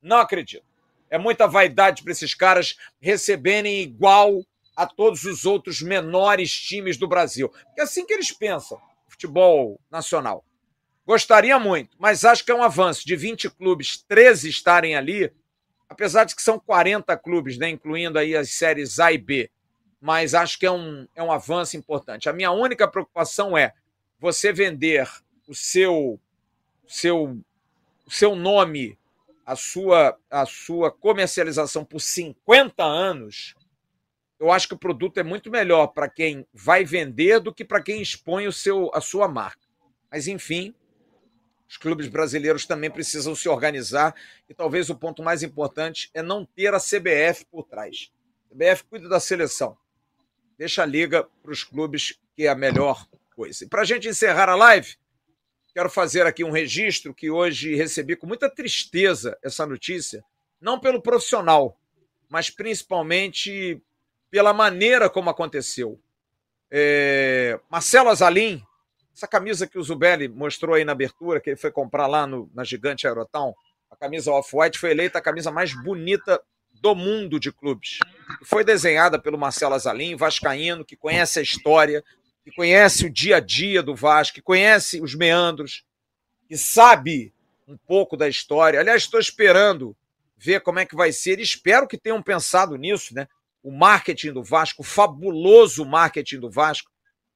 Não acredito. É muita vaidade para esses caras receberem igual a todos os outros menores times do Brasil. Porque é assim que eles pensam, futebol nacional. Gostaria muito, mas acho que é um avanço de 20 clubes, 13 estarem ali, apesar de que são 40 clubes, né, incluindo aí as séries A e B mas acho que é um, é um avanço importante. A minha única preocupação é você vender o seu, seu, seu nome, a sua, a sua comercialização por 50 anos. Eu acho que o produto é muito melhor para quem vai vender do que para quem expõe o seu, a sua marca. Mas, enfim, os clubes brasileiros também precisam se organizar e talvez o ponto mais importante é não ter a CBF por trás. A CBF cuida da seleção deixa a liga para os clubes, que é a melhor coisa. E para a gente encerrar a live, quero fazer aqui um registro que hoje recebi com muita tristeza essa notícia, não pelo profissional, mas principalmente pela maneira como aconteceu. É... Marcelo Azalim, essa camisa que o Zubelli mostrou aí na abertura, que ele foi comprar lá no, na Gigante Aerotown, a camisa Off-White foi eleita a camisa mais bonita do mundo de clubes. Foi desenhada pelo Marcelo Azalim, vascaíno, que conhece a história, que conhece o dia a dia do Vasco, que conhece os meandros, que sabe um pouco da história. Aliás, estou esperando ver como é que vai ser. Espero que tenham pensado nisso, né? O marketing do Vasco, o fabuloso marketing do Vasco,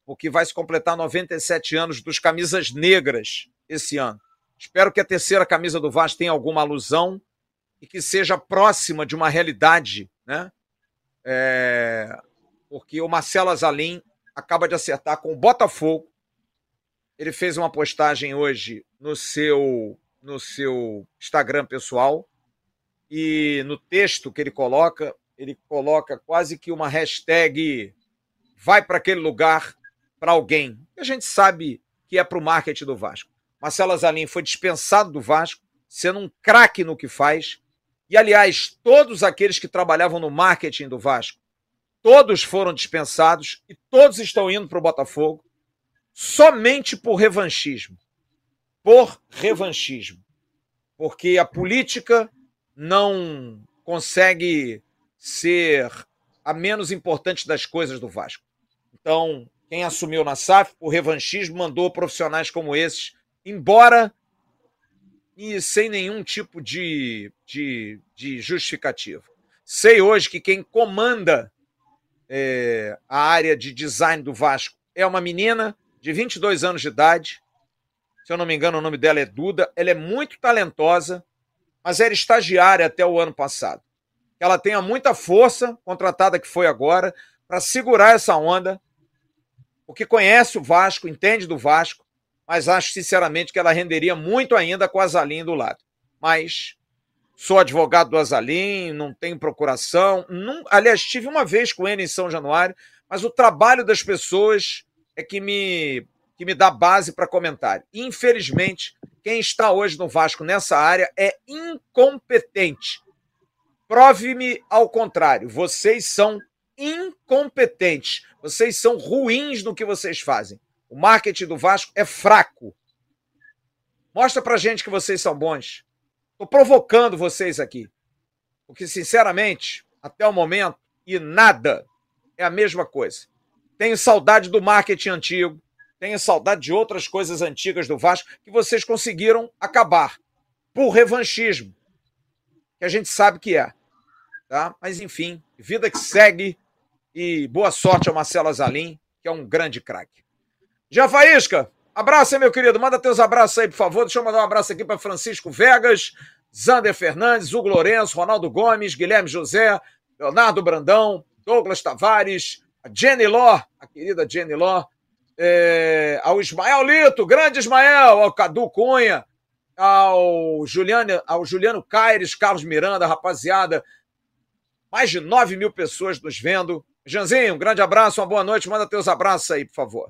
porque vai se completar 97 anos dos camisas negras esse ano. Espero que a terceira camisa do Vasco tenha alguma alusão e que seja próxima de uma realidade, né? É, porque o Marcelo Azalim acaba de acertar com o Botafogo. Ele fez uma postagem hoje no seu no seu Instagram pessoal e no texto que ele coloca, ele coloca quase que uma hashtag vai para aquele lugar para alguém. A gente sabe que é para o marketing do Vasco. Marcelo Azalim foi dispensado do Vasco, sendo um craque no que faz, e, aliás, todos aqueles que trabalhavam no marketing do Vasco, todos foram dispensados e todos estão indo para o Botafogo somente por revanchismo. por revanchismo. Porque a política não consegue ser a menos importante das coisas do Vasco. Então, quem assumiu na SAF, o revanchismo mandou profissionais como esses embora e sem nenhum tipo de, de, de justificativa. Sei hoje que quem comanda é, a área de design do Vasco é uma menina de 22 anos de idade. Se eu não me engano, o nome dela é Duda. Ela é muito talentosa, mas era estagiária até o ano passado. Ela tenha muita força, contratada que foi agora, para segurar essa onda, porque conhece o Vasco, entende do Vasco, mas acho sinceramente que ela renderia muito ainda com a Zalim do lado. Mas sou advogado do Azalim, não tenho procuração. Não, aliás, tive uma vez com ele em São Januário, mas o trabalho das pessoas é que me, que me dá base para comentário. Infelizmente, quem está hoje no Vasco nessa área é incompetente. Prove-me ao contrário. Vocês são incompetentes. Vocês são ruins no que vocês fazem. O marketing do Vasco é fraco. Mostra pra gente que vocês são bons. Estou provocando vocês aqui. Porque, sinceramente, até o momento, e nada é a mesma coisa. Tenho saudade do marketing antigo, tenho saudade de outras coisas antigas do Vasco que vocês conseguiram acabar por revanchismo, que a gente sabe que é. Tá? Mas, enfim, vida que segue e boa sorte ao Marcelo Azalim, que é um grande craque. Já Faísca, Abraço aí, meu querido. Manda teus abraços aí, por favor. Deixa eu mandar um abraço aqui para Francisco Vegas, Zander Fernandes, Hugo Lourenço, Ronaldo Gomes, Guilherme José, Leonardo Brandão, Douglas Tavares, a Jenny Ló, a querida Jenny Ló, é, ao Ismael Lito, grande Ismael, ao Cadu Cunha, ao Juliano, ao Juliano Caires, Carlos Miranda, rapaziada. Mais de 9 mil pessoas nos vendo. Janzinho, um grande abraço, uma boa noite. Manda teus abraços aí, por favor.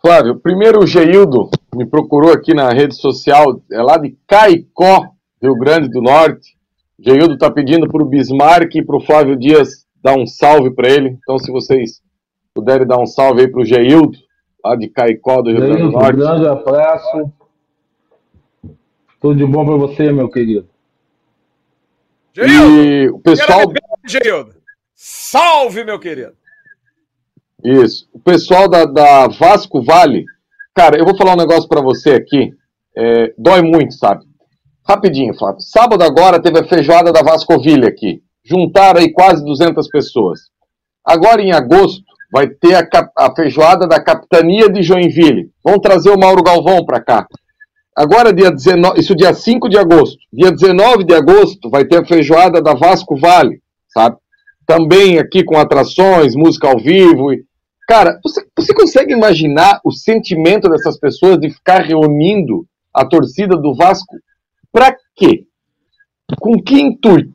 Flávio, primeiro o Geildo me procurou aqui na rede social, é lá de Caicó, Rio Grande do Norte. O Geildo está pedindo para o Bismarck e para o Flávio Dias dar um salve para ele. Então, se vocês puderem dar um salve aí para o Geildo, lá de Caicó, do Rio Grande do Norte.
Um grande abraço. Tudo de bom para você, meu querido.
Geildo! E o pessoal. Geildo! Salve, meu querido!
Isso. O pessoal da, da Vasco Vale, cara, eu vou falar um negócio para você aqui. É, dói muito, sabe? Rapidinho, Flávio. Sábado agora teve a feijoada da Vascoville aqui. Juntaram aí quase 200 pessoas. Agora em agosto vai ter a, a feijoada da Capitania de Joinville. Vão trazer o Mauro Galvão para cá. Agora, dia 19, isso dia 5 de agosto. Dia 19 de agosto vai ter a feijoada da Vasco Vale, sabe? Também aqui com atrações, música ao vivo. E Cara, você, você consegue imaginar o sentimento dessas pessoas de ficar reunindo a torcida do Vasco? Pra quê? Com que intuito?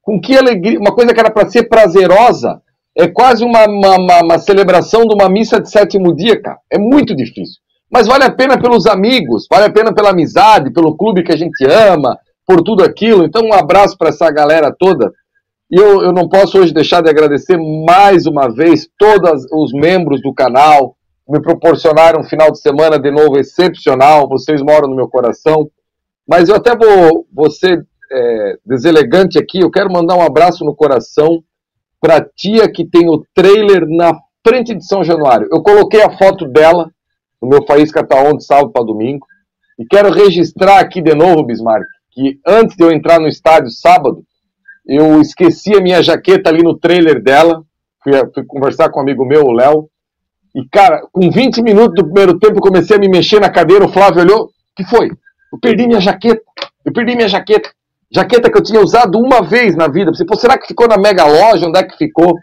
Com que alegria? Uma coisa que era para ser prazerosa é quase uma, uma, uma, uma, celebração de uma missa de sétimo dia, cara. É muito difícil. Mas vale a pena pelos amigos, vale a pena pela amizade, pelo clube que a gente ama, por tudo aquilo. Então, um abraço para essa galera toda e eu, eu não posso hoje deixar de agradecer mais uma vez todos os membros do canal, me proporcionaram um final de semana de novo excepcional, vocês moram no meu coração. Mas eu até vou, vou ser é, deselegante aqui, eu quero mandar um abraço no coração para a tia que tem o trailer na frente de São Januário. Eu coloquei a foto dela no meu Faísca Tá de sábado para domingo. E quero registrar aqui de novo, Bismarck, que antes de eu entrar no estádio sábado, eu esqueci a minha jaqueta ali no trailer dela. Fui, fui conversar com um amigo meu, o Léo. E, cara, com 20 minutos do primeiro tempo, eu comecei a me mexer na cadeira. O Flávio olhou. O que foi? Eu perdi minha jaqueta. Eu perdi minha jaqueta. Jaqueta que eu tinha usado uma vez na vida. Você, Pô, será que ficou na mega loja? Onde é que ficou?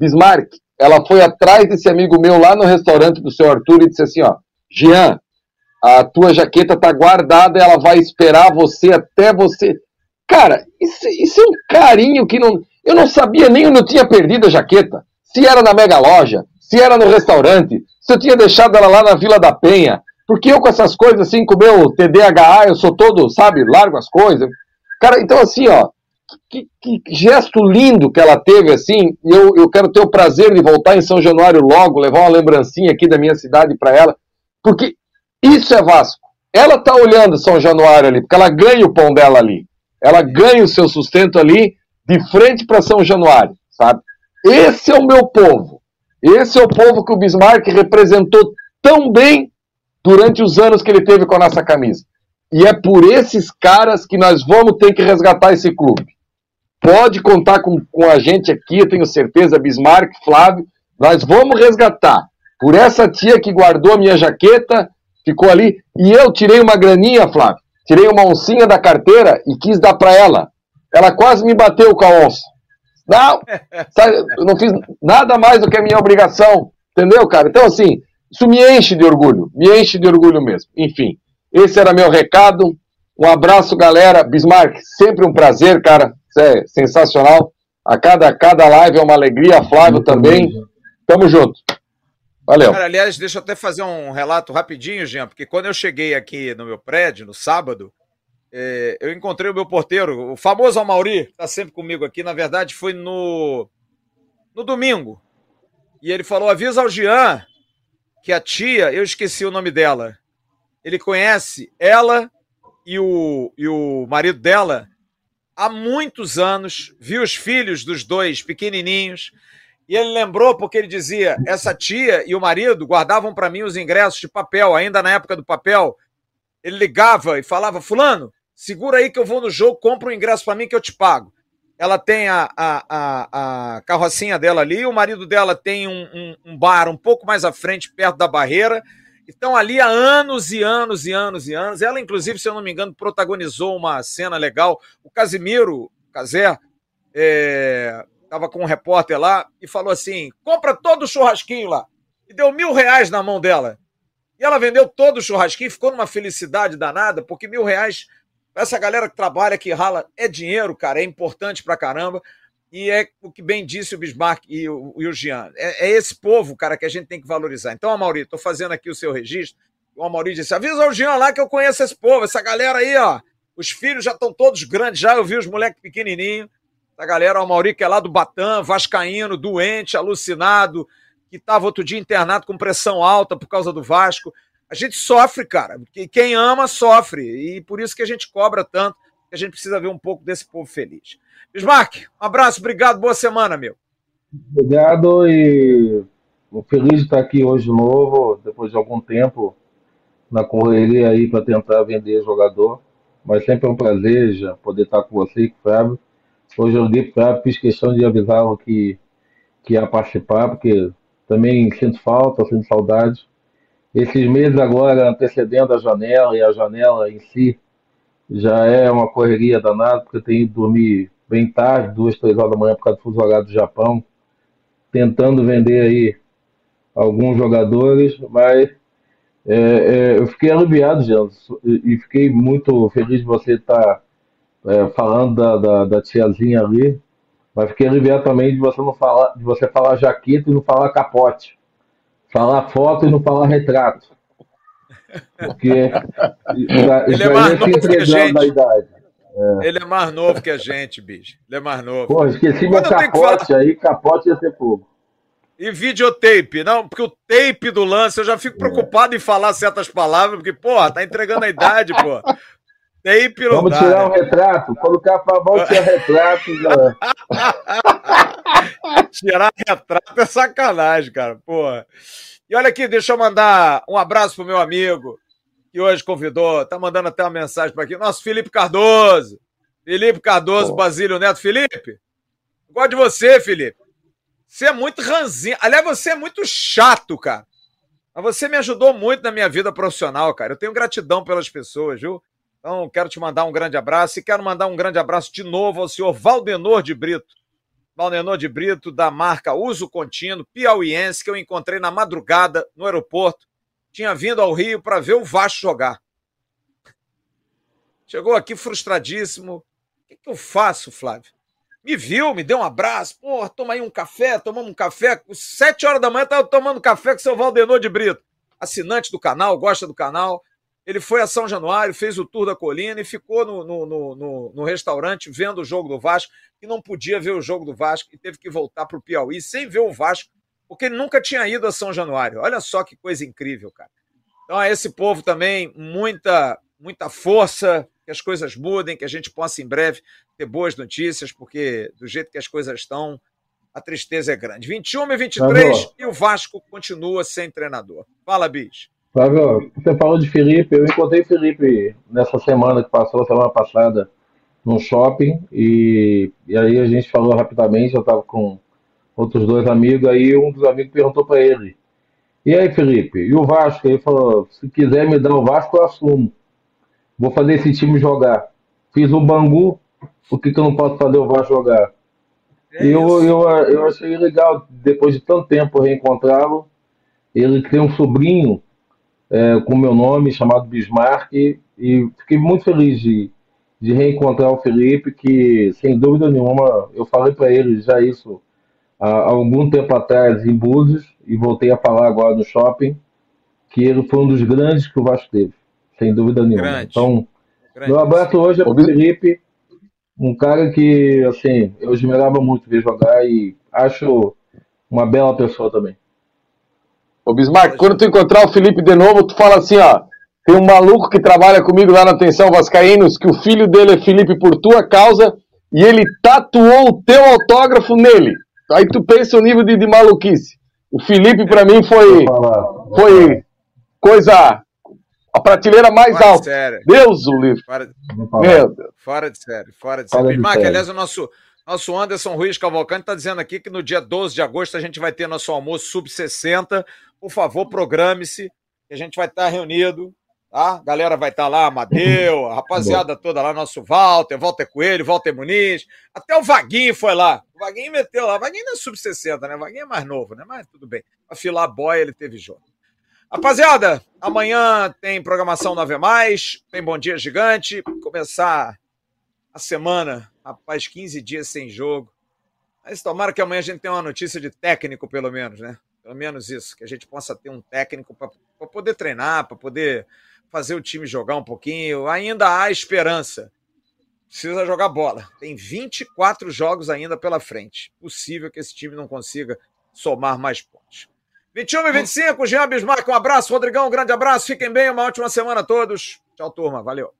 Bismarck, ela foi atrás desse amigo meu lá no restaurante do seu Arthur e disse assim: ó, Jean, a tua jaqueta tá guardada, ela vai esperar você até você. Cara, isso, isso, é um carinho que não. Eu não sabia nem onde eu tinha perdido a jaqueta. Se era na mega loja, se era no restaurante, se eu tinha deixado ela lá na Vila da Penha. Porque eu com essas coisas assim, com o meu TDAH, eu sou todo, sabe, largo as coisas. Cara, então assim, ó, que, que, gesto lindo que ela teve, assim. Eu, eu quero ter o prazer de voltar em São Januário logo, levar uma lembrancinha aqui da minha cidade para ela. Porque isso é Vasco. ela tá olhando São Januário ali, porque ela ganha o pão dela ali. Ela ganha o seu sustento ali de frente para São Januário, sabe? Esse é o meu povo. Esse é o povo que o Bismarck representou tão bem durante os anos que ele teve com a nossa camisa. E é por esses caras que nós vamos ter que resgatar esse clube. Pode contar com, com a gente aqui, eu tenho certeza, Bismarck, Flávio, nós vamos resgatar. Por essa tia que guardou a minha jaqueta, ficou ali, e eu tirei uma graninha, Flávio, tirei uma oncinha da carteira e quis dar para ela. Ela quase me bateu com a onça. Não, sabe, eu não fiz nada mais do que a minha obrigação, entendeu, cara? Então, assim, isso me enche de orgulho, me enche de orgulho mesmo. Enfim, esse era meu recado. Um abraço, galera. Bismarck, sempre um prazer, cara. Isso é sensacional. A cada, cada live é uma alegria. Flávio Muito também. Bem, Tamo junto. Valeu. Cara,
aliás, deixa eu até fazer um relato rapidinho, Jean, porque quando eu cheguei aqui no meu prédio, no sábado, é, eu encontrei o meu porteiro, o famoso Amauri, que está sempre comigo aqui. Na verdade, foi no, no domingo. E ele falou: avisa ao Jean que a tia, eu esqueci o nome dela, ele conhece ela e o, e o marido dela há muitos anos, viu os filhos dos dois pequenininhos, e ele lembrou porque ele dizia: essa tia e o marido guardavam para mim os ingressos de papel, ainda na época do papel. Ele ligava e falava: Fulano, segura aí que eu vou no jogo, compra um ingresso para mim que eu te pago ela tem a, a, a, a, carrocinha dela ali, o marido dela tem um, um, um, bar um pouco mais à frente, perto da barreira. Estão ali há anos e anos e anos e anos. Ela, inclusive, se eu não me engano, protagonizou uma cena legal. O Casimiro, Casé, estava é, com um repórter lá e falou assim: compra todo o churrasquinho lá. E deu mil reais na mão dela. E ela vendeu todo o churrasquinho, ficou numa felicidade danada, porque mil reais essa galera que trabalha, que rala, é dinheiro, cara, é importante pra caramba. E é o que bem disse o Bismarck e o, e o Jean. É, é, esse povo, cara, que a gente tem que valorizar. Então, Amaury, estou fazendo aqui o seu registro. O Amaury disse: avisa o Jean lá que eu conheço esse povo, essa galera aí, ó. Os filhos já estão todos grandes, já eu vi os moleques pequenininhos. Essa galera, o Amaury, que é lá do Batam, vascaíno, doente, alucinado, que estava outro dia internado com pressão alta por causa do Vasco. A gente sofre, cara. Quem ama, sofre. E por isso que a gente cobra tanto, que a gente precisa ver um pouco desse povo feliz. Bismarck, um abraço, obrigado, boa semana, meu.
Obrigado e feliz de estar aqui hoje de novo, depois de algum tempo na correria aí para tentar vender jogador. Mas sempre é um prazer já poder estar com você Fábio. Hoje eu liguei para fiz questão de avisá-lo que, que ia participar, porque também sinto falta, sinto saudade. Esses meses agora antecedendo a janela e a janela em si já é uma correria danada, porque eu tenho ido dormir bem tarde, duas, três horas da manhã por causa do fuso horário do Japão, tentando vender aí alguns jogadores, mas é, é, eu fiquei aliviado, Jean, e fiquei muito feliz de você estar é, falando da, da, da, tiazinha ali, mas fiquei aliviado também de você não falar, de você falar jaqueta e não falar capote. Falar foto e não falar retrato. Porque
ele é mais novo que a gente. Idade. É. Ele é mais novo que a gente, bicho. Ele é mais novo.
Pô, esqueci meu capote falar... aí, capote ia ser pouco.
E videotape, não, porque o tape do lance, eu já fico preocupado é. em falar certas palavras, porque, porra, tá entregando a idade, pô. Tape
não Vamos dá, tirar né? um retrato, colocar pra vamos tirar retrato.
tirar retrato é sacanagem, cara, porra. E olha aqui, deixa eu mandar um abraço pro meu amigo, que hoje convidou, tá mandando até uma mensagem para aqui, nosso Felipe Cardoso. Felipe Cardoso, Pô. Basílio Neto. Felipe, gosto de você, Felipe. Você é muito ranzinho. Aliás, você é muito chato, cara. Mas você me ajudou muito na minha vida profissional, cara. Eu tenho gratidão pelas pessoas, viu? Então, quero te mandar um grande abraço e quero mandar um grande abraço de novo ao senhor Valdenor de Brito. Valdenor de Brito, da marca Uso Contínuo, piauiense, que eu encontrei na madrugada no aeroporto. Tinha vindo ao Rio para ver o Vasco jogar. Chegou aqui frustradíssimo. O que, que eu faço, Flávio? Me viu, me deu um abraço. Porra, toma aí um café, tomamos um café. Sete horas da manhã estava tomando café com o seu Valdenor de Brito. Assinante do canal, gosta do canal. Ele foi a São Januário, fez o tour da colina e ficou no, no, no, no, restaurante vendo o jogo do Vasco, e não podia ver o jogo do Vasco e teve que voltar para o Piauí sem ver o Vasco, porque ele nunca tinha ido a São Januário. Olha só que coisa incrível, cara. Então, a esse povo também, muita, muita força, que as coisas mudem, que a gente possa em breve ter boas notícias, porque do jeito que as coisas estão, a tristeza é grande. 21 e 23 e o Vasco continua sem treinador. Fala, Bis.
Flávio, você falou de Felipe, eu encontrei Felipe nessa semana que passou, semana passada, no shopping, e, e aí a gente falou rapidamente, eu estava com outros dois amigos, aí um dos amigos perguntou para ele, e aí Felipe, e o Vasco? Ele falou, se quiser me dar o Vasco, eu assumo. Vou fazer esse time jogar. Fiz o Bangu, por que, que eu não posso fazer o Vasco jogar? É eu, eu, eu achei legal, depois de tanto tempo reencontrá-lo, ele tem um sobrinho é, com meu nome, chamado Bismarck, e, e fiquei muito feliz de, de reencontrar o Felipe, que sem dúvida nenhuma, eu falei para ele já isso há, há algum tempo atrás em Búzios, e voltei a falar agora no shopping, que ele foi um dos grandes que o Vasco teve, sem dúvida nenhuma. Grande. Então, grande. meu abraço hoje é para o Felipe, um cara que, assim, eu admirava muito ver jogar e acho uma bela pessoa também.
Ô Bismarck, quando tu encontrar o Felipe de novo, tu fala assim, ó. Tem um maluco que trabalha comigo lá na Atenção Vascaínos, que o filho dele é Felipe por tua causa, e ele tatuou o teu autógrafo nele. Aí tu pensa o nível de, de maluquice. O Felipe, para mim, foi. Foi coisa. A prateleira mais fora alta. De Deus o livre.
Fora, Meu Deus. Fora de série, fora de série. Bismarck, aliás, o nosso nosso Anderson Ruiz Cavalcante está dizendo aqui que no dia 12 de agosto a gente vai ter nosso almoço sub-60. Por favor, programe-se, que a gente vai estar tá reunido. Tá? A galera vai estar tá lá, Amadeu, a rapaziada toda lá, nosso Walter, Walter Coelho, Walter Muniz. Até o Vaguinho foi lá. O Vaguinho meteu lá. O Vaguinho não é sub-60, né? O Vaguinho é mais novo, né? Mas tudo bem. A filar boy ele teve jogo. Rapaziada, amanhã tem programação 9 mais, tem Bom Dia Gigante. Começar a semana Rapaz, 15 dias sem jogo. Mas tomara que amanhã a gente tenha uma notícia de técnico, pelo menos, né? Pelo menos isso, que a gente possa ter um técnico para poder treinar, para poder fazer o time jogar um pouquinho. Ainda há esperança. Precisa jogar bola. Tem 24 jogos ainda pela frente. Possível que esse time não consiga somar mais pontos. 21 e 25, Jean Bismarck, um abraço. Rodrigão, um grande abraço. Fiquem bem, uma ótima semana a todos. Tchau, turma. Valeu.